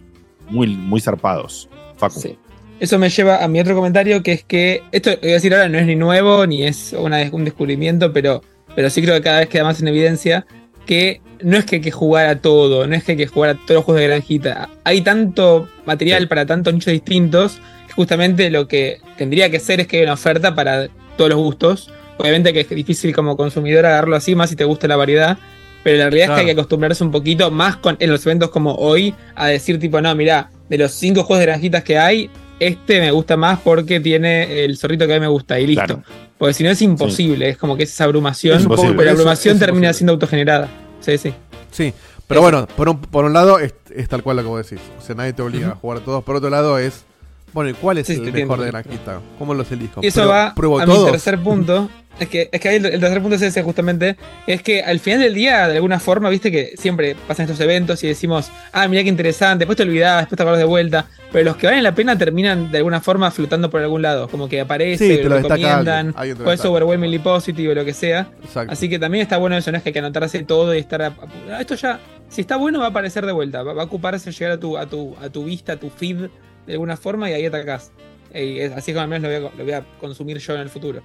muy, muy zarpados. Facu. Sí. Eso me lleva a mi otro comentario, que es que esto voy a decir ahora no es ni nuevo ni es una, un descubrimiento, pero, pero sí creo que cada vez queda más en evidencia que no es que hay que jugar a todo, no es que hay que jugar a todos los juegos de granjita. Hay tanto material para tantos nichos distintos que justamente lo que tendría que ser es que hay una oferta para todos los gustos. Obviamente que es difícil como consumidor agarrarlo así, más si te gusta la variedad. Pero la realidad es que hay que acostumbrarse un poquito más con, en los eventos como hoy a decir tipo, no, mira, de los cinco juegos de granjitas que hay, este me gusta más porque tiene el zorrito que a mí me gusta y listo. Claro. Porque si no es imposible, es como que es esa abrumación, Es imposible, pero la abrumación es termina imposible. siendo autogenerada. Sí, sí. Sí, pero bueno, por un, por un lado es, es tal cual lo que vos decís. O sea, nadie te obliga a jugar a todos. Por otro lado es, bueno, ¿y cuál es Sí, el mejor de entiendo. granjita? ¿Cómo los elijo? Y eso ¿Pruebo- va ¿Pruebo a todos? mi tercer punto. Es que, es que ahí el, el tercer punto es ese justamente. Es que al final del día, de alguna forma, viste que siempre pasan estos eventos y decimos, ah, mira qué interesante, después te olvidás, después te acordás de vuelta. Pero los que valen la pena terminan de alguna forma flotando por algún lado. Como que aparece, Sí, te lo lo recomiendan, alguien, alguien ser destaca. overwhelmingly positive o lo que sea. Exacto. Así que también está bueno eso, no es que hay que anotarse todo y estar. a- a- esto ya, si está bueno, va a aparecer de vuelta. Va, va a ocuparse llegar a tu, a, tu, a tu vista, a tu feed de alguna forma y ahí atacás. Y es- así como al menos lo voy, a, lo voy a consumir yo en el futuro.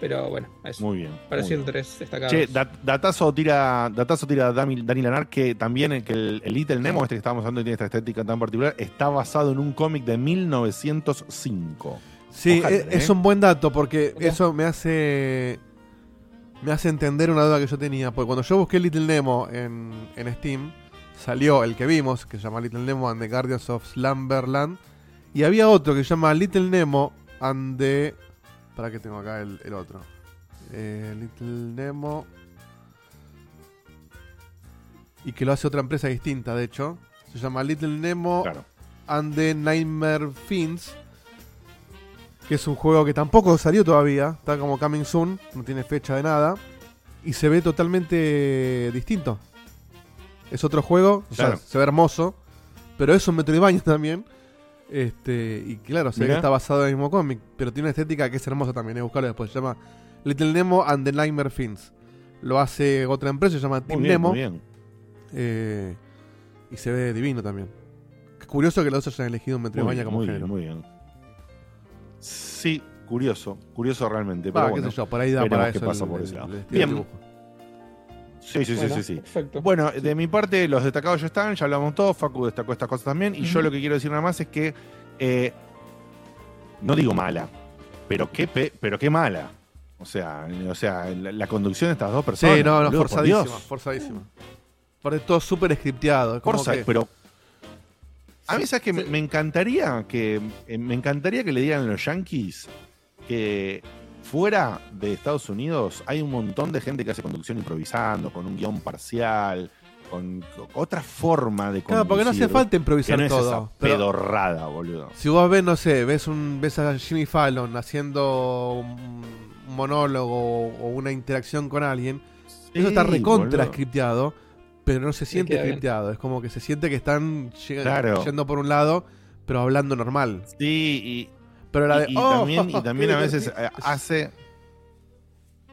Pero bueno, eso. Muy bien. Parecieron muy bien. tres destacados. Che, dat- datazo tira, datazo tira Dani, Dani Lanar que también el, que el, el Little Nemo, este que estábamos hablando y tiene esta estética tan particular, está basado en un cómic de 1905. Sí, Ojalá, es, es ¿eh? un buen dato porque eso me hace me hace entender una duda que yo tenía. Porque cuando yo busqué Little Nemo en, en Steam, salió el que vimos, que se llama Little Nemo and the Guardians of Slumberland. Y había otro que se llama Little Nemo and the... ¿Para qué tengo acá el, el otro? Eh, Little Nemo... Y que lo hace otra empresa distinta, de hecho. Se llama Little Nemo and the Nightmare Fiends. Que es un juego que tampoco salió todavía. Está como coming soon. No tiene fecha de nada. Y se ve totalmente distinto. Es otro juego. o sea, Claro. se ve hermoso. Pero es un Metroidvania también. Este, y claro, se ve que Mirá. está basado en el mismo cómic. Pero tiene una estética que es hermosa también. He buscarlo después. Se llama Little Nemo and the Nightmare Fiends. Lo hace otra empresa. Se llama Team bien, Nemo. muy bien. Eh, y se ve divino también. Es curioso que los dos hayan elegido un Metroidvania como muy género. bien, muy bien. Sí, curioso, curioso realmente. Ah, Pero qué bueno, sé yo, por ahí da para eso pasa el- por el- ese lado. Bien. dibujo. Sí, sí, Bueno, sí, sí, perfecto. Bueno, de mi parte, los destacados ya están, ya hablamos todos, Facu destacó estas cosas también, y yo lo que quiero decir nada más es que eh, no digo mala, pero qué pe- pero qué mala. O sea, o sea, la, la conducción de estas dos personas. Sí, no, no, boludo, por forzadísima, Dios. forzadísima. Por todo súper scripteado. Forza, que- pero a mí sabes que me, me encantaría que eh, me encantaría que le digan a los Yankees que fuera de Estados Unidos hay un montón de gente que hace conducción improvisando, con un guion parcial, con, con otra forma de conducir. Claro, porque no hace falta improvisar que no todo, Es esa pero- pedorrada, boludo. Si vos ves, no sé, ves, un, ves a Jimmy Fallon haciendo un monólogo o una interacción con alguien, eso está recontra scripteado, pero no se siente scripteado. Es como que se siente que están lleg- Claro. yendo por un lado, pero hablando normal. Sí, y, Pero la de. y, y "Oh, también, y también a veces divertido". eh, hace.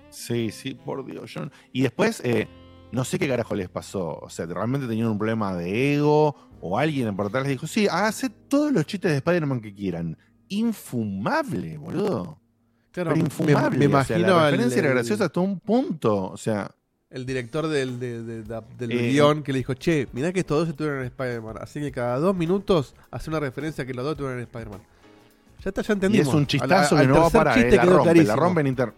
Sí, sí, por Dios. yo no- Y después, eh, no sé qué carajo les pasó. O sea, realmente tenían un problema de ego. O alguien en portal les dijo: Sí, hace todos los chistes de Spider-Man que quieran. Infumable, boludo. Claro, Pero me- infumable. me o sea, imagino la al- referencia era graciosa hasta un punto. O sea. El director del, de- de- de- del Eh, guion que le dijo, che, mirá que estos dos estuvieron en Spider-Man. Así que cada dos minutos hace una referencia que los dos estuvieron en Spider-Man. Ya está, ya Y entendimos. es un chistazo al que no va a parar. eh, chiste la rompe, la rompe en inter.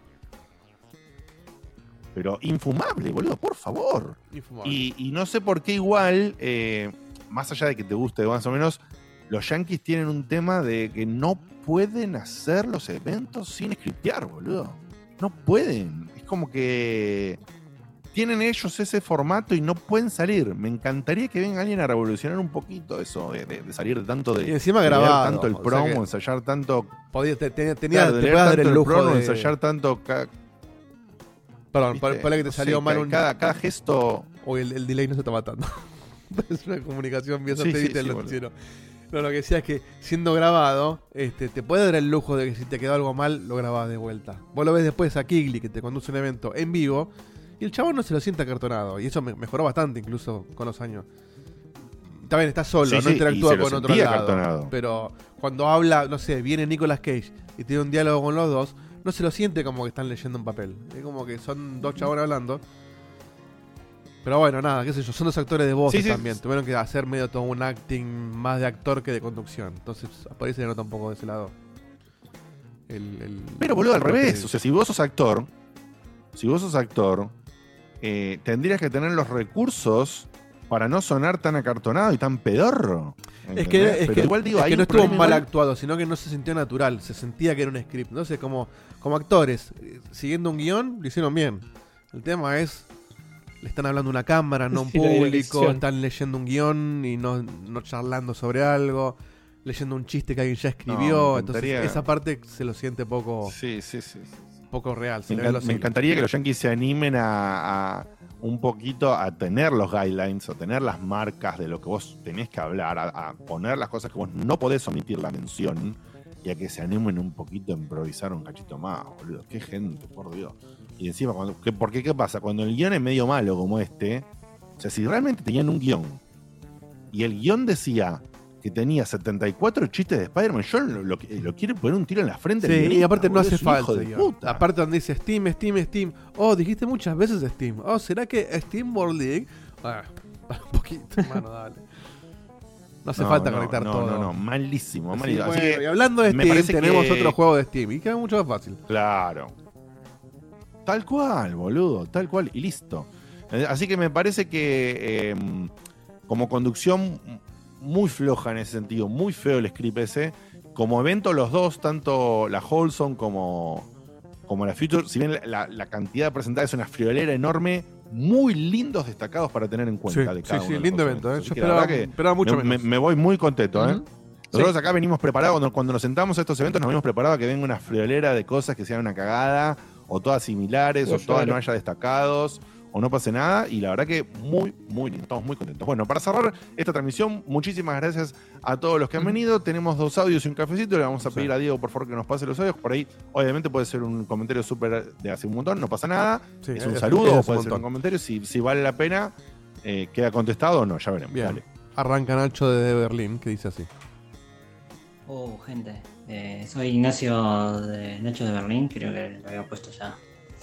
pero infumable, boludo, por favor. Infumable. Y, y no sé por qué igual, eh, más allá de que te guste más o menos, los Yankees tienen un tema de que no pueden hacer los eventos sin scriptear, boludo. No pueden. Es como que tienen ellos ese formato y no pueden salir. Me encantaría que venga alguien a revolucionar un poquito eso, de, de- de salir de tanto de. Y encima grabado, tanto el o sea promo, que- ensayar tanto. Podía, te- te- tenía, Claro, te podías tanto el el lujo promo, de... ensayar tanto. ca- Perdón, ahí que te No sé, salió mal un... cada- cada gesto... O el, el delay no se está matando. es una comunicación bien Sí, sí, sí, noticiero. No, lo que decía es que siendo grabado, este, te puede dar el lujo de que si te quedó algo mal, lo grabás de vuelta. Vos lo ves después a Kigli, que te conduce un evento en vivo, y el chabón no se lo siente acartonado. Y eso me- mejoró bastante incluso con los años. También está solo, Sí, no sí, interactúa con otro lado. acartonado. Pero cuando habla, no sé, viene Nicolas Cage y tiene un diálogo con los dos, no se lo siente como que están leyendo un papel. Es como que son dos chabones hablando. Pero bueno, nada, qué sé yo, son dos actores de voz Sí, sí. también. Tuvieron que hacer medio todo un acting más de actor que de conducción. Entonces, por ahí se le nota un poco de ese lado. El- el- Pero boludo, al revés. O sea, si vos sos actor, si vos sos actor, eh, tendrías que tener los recursos para no sonar tan acartonado y tan pedorro. Es que, es Pero que- igual digo, es hay que no estuvo mal igual- actuado, sino que no se sintió natural, se sentía que era un script. Entonces, como, como actores, eh, siguiendo un guion, lo hicieron bien. El tema es, le están hablando a una cámara, no a un Sí, público, están leyendo un guion y no, no charlando sobre algo, leyendo un chiste que alguien ya escribió. Entonces, esa parte se lo siente poco, Sí, sí, sí. Poco real. se Me, encan- me encantaría que los Yankees se animen a, a un poquito a tener los guidelines, a tener las marcas de lo que vos tenés que hablar, a, a poner las cosas que vos no podés omitir la mención y a que se animen un poquito a improvisar un cachito más, boludo. Qué gente, por Dios. Y encima, cuando, ¿qué, ¿por qué qué pasa? Cuando el guion es medio malo como este, o sea, si realmente tenían un guion y el guion decía que tenía 74 chistes de Spider-Man, yo lo, lo, lo quiero poner un tiro en la frente. Sí, y aparte no hace falta. de digo. puta. La parte donde dice Steam, Steam, Steam. Oh, dijiste muchas veces Steam. Oh, ¿será que Steam World League? Ah, un poquito, hermano, dale. No hace No, falta no, conectar no, todo. No, no, malísimo, malísimo. Así bueno, que y hablando de Steam, tenemos que- otro juego de Steam y queda mucho más fácil. Claro. Tal cual, boludo, tal cual, y listo. Eh, Así que me parece que eh, como conducción muy floja en ese sentido, muy feo el script ese. Como evento, los dos, tanto la Wholesome como, como la Future, si bien la, la- cantidad presentada es una friolera enorme, muy lindos destacados para tener en cuenta Sí, de cada sí, uno sí, de lindo evento. ¿eh? Yo esperaba- que esperaba mucho me, menos. me- me voy muy contento, ¿eh? Nosotros Sí. acá venimos preparados, cuando, cuando nos sentamos a estos eventos, nos venimos preparados a que venga una friolera de cosas que sean una cagada, o todas similares, o todas claro. no haya destacados, o no pase nada, y la verdad que muy, muy lindo, estamos muy contentos. Bueno, para cerrar esta transmisión, muchísimas gracias a todos los que han venido. Tenemos dos audios y un cafecito, le vamos a pedir a Diego, por favor, que nos pase los audios. Por ahí, obviamente, puede ser un comentario súper de hace un montón, no pasa nada. Sí, es un es- saludo, es un puede ser un comentario. Si, si vale la pena, eh, queda contestado o no, ya veremos. Bien. Dale. Arranca Nacho de Berlín, que dice así. Oh, gente. Eh, soy Ignacio de Nacho de Berlín, creo que lo había puesto ya.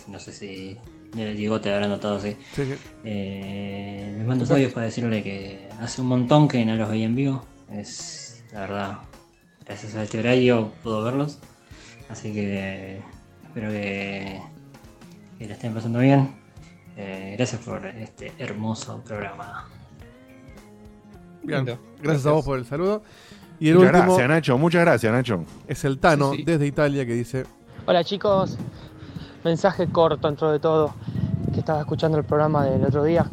No sé si Diego te habrá notado así. Sí, sí. Eh, les mando audios para decirle que hace un montón que no los veía en vivo. Es la verdad, gracias a este horario puedo verlos. Así que espero que, que la estén pasando bien. Eh, gracias por este hermoso programa. Bien, gracias, Gracias. a vos por el saludo. Y el Muchas último gracias, Nacho, muchas gracias, Nacho. es el Tano, Sí, sí. desde Italia, que dice... Hola chicos, mensaje corto dentro de todo, que estaba escuchando el programa del otro día.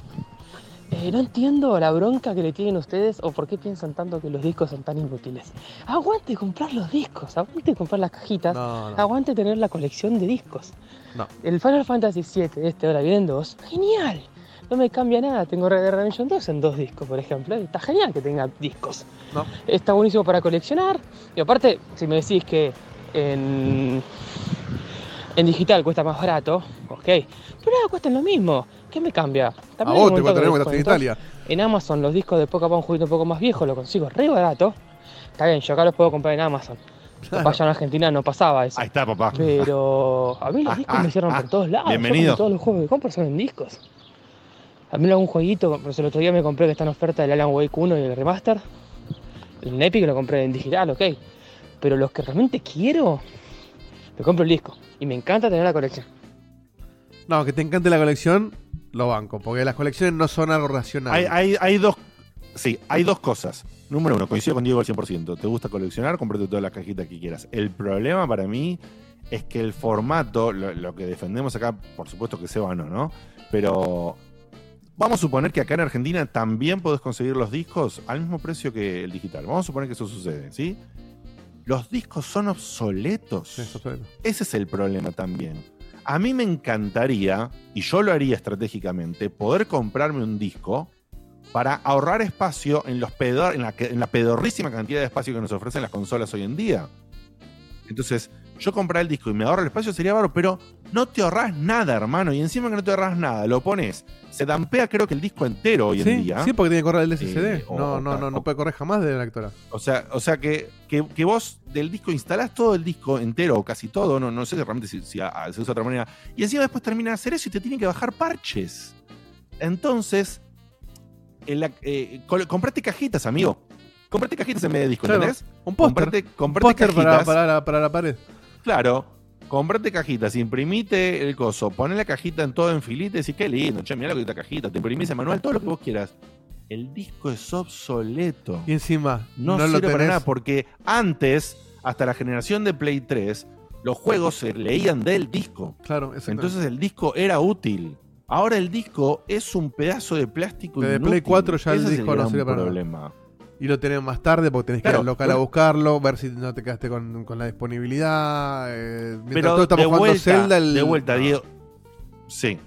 Eh, no entiendo la bronca que le tienen ustedes o por qué piensan tanto que los discos son tan inútiles. Aguante comprar los discos, aguante comprar las cajitas, No, no. aguante tener la colección de discos. No. El Final Fantasy VII, este ahora vienen dos, genial. No me cambia nada, tengo Red Dead Redemption 2 en dos discos, por ejemplo. Está genial que tenga discos. Está buenísimo para coleccionar. Y aparte, si me decís que en, en digital cuesta más barato, ok. Pero nada, cuestan lo mismo. ¿Qué me cambia? A vos te cuesta lo mismo estás en descuentos. Italia. En Amazon los discos de Pokémon un juguete un poco más viejo, lo consigo re barato. Está bien, yo acá los puedo comprar en Amazon. Papá allá en Argentina no pasaba eso. Ahí está, papá. Pero a mí los discos me cierran por todos lados. Bienvenido. todos los juegos que compro son en discos. A mí algún jueguito, por eso el otro día me compré que está en oferta el Alan Wake 1 y el remaster. En Epic lo compré en digital, ok. Pero los que realmente quiero, me compro el disco. Y me encanta tener la colección. No, que te encante la colección, lo banco, porque las colecciones no son algo racional. Hay, hay, hay dos. Sí, hay dos cosas. Número uno, coincido con Diego al 100%. Te gusta coleccionar, comprate todas las cajitas que quieras. El problema para mí es que el formato, lo, lo que defendemos acá, por supuesto que Seba no, ¿no? Pero vamos a suponer que acá en Argentina también podés conseguir los discos al mismo precio que el digital. Vamos a suponer que eso sucede, ¿sí? Los discos son obsoletos. Ese es el problema también. A mí me encantaría, y yo lo haría estratégicamente, poder comprarme un disco para ahorrar espacio en, los pedor, en, la, en la pedorrísima cantidad de espacio que nos ofrecen las consolas hoy en día. Entonces, yo comprar el disco y me ahorro el espacio sería bárbaro, pero no te ahorras nada, hermano. Y encima que no te ahorras nada, lo pones. Se dampea, creo que el disco entero hoy sí, en día. sí, porque tiene que correr el SSD. Eh, no, o- no, no, no puede correr jamás de la lectora. O sea, o sea que, que, que vos del disco instalás todo el disco entero o casi todo, no, no sé realmente si, si a- a- se usa de otra manera. Y encima después termina de hacer eso y te tiene que bajar parches. Entonces, en la- eh, comprate cajitas, amigo. Comprate cajitas en vez de disco, Claro, ¿entendés? un póster. Comprate, Un póster para, para, la, para la pared. Claro, comprate cajitas, imprimite el coso, poné la cajita en todo en filita y qué lindo, che, mirá lo que es esta cajita, te imprimís el manual, todo lo que vos quieras. El disco es obsoleto. Y encima, No, no, lo sirve para nada, porque antes, hasta la generación de Play 3, los juegos se leían del disco. Claro. Entonces el disco era útil. Ahora el disco es un pedazo de plástico inútil. Play 4 ya el Ese es disco no sirve para nada. Y lo tenés más tarde porque tenés que ir al local a buscarlo, ver si no te quedaste con, con la disponibilidad. eh, mientras Pero todos estamos de jugando vuelta, Zelda. el- de vuelta. Diego. Sí.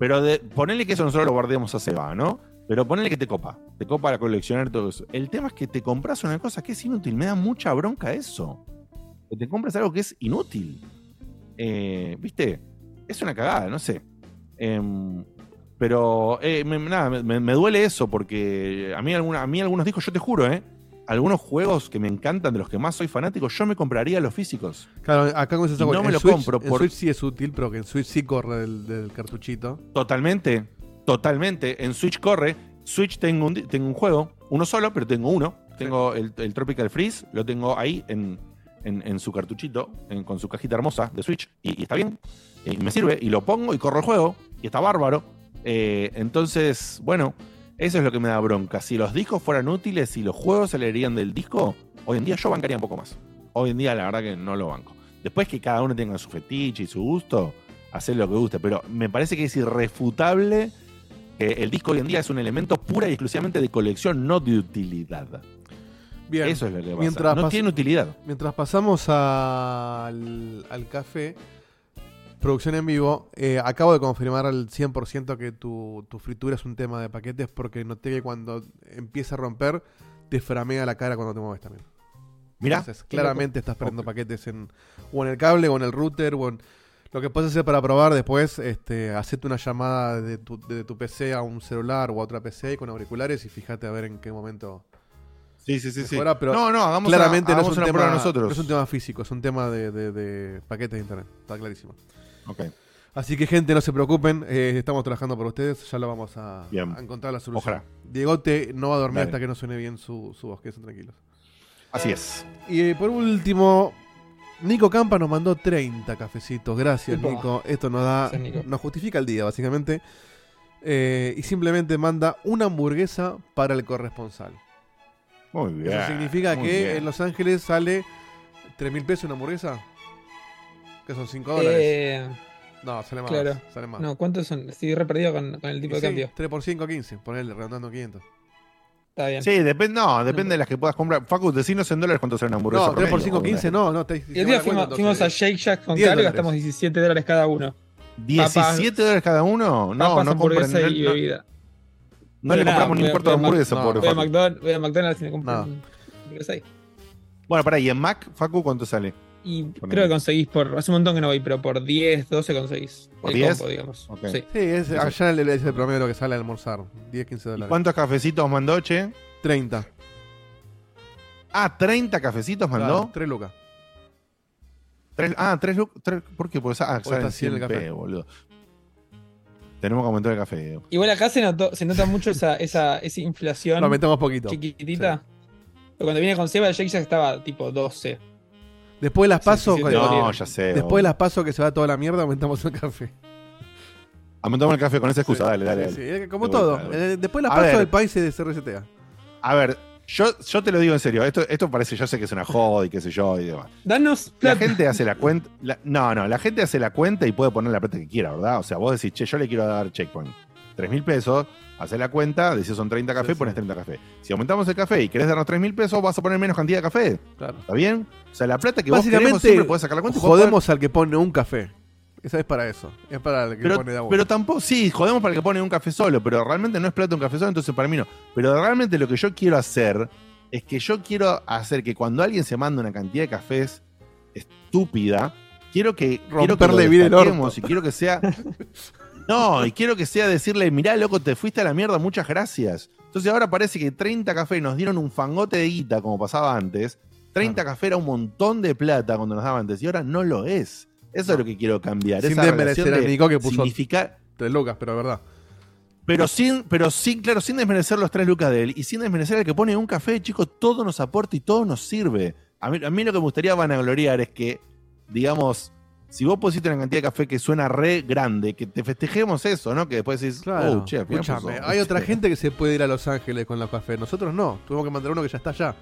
Pero de, ponele que eso nosotros lo guardemos a Seba, ¿no? Pero ponele que te copa. Te copa la coleccionar todo eso. El tema es que te compras una cosa que es inútil. Me da mucha bronca eso. Que te compras algo que es inútil. Eh, ¿Viste? Es una cagada, no sé. Em, pero eh, me, nada, me, me duele eso porque a mí, alguna, a mí algunos discos, yo te juro, ¿eh? Algunos juegos que me encantan, de los que más soy fanático, yo me compraría los físicos. Claro, acá con software, no me lo Switch- compro En por- Switch sí es útil, pero que en Switch sí corre del, del cartuchito. Totalmente, totalmente. En Switch corre. Switch tengo un, tengo un juego, uno solo, pero tengo uno. Tengo el, el Tropical Freeze, lo tengo ahí en, en- en su cartuchito, en- con su cajita hermosa de Switch, y, y está bien. Y me sirve, y lo pongo y corro el juego, y está bárbaro. Eh, entonces, bueno, eso es lo que me da bronca. Si los discos fueran útiles, si los juegos se leerían del disco, hoy en día yo bancaría un poco más. Hoy en día, la verdad que no lo banco. Después que cada uno tenga su fetiche y su gusto, hacer lo que guste. Pero me parece que es irrefutable que el disco hoy en día es un elemento pura y exclusivamente de colección, no de utilidad. Bien. Eso es lo que pasa. Mientras no pas- tiene utilidad. Mientras pasamos al, al café, producción en vivo, eh, acabo de confirmar al 100% que tu, tu fritura es un tema de paquetes porque noté que cuando empieza a romper, te framea la cara cuando te mueves también. Mirá. Entonces, claramente estás perdiendo paquetes en, o en el cable, o en el router, o en... Lo que puedes hacer para probar después, este, hacerte una llamada de tu, de tu PC a un celular o a otra PC con auriculares y fíjate a ver en qué momento Sí, sí, sí. sí. pero no, no, hagamos claramente una, no, es un una tema, nosotros. no es un tema físico, es un tema de, de- de paquetes de internet, está clarísimo. Ok. Así que gente, no se preocupen, eh, estamos trabajando por ustedes, ya lo vamos a, Bien. a encontrar la solución. Ojalá. Diegote no va a dormir Dale. hasta que no suene bien su, su voz, que estén tranquilos. Así es. Y eh, por último, Nico Campa nos mandó 30 cafecitos. Gracias, Epa. Nico. Esto nos da, Gracias, nos justifica el día, básicamente. Eh, y simplemente manda una hamburguesa para el corresponsal. Muy bien. Eso significa muy que bien. en Los Ángeles sale 3 mil pesos una hamburguesa. Que son 5 dólares. Eh, no, sale más. claro. Sale más. No, ¿cuántos son? Estoy re perdido con, con el tipo Y de sí, cambio. 3 por 5, 15. Ponele, redondando 500. Está bien. Sí, depende, no, depende de las que puedas comprar. Facu, decinos en dólares cuánto sale una hamburguesa. No, 3 por promedio, 5, 15, no, no. Te, Y el día fuimos, fuimos a Shake Shack con 10 Caro y gastamos 17 dólares cada uno. ¿17 dólares cada uno? No, papas, no compran. hamburguesa No, y no- bebida. no le Nada, compramos ni un cuarto de hamburguesa, Mac- pobre voy a. McDonald's, voy a McDonald's y me compro No. un hamburguesa ahí. Bueno, pará, ¿y en Mac, Facu, cuánto sale? Y creo que conseguís por. Hace un montón que no voy, pero por 10, 12 conseguís. ¿Por el 10? combo, digamos. Ok. Sí. Sí, es, allá es el promedio de lo que sale a almorzar. 10, 15 ¿Y dólares. cuántos cafecitos mandó, che? 30. Ah, 30 cafecitos mandó. 3 lucas. Tres- ah, 3 lucas. ¿Por qué? Porque ah, está 100 el 100 café. p, boludo. Tenemos que aumentar el café. Igual acá se, notó, se nota mucho esa, esa, esa inflación. Lo aumentamos poquito. Chiquitita. Pero cuando viene con Seba, el Shake Shack estaba tipo 12. Después de las pasos. 67 No, ya sé. Después de las pasos que se va toda la mierda, aumentamos el café. Aumentamos el café con esa excusa, dale, dale. Sí, dale. sí, como De todo. vuelta. Eh, Después la A paso ver. del país se se resetea. A ver, yo, yo te lo digo en serio, esto, esto parece, yo sé que es una joda y qué sé yo y demás. Danos La plata. gente hace la cuenta. la- no, no, la gente hace la cuenta y puede poner la plata que quiera, ¿verdad? O sea, vos decís, che, yo le quiero dar checkpoint. 3 mil pesos, haces la cuenta, decís son 30 cafés, pones 30 cafés. Si aumentamos el café y querés darnos 3 mil pesos, vas a poner menos cantidad de café. Claro. ¿Está bien? O sea, la plata que vos queremos Básicamente, siempre podés sacar la cuenta jodemos al que pone un café. Esa es para eso. Es para el que pero, pone de agua. pero tampoco, sí, jodemos para el que pone un café solo, pero realmente no es plata un café solo, entonces para mí no. Pero realmente lo que yo quiero hacer es que yo quiero hacer que cuando alguien se manda una cantidad de cafés estúpida, quiero que quiero que lo Romperle bien el orto. y quiero que sea No, y quiero que sea decirle, mirá, loco, te fuiste a la mierda, muchas gracias. Entonces ahora parece que 30 cafés nos dieron un fangote de guita, como pasaba antes. 30 café era un montón de plata cuando nos daba antes, y ahora no lo es. Eso es lo que quiero cambiar. Sin desmerecer relación a de Nico que puso significar- tres lucas, pero verdad. pero sin, pero sin, claro, sin desmerecer los tres lucas de él y sin desmerecer al que pone un café, chicos, todo nos aporta y todo nos sirve. A mí, a mí lo que me gustaría vanagloriar es que, digamos, si vos pusiste una cantidad de café que suena re grande, que te festejemos eso, ¿no? Que después decís, Claro, oh, che, escúchame, hay otra gente que se puede ir a Los Ángeles con los cafés. Nosotros no. Tuvimos que mandar uno que ya está allá.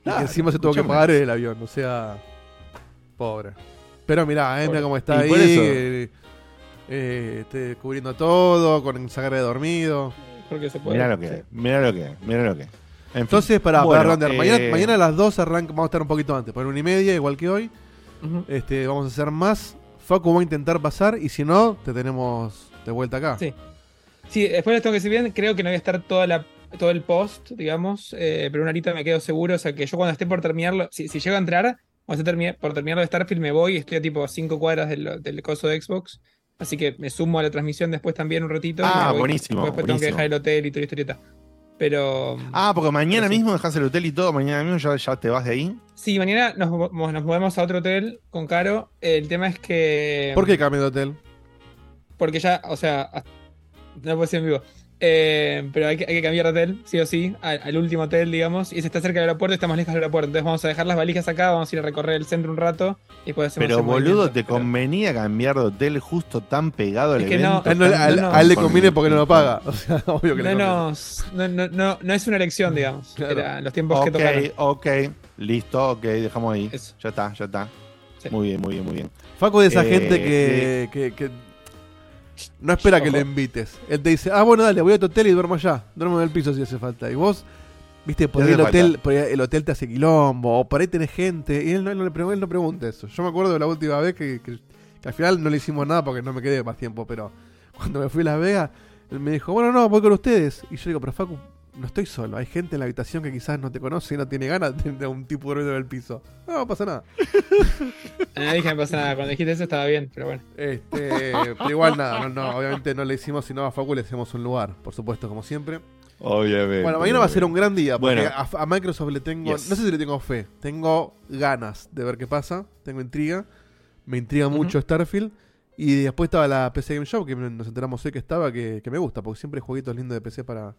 Y Claro, encima se tuvo que pagar el avión. O sea, pobre. Pero mirá, eh, mirá cómo está ahí. eh, eh, este, cubriendo todo, con sacar de dormido. Porque se puede. Mirá lo que, mirá lo que, mirá lo que. En fin. Entonces, para, Bueno, para redondear, mañana, eh, mañana a las 2 arranca, vamos a estar un poquito antes, por una y media, igual que hoy. Este, vamos a hacer más. Facu va a intentar pasar y si no, te tenemos de vuelta acá. Sí. Sí, después les tengo que decir bien, creo que no voy a estar toda la, todo el post, digamos, eh, pero una horita me quedo seguro, o sea que yo cuando esté por terminarlo, si, si llego a entrar, cuando esté termi- por terminarlo de Starfield me voy, estoy a tipo 5 cuadras del, del coso de Xbox, así que me sumo a la transmisión después también un ratito. y Ah, me voy. buenísimo, Después tengo que dejar el hotel y toda la historieta. Pero Ah, porque mañana mismo dejas el hotel y todo, mañana mismo ya, ya te vas de ahí. sí, mañana nos, nos movemos a otro hotel con Caro. El tema es que... ¿Por qué cambio de hotel? Porque ya, o sea, no puedo decir en vivo. Eh, pero hay que, hay que cambiar de hotel, sí o sí, al, al último hotel, digamos. Y ese está cerca del aeropuerto y está más lejos del aeropuerto. Entonces vamos a dejar las valijas acá, vamos a ir a recorrer el centro un rato y después hacemos Pero boludo, te convenía cambiar de hotel justo tan pegado al Es que no, evento. A él, no- tan- a él- no, a él le con- conviene porque no lo paga. O sea, obvio que le No, nos- no, no, no, no es una elección, digamos. Claro. Era los tiempos que Ok, tocaron. ok, listo, ok, dejamos ahí. Ya está, ya está. Muy bien, muy bien, muy bien. Facu de esa Eh, gente que, que- que no espera que le invites. Él te dice, ah, bueno, dale, voy a tu hotel y duermo allá. Duermo en el piso si hace falta. Y vos, viste, por ahí el hotel, falta. por ahí el hotel te hace quilombo, o por ahí tenés gente. Y él no, él no le pregunta, él no pregunta eso. Yo me acuerdo de la última vez que, que- que al final no le hicimos nada porque no me quedé más tiempo, pero cuando me fui a Las Vegas, él me dijo, bueno, no, voy con ustedes. Y yo digo, pero Facu, no estoy solo. Hay gente en la habitación que quizás no te conoce y no tiene ganas de tener un tipo de ruido en el piso. No, no pasa nada. No dije que no pasa nada. Cuando dijiste eso estaba bien, pero bueno. Este, pero igual nada, no, no, obviamente no le hicimos sino a Facu le hacemos un lugar, por supuesto, como siempre. Obviamente. Bueno, mañana va a ser un gran día, porque Bueno. a, a Microsoft le tengo, Yes. no sé si le tengo fe, tengo ganas de ver qué pasa, tengo intriga, me intriga mucho Starfield, y después estaba la PC Game Show, que nos enteramos hoy que estaba, que, que me gusta, porque siempre hay jueguitos lindos de PC para,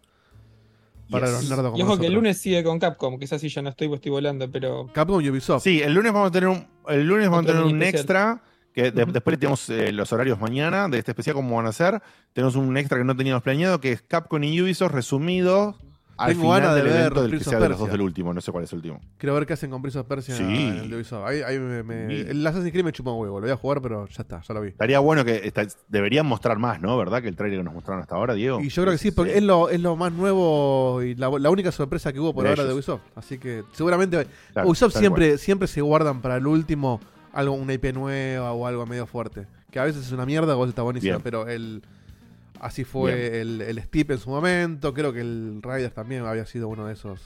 para los nerdos como Y ojo que el lunes sigue con Capcom, quizás sí ya no estoy, pues estoy volando, pero. Capcom y Ubisoft. Sí, el lunes vamos a tener un, el lunes vamos a tener un extra. Que de- después tenemos eh, los horarios mañana de este especial, cómo van a ser. Tenemos un extra que no teníamos planeado, que es Capcom y Ubisoft resumido al Tengo final ganas de del ver evento del que of sea de los dos del último. No sé cuál es el último. Quiero ver qué hacen con Prince of Persia Sí. en el de Ubisoft. Ahí, ahí me, me- Sí. el Assassin's Creed me chupa un huevo, lo voy a jugar, pero ya está, ya lo vi. Estaría bueno que deberían mostrar más, ¿no? ¿Verdad? Que el trailer que nos mostraron hasta ahora, Diego. Y yo creo que sí, porque es lo, es lo más nuevo y la, la única sorpresa que hubo por De ahora de ellos. Ubisoft. Así que seguramente Claro, Ubisoft tal siempre, siempre se guardan para el último algo, una IP nueva o algo medio fuerte. Que a veces es una mierda, a veces está buenísima, Bien. pero el así fue el, el Steep en su momento. Creo que el Riders también había sido uno de esos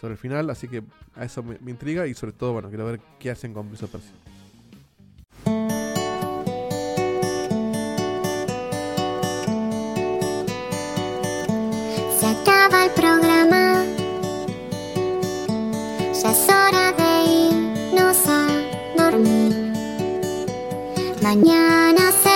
sobre el final. Así que a eso me, me intriga y sobre todo, bueno, quiero ver qué hacen con Prince of Persia. Se acaba el programa. Ya es hora de irnos a dormir. Mañana se